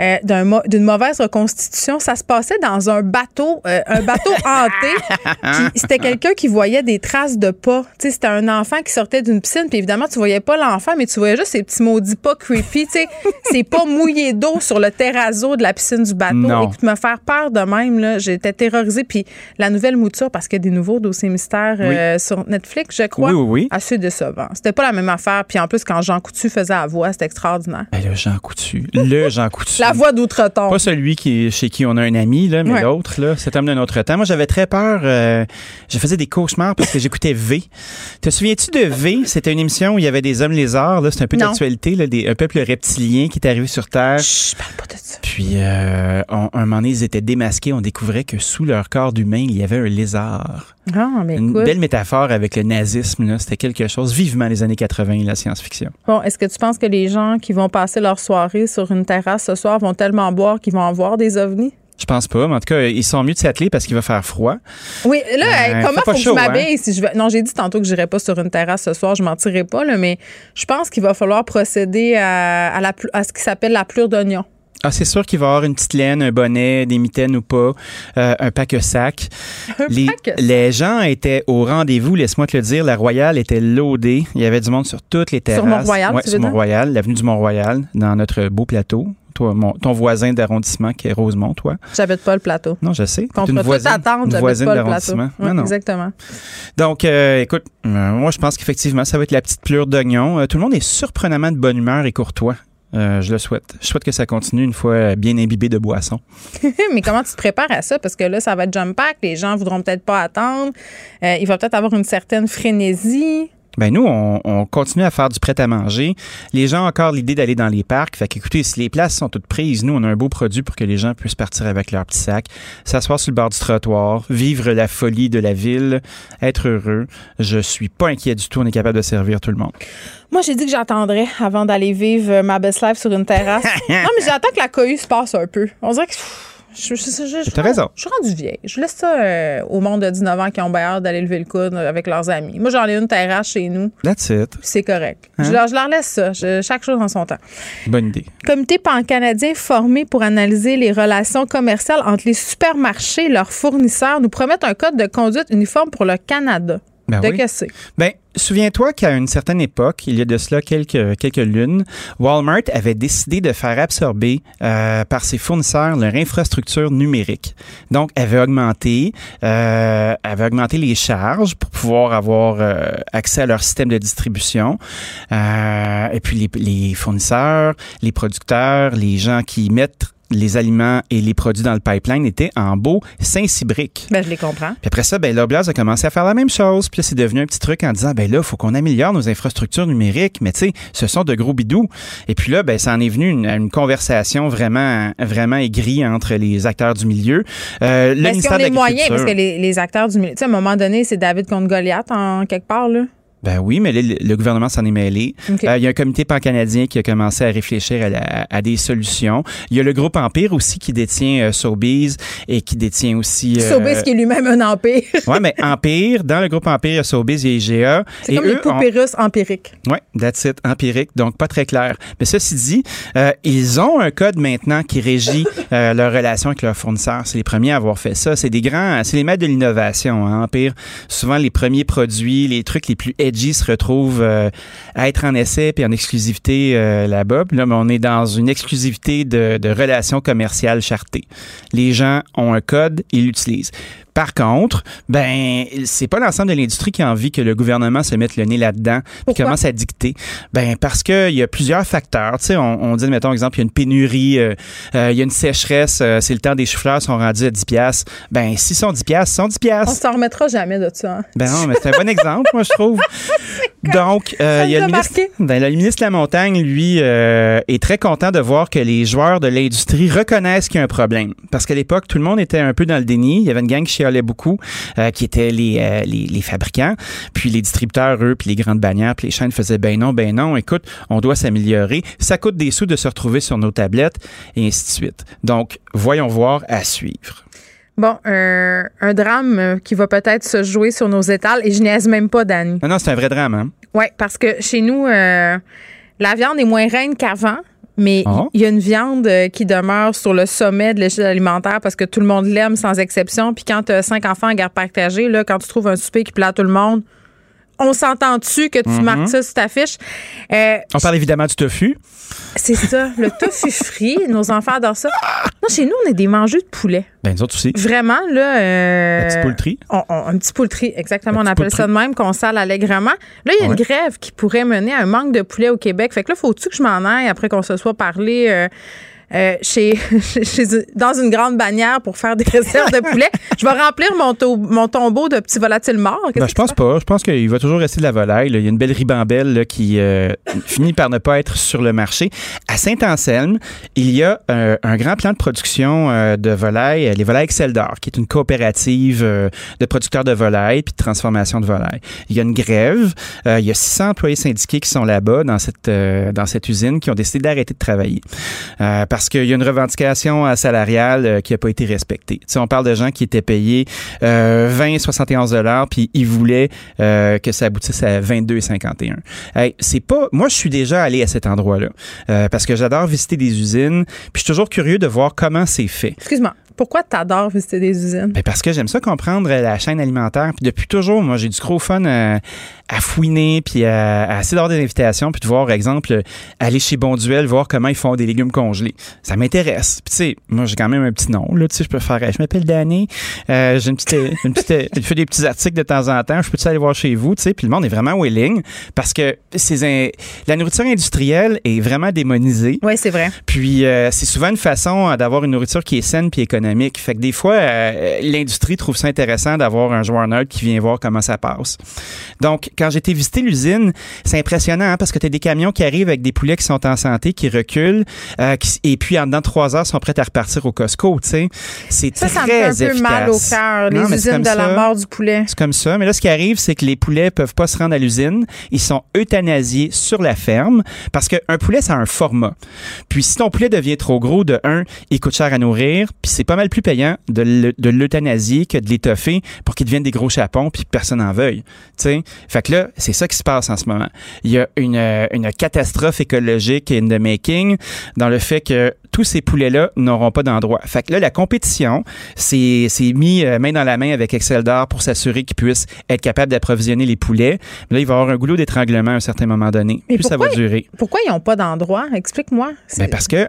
euh, d'une mauvaise reconstitution. Ça se passait dans un bateau, euh, un bateau hanté. c'était quelqu'un qui voyait des traces de pas. Tu sais, c'était un enfant qui sortait d'une piscine. Puis évidemment, tu voyais pas l'enfant, mais tu voyais juste ces petits maudits pas creepy. Tu sais, c'est pas mouillé d'eau sur le terrazzo de la piscine du bateau. Non. Écoute, me faire peur de même, là, j'étais terrorisée. Puis la nouvelle mouture, parce qu'il y a des nouveaux dossiers mystères euh, sur Netflix, je crois. Oui, oui, oui. Assez décevant. C'était pas la même affaire. Puis en plus, quand Jean Coutu faisait la voix, c'était extraordinaire. Ben, le Jean Coutu. Le Jean Coutu la voix d'outre-tombe. Pas celui qui, chez qui on a un ami, là, mais l'autre, là, cet homme d'un autre temps. Moi, j'avais très peur. Euh, je faisais des cauchemars parce que j'écoutais V. Te souviens-tu de V? C'était une émission où il y avait des hommes lézards. Là, c'était un peu d'actualité, là, des, un peuple reptilien qui est arrivé sur Terre. Chut, parle pas de ça. Puis, euh, un moment donné, ils étaient démasqués. On découvrait que sous leur corps d'humain, il y avait un lézard. Ah, mais Une belle métaphore avec le nazisme. C'était quelque chose vivement les années 80, la science-fiction. Bon, est-ce que tu penses que les gens qui vont passer leur soirée sur une terrasse ce soir vont tellement boire qu'ils vont en voir des ovnis? Je pense pas, mais en tout cas, ils sont mieux de s'atteler parce qu'il va faire froid. Oui, là, euh, comment faut que je m'habille hein? si je Non, j'ai dit tantôt que je n'irai pas sur une terrasse ce soir, je m'en tirerai pas, là, mais je pense qu'il va falloir procéder à, la, à ce qui s'appelle la plure d'oignon. Ah, c'est sûr qu'il va y avoir une petite laine, un bonnet, des mitaines ou pas, euh, un pack-sac. Les, les gens étaient au rendez-vous, laisse-moi te le dire. La Royale était loadée. Il y avait du monde sur toutes les terrasses. Sur Mont-Royal, ouais, sur Mont-Royal, l'avenue du Mont-Royal, dans notre beau plateau. Toi, ton voisin d'arrondissement qui est Rosemont, toi. J'habite pas le plateau. Non, je sais. Contre une voisine, attente, une voisine d'arrondissement. Non. Exactement. Donc, euh, écoute, euh, moi, je pense qu'effectivement, ça va être la petite pleure d'oignon. tout le monde est surprenamment de bonne humeur et courtois. Euh, je le souhaite. Je souhaite que ça continue une fois bien imbibé de boissons. Mais comment tu te prépares à ça? Parce que là, ça va être jump pack. Les gens voudront peut-être pas attendre. Euh, il va peut-être avoir une certaine frénésie. Ben nous, on, continue à faire du prêt à manger. Les gens ont encore l'idée d'aller dans les parcs. Fait qu'écoutez, si les places sont toutes prises, nous, on a un beau produit pour que les gens puissent partir avec leur petit sac, s'asseoir sur le bord du trottoir, vivre la folie de la ville, être heureux. Je suis pas inquiet du tout. On est capable de servir tout le monde. Moi, j'ai dit que j'attendrais avant d'aller vivre ma best life sur une terrasse. non, mais j'attends que la cohue se passe un peu. On dirait que je, je, raison. Je suis rendue vieille. Je laisse ça euh, au monde de 19 ans qui ont hâte d'aller lever le coude avec leurs amis. Moi, j'en ai une terrasse chez nous. That's it. C'est correct. Hein? Je, leur, je, leur, laisse ça. chaque chose en son temps. Bonne idée. Comité pan-canadien formé pour analyser les relations commerciales entre les supermarchés et leurs fournisseurs nous promettent un code de conduite uniforme pour le Canada. Ben de oui. Ben, souviens-toi qu'à une certaine époque, il y a de cela quelques, quelques lunes, Walmart avait décidé de faire absorber euh, par ses fournisseurs leur infrastructure numérique. Donc, avait augmenté, euh, avait augmenté les charges pour pouvoir avoir euh, accès à leur système de distribution. Euh, et puis, les, les fournisseurs, les producteurs, les gens qui mettent les aliments et les produits dans le pipeline étaient en beau Saint-Cybrique. Ben, je les comprends. Puis après ça, ben, Loblaws a commencé à faire la même chose. Puis là, c'est devenu un petit truc en disant, ben là, il faut qu'on améliore nos infrastructures numériques. Mais tu sais, ce sont de gros bidous. Et puis là, ben, ça en est venu une, une conversation vraiment, vraiment aigrie entre les acteurs du milieu. Euh, le Est-ce qu'on est moyen? Parce que les, les acteurs du milieu, tu sais, à un moment donné, c'est David contre Goliath en quelque part, là. Ben oui, mais le, gouvernement s'en est mêlé. Euh, il y a un comité pan-canadien qui a commencé à réfléchir à, des solutions. Il y a le groupe Empire aussi qui détient euh, Sobeys et qui détient aussi... Euh, Sobeys qui est lui-même un empire. oui, mais Empire, dans le groupe Empire, il y a Sobeys et IGA. C'est comme les poupées russes empiriques. Oui, that's it, empirique, donc pas très clair. Mais ceci dit, euh, ils ont un code maintenant qui régit leur relation avec leurs fournisseurs. C'est les premiers à avoir fait ça. C'est des grands... C'est les maîtres de l'innovation, hein, Empire. Souvent les premiers produits, les trucs les plus Se retrouve euh, à être en essai puis en exclusivité euh, là-bas. là, on est dans une exclusivité de, de relations commerciales chartées. Les gens ont un code, ils l'utilisent. Par contre, ben c'est pas l'ensemble de l'industrie qui a envie que le gouvernement se mette le nez là-dedans et commence à dicter. Ben parce qu'il y a plusieurs facteurs. Tu sais, on, on, dit mettons exemple, il y a une pénurie, euh, euh, il y a une sécheresse, euh, c'est le temps des chou-fleurs sont rendus à 10 pièces. Ben s'ils sont 10 pièces, sont 10 pièces. On s'en remettra jamais de ça. Hein. Ben non, mais c'est un bon exemple, moi je trouve. Donc, il y a le ministre, ben, le ministre de la Montagne, lui, est très content de voir que les joueurs de l'industrie reconnaissent qu'il y a un problème. Parce qu'à l'époque, tout le monde était un peu dans le déni. Il y avait une gang qui beaucoup, euh, qui étaient euh, les, les, fabricants, puis les distributeurs, eux, puis les grandes bannières, puis les chaînes faisaient ben non, ben non, écoute, on doit s'améliorer. Ça coûte des sous de se retrouver sur nos tablettes, et ainsi de suite. Donc, voyons voir à suivre. Bon, un drame euh, qui va peut-être se jouer sur nos étals, et je niaise même pas, Dani. Non, non, c'est un vrai drame, hein? Oui, parce que chez nous, la viande est moins reine qu'avant mais ah. il y a une viande euh, qui demeure sur le sommet de l'échelle alimentaire parce que tout le monde l'aime sans exception. Puis quand tu as cinq enfants en garde partagée, là, quand tu trouves un souper qui plaît à tout le monde, on s'entend-tu que tu mhm. marques ça sur ta fiche? Euh, on parle évidemment du tofu. C'est ça, le tofu frit. Nos enfants adorent ça. Non, chez nous, on est des mangeux de poulet. Ben, nous autres aussi. Vraiment, là. Euh, un petit poultry. un petit poultry, exactement. on appelle ça de même, qu'on sale allègrement. Là, il y a une grève qui pourrait mener à un manque de poulet au Québec. Fait que là, faut-tu que je m'en aille après qu'on se soit parlé? Euh, euh, chez, dans une grande bannière pour faire des réserves de poulet. Je vais remplir mon, mon tombeau de petits volatiles morts. Ben, je pense pas. Je pense qu'il va toujours rester de la volaille. Il y a une belle ribambelle qui euh, finit par ne pas être sur le marché. À Saint-Anselme, il y a un grand plan de production euh, de volailles, les volailles Excel d'or, qui est une coopérative de producteurs de volailles puis de transformation de volailles. Il y a une grève. il y a 600 employés syndiqués qui sont là-bas dans cette, dans cette usine qui ont décidé d'arrêter de travailler parce qu'il y a une revendication salariale euh, qui n'a pas été respectée. On parle de gens qui étaient payés euh, 20, 71 dollars, puis ils voulaient euh, que ça aboutisse à 22,51. Hey, c'est pas. Moi, je suis déjà allé à cet endroit-là euh, parce que j'adore visiter des usines, puis je suis toujours curieux de voir comment c'est fait. Excuse-moi. Pourquoi tu adores visiter des usines? Ben parce que j'aime ça comprendre la chaîne alimentaire. Puis depuis toujours, moi, j'ai du gros fun à, fouiner, puis à, à essayer d'avoir des invitations, puis de voir, par exemple, aller chez Bonduel, voir comment ils font des légumes congelés. Ça m'intéresse. Puis tu sais, moi, j'ai quand même un petit nom. Là, tu sais, je peux faire. Je m'appelle Danny. Euh, j'ai une petite, une petite, je fais des petits articles de temps en temps. Je peux aller voir chez vous, tu sais. Puis le monde est vraiment willing parce que c'est la nourriture industrielle est vraiment démonisée. Oui, c'est vrai. Puis euh, c'est souvent une façon d'avoir une nourriture qui est saine puis économique fait que des fois, euh, l'industrie trouve ça intéressant d'avoir un joueur neutre qui vient voir comment ça passe. Donc, quand j'ai été visiter l'usine, c'est impressionnant hein, parce que tu as des camions qui arrivent avec des poulets qui sont en santé, qui reculent, euh, et puis en dedans de trois heures, sont prêts à repartir au Costco. Tu sais, c'est très ça me fait un peu mal au cœur, les usines de la mort du poulet. C'est comme ça. Mais là, ce qui arrive, c'est que les poulets peuvent pas se rendre à l'usine. Ils sont euthanasiés sur la ferme parce qu'un poulet, ça a un format. Puis si ton poulet devient trop gros, de un, il coûte cher à nourrir, puis c'est pas mal plus payant de l'euthanasier que de l'étoffer pour qu'il devienne des gros chapons puis que personne n'en veuille. sais. Fait que là, c'est ça qui se passe en ce moment. Il y a une, une catastrophe écologique in the making dans le fait que tous ces poulets-là n'auront pas d'endroit. Fait que là, la compétition s'est mis euh, main dans la main avec Excel d'or pour s'assurer qu'ils puissent être capables d'approvisionner les poulets. là, il va y avoir un goulot d'étranglement à un certain moment donné. Puis ça va durer. Pourquoi ils n'ont pas d'endroit? Explique-moi. Ben parce que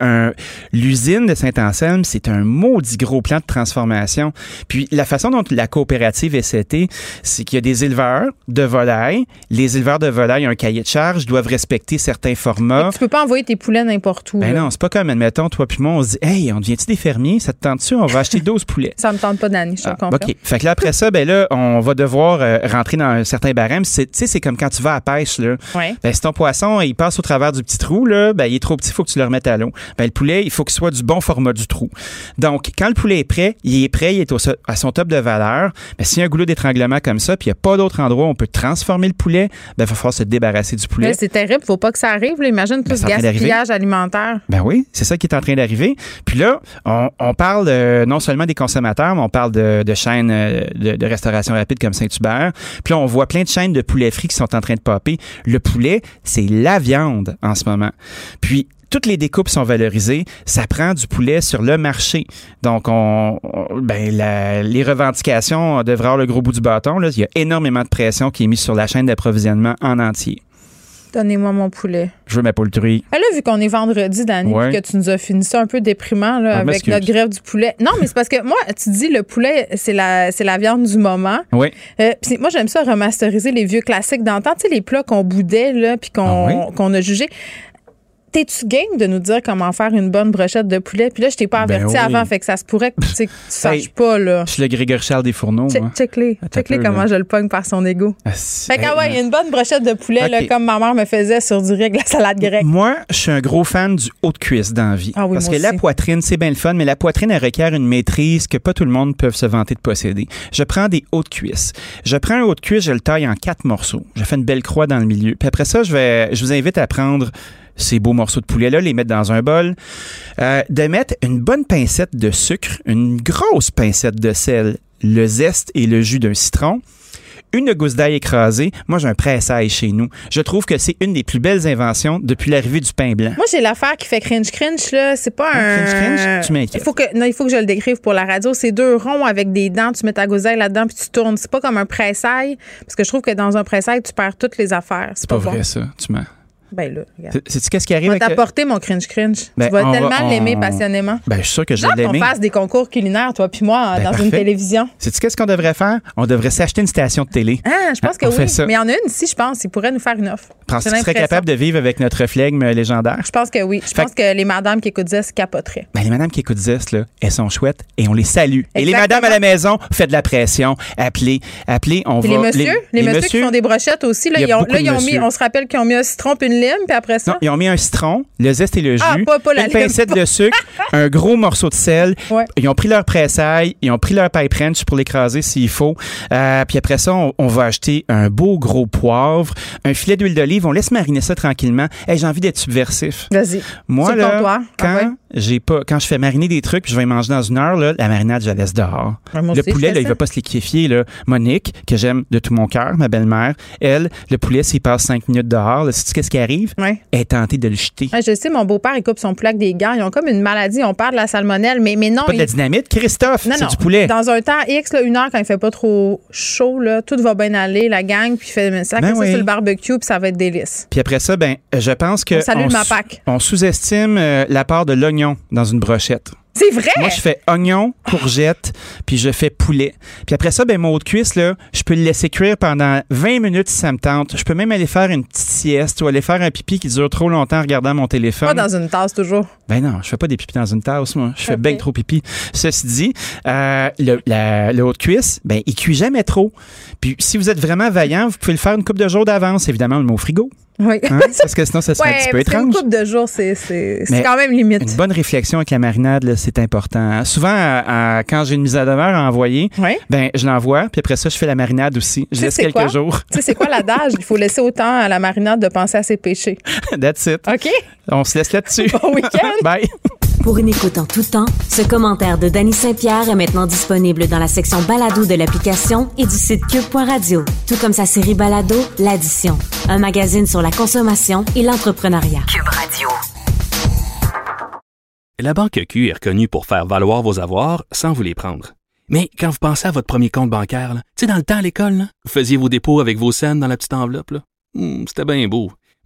l'usine de Saint-Anselme, c'est un maudit gros plan de transformation. Puis la façon dont la coopérative est setée, c'est qu'il y a des éleveurs de volailles. Les éleveurs de volailles ont un cahier de charge, doivent respecter certains formats. tu peux pas envoyer tes poulets n'importe où. Ben non, c'est pas comme, admettons, toi puis moi, on se dit, hey, on devient-tu des fermiers? Ça te tente-tu? On va acheter 12 poulets. Ça me tente pas, Dani, je te ah, OK. Fait que là, après ça, ben là, on va devoir euh, rentrer dans un certain barème. Tu sais, c'est comme quand tu vas à pêche, là. Ouais. Ben, si ton poisson, il passe au travers du petit trou, là, ben, il est trop petit, il faut que tu le remettes à l'eau. Ben, le poulet, il faut qu'il soit du bon format du trou. Donc, quand le poulet est prêt, il est prêt, il est à son top de valeur. Ben, s'il y a un goulot d'étranglement comme ça, puis il n'y a pas d'autre endroit où on peut transformer le poulet, ben, il va falloir se débarrasser du poulet. c'est terrible, faut pas que ça arrive. Imagine tout ben, ce gaspillage alimentaire. Ben oui, c'est ça qui est en train d'arriver. Puis là, on, parle non seulement des consommateurs, mais on parle de, chaînes euh, de, restauration rapide comme Saint-Hubert. Puis là, on voit plein de chaînes de poulet frit qui sont en train de popper. Le poulet, c'est la viande en ce moment. Puis toutes les découpes sont valorisées. Ça prend du poulet sur le marché. Donc, on, ben, les revendications devraient avoir le gros bout du bâton. Il y a énormément de pression qui est mise sur la chaîne d'approvisionnement en entier. Donnez-moi mon poulet. Je veux ma poultrie. Ah, là, vu qu'on est vendredi, Dani, que tu nous as fini ça un peu déprimant là, ah, avec notre grève du poulet. Non, mais c'est parce que moi, tu dis le poulet, c'est la, c'est la viande du moment. Oui. Euh, moi, j'aime ça remasteriser les vieux classiques d'antan, tu sais, les plats qu'on boudait, là, puis qu'on, ah qu'on a jugés. T'es-tu game de nous dire comment faire une bonne brochette de poulet? Puis là, je t'ai pas ben averti avant, fait que ça se pourrait que tu saches pas, là. Je suis le Grégory Charles des fourneaux. Check-les. Check-les comment je le pogne par son ego. Ah, fait que, ouais, il y a une bonne brochette de poulet, là, comme ma mère me faisait sur du riz avec la salade grecque. Moi, je suis un gros fan du haut de cuisse dans la vie. Ah parce que la poitrine, c'est bien le fun, mais la poitrine, elle requiert une maîtrise que pas tout le monde peut se vanter de posséder. Je prends des hauts de cuisse. Je prends un haut de cuisse, je le taille en quatre morceaux. Je fais une belle croix dans le milieu. Puis après ça, je vais, je vous invite à prendre ces beaux morceaux de poulet-là, les mettre dans un bol, euh, de mettre une bonne pincette de sucre, une grosse pincette de sel, le zeste et le jus d'un citron, une gousse d'ail écrasée. Moi, j'ai un pressail chez nous. Je trouve que c'est une des plus belles inventions depuis l'arrivée du pain blanc. Moi, j'ai l'affaire qui fait cringe cringe là. C'est pas un. Cringe cringe, tu m'inquiètes. Il faut que non, il faut que je le décrive pour la radio. C'est deux ronds avec des dents. Tu mets ta gousse d'ail là-dedans puis tu tournes. C'est pas comme un pressail parce que je trouve que dans un pressail, tu perds toutes les affaires. C'est pas, vrai ça. Tu mens. Ben là, regarde. C'est qu'est-ce qui arrive? Je vais t'apporter mon cringe cringe. Ben, tu vas tellement l'aimer passionnément. Ben, je suis sûr que je vais l'aimer. qu'on fasse des concours culinaires, toi puis moi, ben, dans une télévision. Sais-tu qu'est-ce qu'on devrait faire? On devrait s'acheter une station de télé. Ah, je pense que oui. Mais il y en a une ici, je pense. Il pourrait nous faire une offre. Penses-tu que tu serais capable de vivre avec notre flegme légendaire? Je pense que oui. Je pense que les madames qui écoutent Zest capoteraient. Ben, les madames qui écoutent Zest, là, elles sont chouettes et on les salue. Et les madames à la maison, faites de la pression. Appelez, appelez, on va. Les messieurs, les, messieurs qui font des brochettes aussi, là, ils ont, mis, on se rappelle qu'ils ont mis un citron une lime, puis après ça? Ils ont mis un citron, le zeste et le ah, jus, une pincette de sucre, un gros morceau de sel. Ils ont pris leur pressaille, ils ont pris leur pipe wrench pour l'écraser s'il faut. Euh, puis après ça, on, va acheter un beau gros poivre, un filet d'huile d'olive. On laisse mariner ça tranquillement. Hey, j'ai envie d'être subversif. Vas-y. Moi, là, quand, ah j'ai pas, quand je fais mariner des trucs, je vais manger dans une heure, là, la marinade, je la laisse dehors. le poulet, là, il va pas se liquéfier. Là. Monique, que j'aime de tout mon cœur, ma belle-mère, elle, le poulet, s'il passe cinq minutes dehors, là, sais-tu qu'est-ce qui arrive? Ouais. Elle est tentée de le jeter. je sais, mon beau-père, il coupe son poulet avec des gars. Ils ont comme une maladie, on parle de la salmonelle, mais, mais non. Pas de la dynamite, Christophe, c'est du poulet. Dans un temps X, là, une heure, quand il fait pas trop chaud, là, tout va bien aller, la gang, puis fait ça, ben ça sur le barbecue, puis ça va être délice. Puis après ça, ben, je pense que. On salue on, on sous-estime euh, la part de l'oignon dans une broche C'est vrai? Moi, je fais oignon, courgette, puis je fais poulet. Puis après ça, ben, mon haut de cuisse, là, je peux le laisser cuire pendant 20 minutes si ça me tente. Je peux même aller faire une petite sieste ou aller faire un pipi qui dure trop longtemps en regardant mon téléphone. Pas dans une tasse, toujours. Ben non, je fais pas des pipis dans une tasse, moi. Je fais bien trop pipi. Ceci dit, euh, le, le haut de cuisse, ben, il cuit jamais trop. Puis si vous êtes vraiment vaillant, vous pouvez le faire une coupe de jours d'avance, évidemment, le mot frigo. Oui. Hein? Parce que sinon, ça serait un petit peu étrange. Une coupe de jours, c'est quand même limite. Une bonne réflexion avec la marinade, c'est important. Souvent, quand j'ai une mise à demeure à envoyer, ben, je l'envoie, puis après ça, je fais la marinade aussi. Je laisse quelques jours. Tu sais, c'est quoi l'adage? Il faut laisser autant à la marinade de penser à ses péchés. That's it. OK. On se laisse là-dessus. Bon week-end. Bye. Pour une écoute en tout temps, ce commentaire de Danny Saint-Pierre est maintenant disponible dans la section balado de l'application et du site cube.radio, tout comme sa série balado L'Addition, un magazine sur la consommation et l'entrepreneuriat. Cube Radio. La Banque Q est reconnue pour faire valoir vos avoirs sans vous les prendre. Mais quand vous pensez à votre premier compte bancaire, tu sais, dans le temps à l'école, vous faisiez vos dépôts avec vos scènes dans la petite enveloppe. Hmm, c'était bien beau.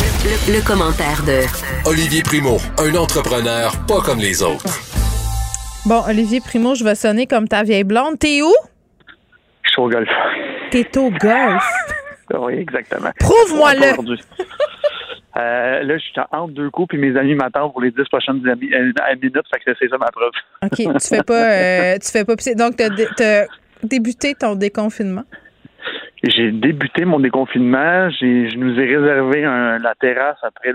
Le, commentaire de Olivier Primo, un entrepreneur pas comme les autres. Bon, Olivier Primo, je vais sonner comme ta vieille blonde. T'es où? Je suis au golf. T'es au golf? oui, exactement. Prouve-moi-le. Euh, là, je suis entre deux coups, puis mes amis m'attendent pour les dix prochaines euh, minutes, fait que c'est ça ma preuve. OK, tu fais pas, euh, tu fais pas Donc, tu as, débuté ton déconfinement? J'ai débuté mon déconfinement. Je nous ai réservé la terrasse après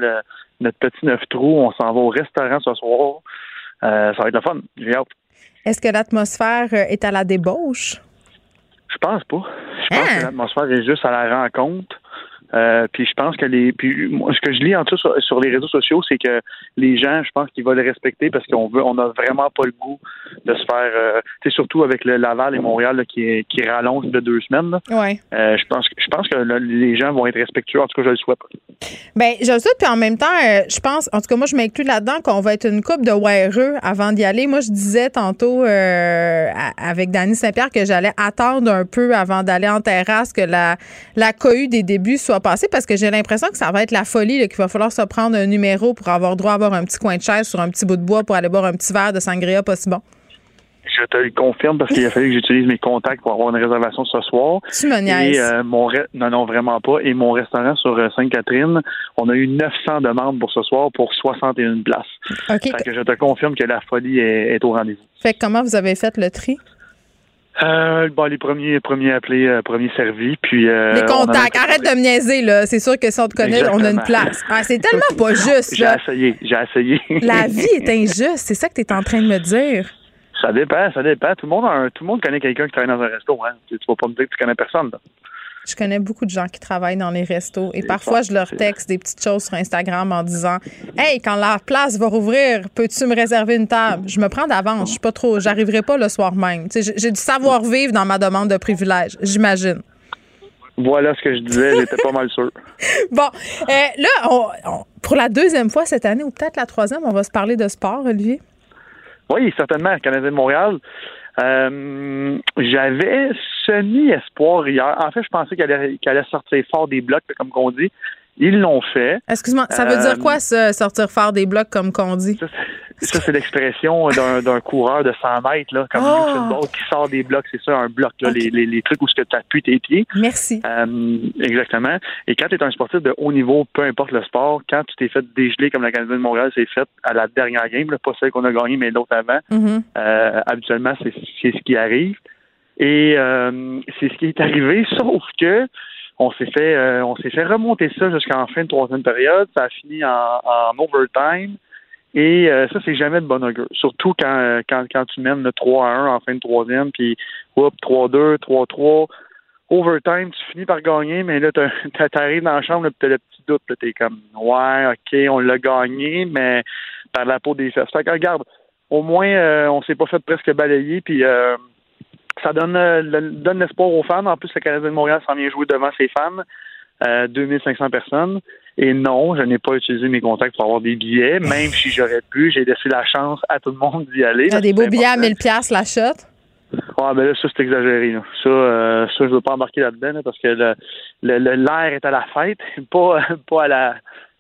notre petit neuf trous. On s'en va au restaurant ce soir. Euh, ça va être le fun. J'ai hâte. Est-ce que l'atmosphère euh, est à la débauche? Je pense pas. Je pense hein? que l'atmosphère est juste à la rencontre. Euh, puis je pense que les, puis moi, ce que je lis en tout sur, sur les réseaux sociaux, c'est que les gens, je pense qu'ils vont le respecter parce qu'on veut, on a vraiment pas le goût de se faire, euh, tu sais, surtout avec le Laval et Montréal qui qui rallonge de deux semaines. Ouais. Euh, je pense, je pense que les gens vont être respectueux. En tout cas, je le souhaite. Ben, je le souhaite. Puis en même temps, euh, je pense, en tout cas, moi, je m'inclus là-dedans qu'on va être une coupe de weareux avant d'y aller. Moi, je disais tantôt euh, avec Dany Saint-Pierre que j'allais attendre un peu avant d'aller en terrasse que la la cohue des débuts soit passée parce que j'ai l'impression que ça va être la folie qu'il va falloir se prendre un numéro pour avoir droit à avoir un petit coin de chaise sur un petit bout de bois pour aller boire un petit verre de sangria pas si bon. Je te le confirme parce qu'il a fallu que j'utilise mes contacts pour avoir une réservation ce soir. Tu me Et euh, mon non non vraiment pas. Et mon restaurant sur euh, Sainte-Catherine, on a eu 900 demandes pour ce soir pour 61 places. OK. Fait que je te confirme que la folie est, au rendez-vous. Fait que comment vous avez fait le tri? Euh, bon, les premiers, premiers appelés, euh, premiers servis, puis. Euh, les contacts, arrête de me niaiser, là. C'est sûr que si on te connaît, on a une place. Ah, c'est tellement pas juste, J'ai essayé, j'ai essayé. La vie est injuste, c'est ça que tu es en train de me dire. Ça dépend, ça dépend. Tout le monde, tout le monde connaît quelqu'un qui travaille dans un resto, hein. Tu, vas pas me dire que tu connais personne, là. Je connais beaucoup de gens qui travaillent dans les restos et parfois je leur texte des petites choses sur Instagram en disant Hey, quand la place va rouvrir, peux-tu me réserver une table? Je me prends d'avance, je suis pas trop, j'arriverai pas le soir même. J'ai du savoir-vivre dans ma demande de privilège, j'imagine. Voilà ce que je disais, j'étais pas mal sûr. Bon, euh, là, pour la deuxième fois cette année, ou peut-être la troisième, on va se parler de sport, Olivier? Oui, certainement, Canadien de Montréal. Euh, j'avais semi-espoir hier. En fait, je pensais qu'elle allait, allait, sortir fort des blocs, comme qu'on dit. Ils l'ont fait. Excuse-moi, ça veut dire euh, quoi, ça, sortir fort des blocs, comme qu'on dit? Ça, c'est l'expression d'un coureur de 100 mètres, là, comme oh! Usain Bolt qui sort des blocs. C'est ça, un bloc, là, les, les, les, trucs où tu appuies tes pieds. Merci. Euh, exactement. Et quand tu es un sportif de haut niveau, peu importe le sport, quand tu t'es fait dégeler comme la Canadienne de Montréal s'est fait à la dernière game, là, pas celle qu'on a gagnée, mais l'autre avant, mm-hmm. euh, habituellement, c'est ce qui arrive. Et euh, c'est ce qui est arrivé, sauf que on s'est fait on s'est fait remonter ça jusqu'en fin de troisième période. Ça a fini en, en overtime. Et euh, ça, c'est jamais de bon augure. Surtout quand, euh, quand, quand tu mènes le 3 à 1 en fin de troisième, puis hop, 3-2, 3-3. Overtime, tu finis par gagner, mais là, t'arrives dans la chambre, tu as le petit doute. T'es comme Ouais, ok, on l'a gagné, mais par la peau des fesses. Fait que regarde, au moins, on s'est pas fait presque balayer. Puis ça donne, donne l'espoir aux fans. En plus, le Canadien de Montréal s'en vient jouer devant ses fans. 2500 personnes. Et non, je n'ai pas utilisé mes contacts pour avoir des billets, même si j'aurais pu. J'ai laissé la chance à tout le monde d'y aller. a des beaux billets à 1000 pièces la shot? Ah, ben là, ça, c'est exagéré. Ça, euh, ça, je veux pas embarquer là-dedans parce que l'air le, est à la fête, pas, pas à la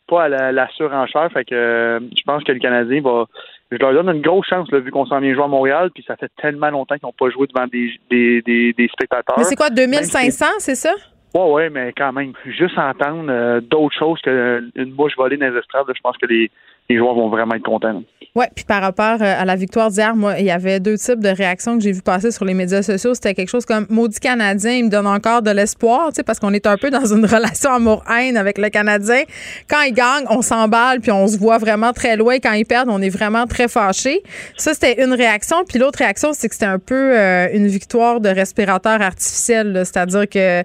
pas à la, surenchère. Fait que euh, je pense que le Canadien va. Je leur donne une grosse chance là, vu qu'on s'en vient jouer à Montréal, puis ça fait tellement longtemps qu'ils n'ont pas joué devant des, des, des, spectateurs. Mais c'est quoi, 2500, c'est ça? Oui, oui, mais quand même, juste entendre euh, d'autres choses qu'une bouche volée dans les estrades, je pense que les, les joueurs vont vraiment être contents. Oui, puis par rapport euh, à la victoire d'hier, moi, il y avait deux types de réactions que j'ai vu passer sur les médias sociaux. C'était quelque chose comme maudit Canadien, il me donne encore de l'espoir, tu sais, parce qu'on est un peu dans une relation amour-haine avec le Canadien. Quand ils gagnent, on s'emballe, puis on se voit vraiment très loin. Quand ils perdent, on est vraiment très fâchés. Ça, c'était une réaction. Puis l'autre réaction, c'est que c'était un peu euh, une victoire de respirateur artificiel, c'est-à-dire que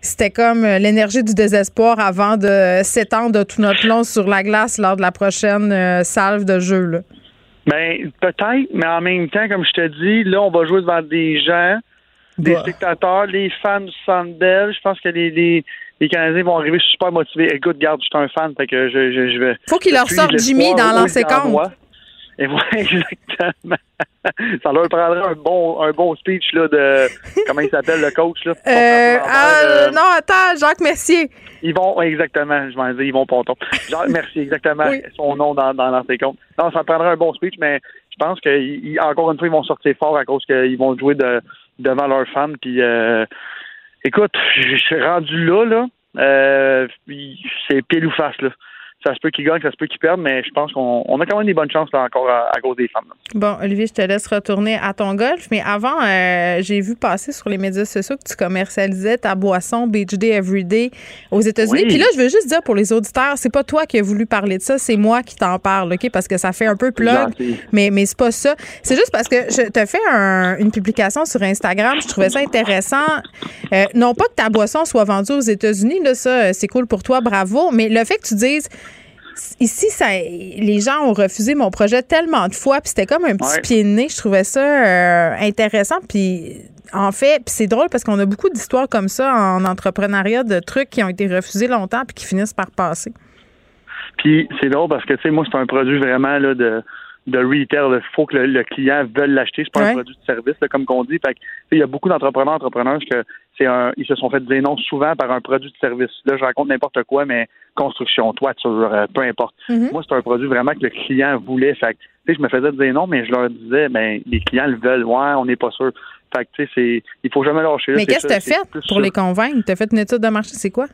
c'était comme euh, l'énergie du désespoir avant de s'étendre de tout notre long sur la glace lors de la prochaine euh, salve de jeu. Là. Ben, peut-être, mais en même temps, comme je te dis, là, on va jouer devant des gens, des bah. spectateurs, les fans du Sandbell. Je pense que les, les, les, Canadiens vont arriver super motivés. Écoute, garde, je suis un fan, fait que je, je, je vais. Faut qu'il leur sorte Jimmy dans l'ancien compte. Et exactement. ça leur prendrait un bon, un bon speech là, de. Comment il s'appelle le coach? Là, euh, ah, euh, non, attends, Jacques Mercier. Ils vont, exactement, je m'en dire, ils vont Ponton. Jacques Mercier, exactement, son nom dans, dans l'ancien compte. Non, ça prendrait un bon speech, mais je pense qu'encore une fois, ils vont sortir fort à cause qu'ils vont jouer de, devant leurs fans. Puis, euh, écoute, je suis rendu là, là. Euh, c'est pile ou face, là ça se peut qu'ils gagnent, ça se peut qu'ils perdent, mais je pense qu'on a quand même des bonnes chances là, encore à, cause des femmes. Bon, Olivier, je te laisse retourner à ton golf, mais avant, euh, j'ai vu passer sur les médias sociaux que tu commercialisais ta boisson Beach Day Everyday aux États-Unis. Puis là, je veux juste dire pour les auditeurs, c'est pas toi qui as voulu parler de ça, c'est moi qui t'en parle, OK? Parce que ça fait un peu plug, mais, mais c'est pas ça. C'est juste parce que je te fais une publication sur Instagram, je trouvais ça intéressant. Euh, non pas que ta boisson soit vendue aux États-Unis, là, ça, c'est cool pour toi, bravo, mais le fait que tu dises ici, ça, les gens ont refusé mon projet tellement de fois, puis c'était comme un petit pied de nez. Je trouvais ça euh, intéressant, puis en fait, c'est drôle parce qu'on a beaucoup d'histoires comme ça en entrepreneuriat, de trucs qui ont été refusés longtemps puis qui finissent par passer. Puis c'est drôle parce que, tu sais, moi, c'est un produit vraiment là, de de retail. Il faut que le, client veuille l'acheter. C'est pas un produit de service, comme qu'on dit. Fait il y a beaucoup d'entrepreneurs, entrepreneurs que c'est un, ils se sont fait dire non souvent par un produit de service. Là, je raconte n'importe quoi, mais construction, toiture, euh, peu importe. Mm-hmm. Moi, c'est un produit vraiment que le client voulait. Fait je me faisais dire non, mais je leur disais, ben, les clients le veulent. Ouais, on n'est pas sûr. Fait que, c'est, il faut jamais lâcher. Mais qu'est-ce que tu as fait pour les convaincre? Tu as fait une étude de marché, c'est quoi?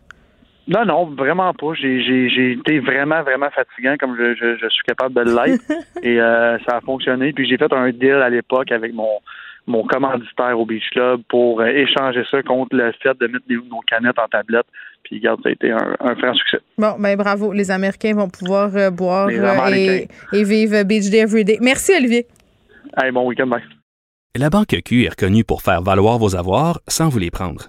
Non, non, vraiment pas. J'ai, j'ai, j'ai été vraiment, vraiment fatigant comme je, je, suis capable de l'être. et euh, ça a fonctionné. Puis j'ai fait un deal à l'époque avec mon mon commanditaire au Beach Club pour euh, échanger ça contre le fait de mettre nos canettes en tablette. Puis, regarde, ça a été un, un franc succès. Bon, ben bravo. Les Américains vont pouvoir euh, boire et, et, vivre Beach Day Everyday. Merci, Olivier. Allez, bon week-end, bye. La Banque Q est reconnue pour faire valoir vos avoirs sans vous les prendre.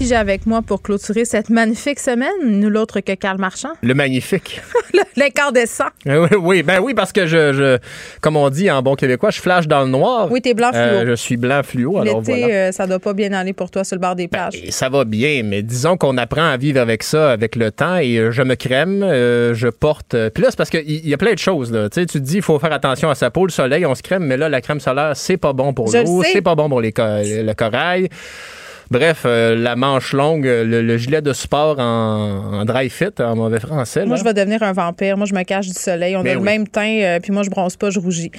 Qui j'ai avec moi pour clôturer cette magnifique semaine, nul autre que Carl Marchand. Le magnifique. L'incandescent. Oui, oui, ben oui, parce que je, je, comme on dit en bon québécois, je flash dans le noir. Oui, t'es blanc fluo. Euh, je suis blanc fluo, alors voilà. Euh, ça doit pas bien aller pour toi sur le bord des ben, plages. ça va bien, mais disons qu'on apprend à vivre avec ça avec le temps et euh, je me crème, je porte. Puis là, c'est parce qu'il y, a plein de choses. Là. Tu, sais, tu te dis, il faut faire attention à sa peau, le soleil, on se crème, mais là, la crème solaire, c'est pas bon pour l'eau, c'est pas bon pour les le corail. Bref, euh, la manche longue, le, gilet de sport en, dry fit, en mauvais français. Moi, je vais devenir un vampire. Moi, je me cache du soleil. On a le même teint, euh, puis moi, je bronze pas, je rougis.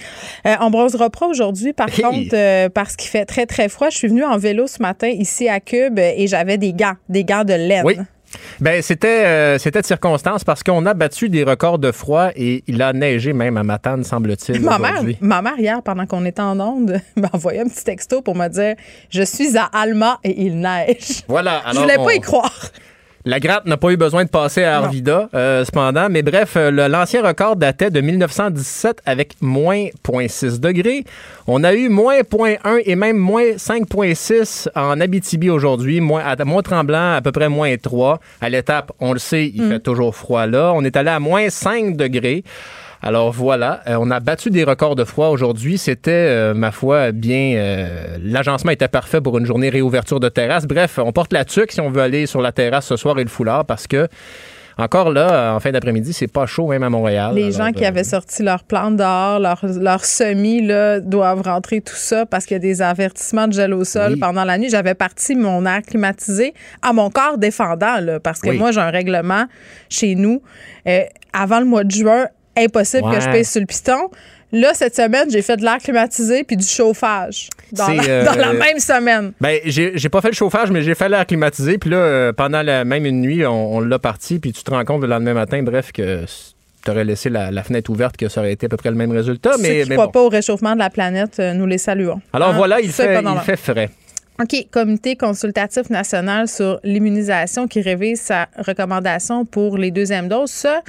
Euh, on bronzera pas aujourd'hui, par contre, parce qu'il fait très, très froid. Je suis venue en vélo ce matin ici à Cube et j'avais des gants, des gants de laine. Oui. Ben c'était euh, c'était de circonstance parce qu'on a battu des records de froid et il a neigé même à Matane, semble-t-il. Ma mère, ma mère, hier, pendant qu'on était en onde, m'a envoyé un petit texto pour me dire Je suis à Alma et il neige. Voilà. Alors, Je voulais pas y croire. La gratte n'a pas eu besoin de passer à Arvida, euh, cependant. Mais bref, euh, l'ancien record datait de 1917 avec moins 0.6 degrés. On a eu moins 0.1 et même moins 5.6 en Abitibi aujourd'hui. Moins, à Mont-Tremblant, à peu près moins 3. À l'étape, on le sait, il mm. fait toujours froid là. On est allé à moins 5 degrés. Alors voilà, euh, on a battu des records de froid aujourd'hui. C'était, euh, ma foi, bien. Euh, l'agencement était parfait pour une journée réouverture de terrasse. Bref, on porte la tuque si on veut aller sur la terrasse ce soir et le foulard parce que. Encore là, en fin d'après-midi, c'est pas chaud même à Montréal. Les gens qui avaient sorti leur plantes dehors, leur, leur semis, là, doivent rentrer tout ça parce qu'il y a des avertissements de gel au sol pendant la nuit. J'avais parti mon air climatisé à mon corps défendant, là, parce que moi, j'ai un règlement chez nous. avant le mois de juin, impossible que je pèse sur le piston. Là, cette semaine, j'ai fait de l'air climatisé puis du chauffage dans, la, euh, même semaine. Ben, j'ai pas fait le chauffage, mais j'ai fait l'air climatisé. Puis là, euh, pendant la même une nuit, on, l'a parti. Puis tu te rends compte le lendemain matin, bref, que tu aurais laissé la, fenêtre ouverte, que ça aurait été à peu près le même résultat. mais, Ceux qui croient pas au réchauffement de la planète, euh, nous les saluons. Alors hein? voilà, il, fait, il fait frais. OK, comité consultatif national sur l'immunisation qui révise sa recommandation pour les deuxièmes doses. Ça,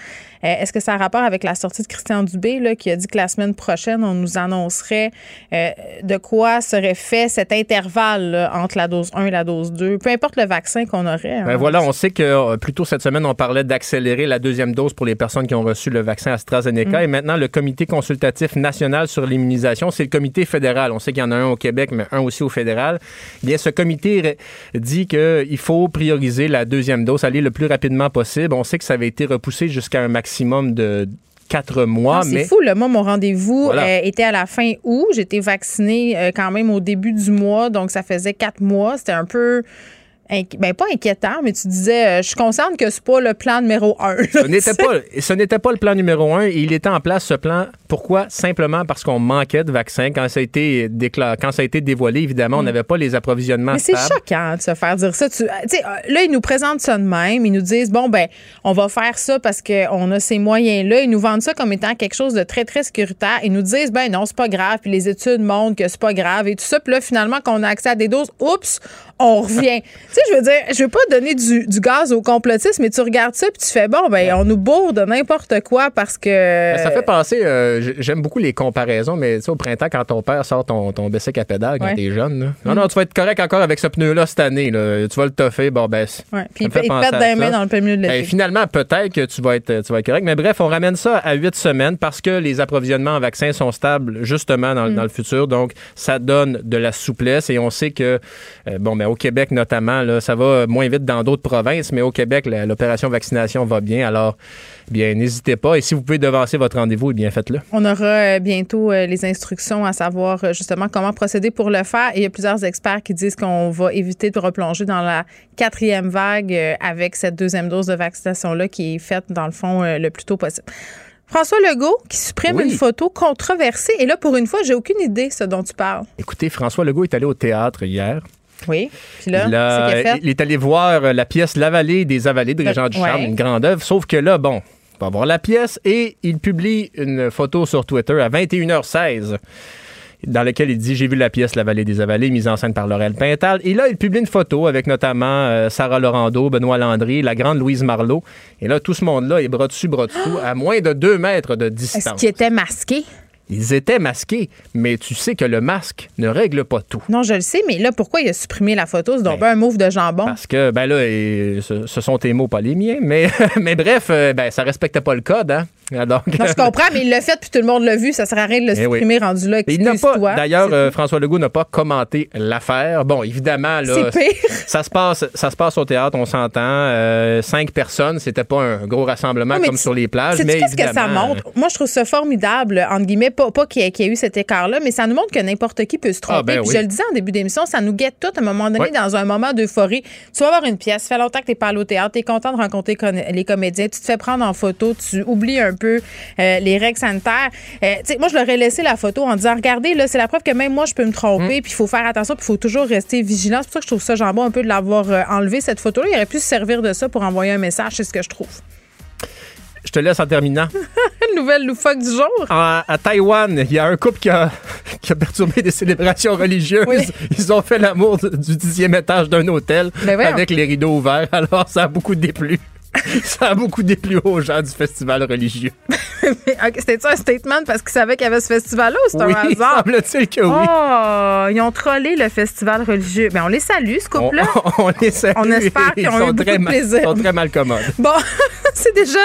euh, est-ce que ça a rapport avec la sortie de Christian Dubé là, qui a dit que la semaine prochaine, on nous annoncerait euh, de quoi serait fait cet intervalle entre la dose 1 et la dose 2, peu importe le vaccin qu'on aurait. Hein? Ben voilà, on sait que euh, plus tôt cette semaine, on parlait d'accélérer la deuxième dose pour les personnes qui ont reçu le vaccin AstraZeneca. Mm. Et maintenant, le comité consultatif national sur l'immunisation, c'est le comité fédéral. On sait qu'il y en a un au Québec, mais un aussi au fédéral. Bien, ce comité dit qu'il faut prioriser la deuxième dose, aller le plus rapidement possible. On sait que ça avait été repoussé jusqu'à un maximum de quatre mois. Ah, c'est fou, le Moi, mon rendez-vous euh, était à la fin août. J'étais vaccinée euh, quand même au début du mois, donc ça faisait quatre mois. C'était un peu ben pas inquiétant, mais tu disais, euh, je suis consciente que c'est pas le plan numéro un. ce n'était pas, ce n'était pas le plan numéro un. il était en place ce plan. Pourquoi? Simplement parce qu'on manquait de vaccins quand ça a été déclaré, quand ça a été dévoilé. Évidemment, on mm. n'avait pas les approvisionnements. Mais c'est choquant de se faire dire ça. Tu, là, ils nous présentent ça de même. Ils nous disent, bon ben, on va faire ça parce qu'on a ces moyens-là. Ils nous vendent ça comme étant quelque chose de très très sécuritaire. Ils nous disent, ben non, c'est pas grave. Puis les études montrent que c'est pas grave et tout ça. Puis là, finalement, quand on a accès à des doses, oups, on revient. tu sais, je veux dire, je veux pas donner du, gaz au complotistes, mais tu regardes ça puis tu fais bon, ben on nous bourre de n'importe quoi parce que. Ben, ça fait penser, euh, j'aime beaucoup les comparaisons, mais tu sais, au printemps, quand ton père sort ton, ton à pédale quand t'es jeune, non, non, tu vas être correct encore avec ce pneu-là cette année. Là. Tu vas le toffer, bon, ben. Ouais. Puis il, te pète des mains dans le milieu de l'été. Ben, finalement, peut-être que tu vas, être, tu vas être correct. Mais bref, on ramène ça à huit semaines parce que les approvisionnements en vaccins sont stables justement dans, mm. dans le futur. Donc, ça donne de la souplesse et on sait que, euh, bon, ben, au Québec notamment, là, ça va moins vite dans d'autres provinces, mais au Québec, l'opération vaccination va bien. Alors, bien, n'hésitez pas. Et si vous pouvez devancer votre rendez-vous, eh bien, faites-le. On aura euh, bientôt euh, les instructions à savoir euh, justement comment procéder pour le faire. Et il y a plusieurs experts qui disent qu'on va éviter de replonger dans la quatrième vague avec cette deuxième dose de vaccination-là qui est faite, dans le fond, le plus tôt possible. François Legault qui supprime une photo controversée. Et là, pour une fois, j'ai aucune idée ce dont tu parles. Écoutez, François Legault est allé au théâtre hier. Oui. Puis là, il, est allé voir euh, la pièce La vallée des avalées de Régent Ducharme, une grande œuvre. Sauf que là, bon, il va voir la pièce et il publie une photo sur Twitter à 21h16 dans laquelle il dit J'ai vu la pièce La vallée des avalées, mise en scène par Laurel Pintal. Et là, il publie une photo avec notamment euh, Sarah Laurando, Benoît Landry, la grande Louise Marlot. Et là, tout ce monde-là est bras dessus, bras dessous, à moins de deux mètres de distance. Est-ce qu'il était masqué? Ils étaient masqués, mais tu sais que le masque ne règle pas tout. Non, je le sais, mais là, pourquoi il a supprimé la photo? C'est donc ben, un move de jambon. Parce que, ben là, ce, sont tes mots, pas les miens, mais, mais bref, euh, ben, ça respectait pas le code, hein? Non, je comprends, mais il l'a fait puis tout le monde l'a vu. Ça sert à rien de le eh supprimer rendu là. Il n'a pas. D'ailleurs, euh, François Legault n'a pas commenté l'affaire. Bon, évidemment, là, ça se passe, ça se passe au théâtre, on s'entend. Euh, cinq personnes, c'était pas un gros rassemblement comme sur les plages, mais qu'est-ce que ça montre? Moi, je trouve ça formidable entre guillemets, pas, pas qu'il y, ait eu cet écart-là, mais ça nous montre que n'importe qui peut se ah, tromper. Ben puis je le disais en début d'émission, ça nous guette tout à un moment donné dans un moment d'euphorie. Tu vas avoir une pièce, ça fait longtemps que t'es pas allé au théâtre, t'es content de rencontrer les comédiens, tu te fais prendre en photo, tu oublies un un peu les règles sanitaires. moi, je leur ai laissé la photo en disant, regardez, là, c'est la preuve que même moi, je peux me tromper, mm. puis il faut faire attention, puis il faut toujours rester vigilant. C'est pour ça que je trouve ça jambon un peu de l'avoir enlevé, cette photo-là. Il aurait pu se servir de ça pour envoyer un message, c'est ce que je trouve. Je te laisse en terminant. Nouvelle loufoque du jour. à Taïwan, il y a un couple qui a, qui a perturbé des célébrations religieuses. Ils ont fait l'amour du dixième étage d'un hôtel ben avec les rideaux ouverts. Alors, ça a beaucoup déplu. ça a beaucoup déplu aux gens du festival religieux. C'était ça un statement parce qu'ils savaient qu'il y avait ce festival-là ou c'est un hasard? semble-t-il que oui. Oh, ils ont trollé le festival religieux. Mais ben, on les salue, ce couple-là. On, les salue. On espère qu'ils ont eu beaucoup de plaisir. Ils sont très mal commodes. Bon, c'est déjà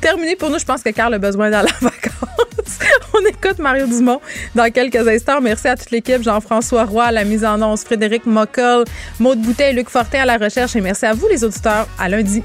terminé pour nous. Je pense que Carl a besoin d'aller en vacances. on écoute Mario Dumont dans quelques instants. Merci à toute l'équipe. Jean-François Roy à la mise en once, Frédéric Mockel, Maude Boutet et Luc Fortin à la recherche. Et merci à vous, les auditeurs. À lundi.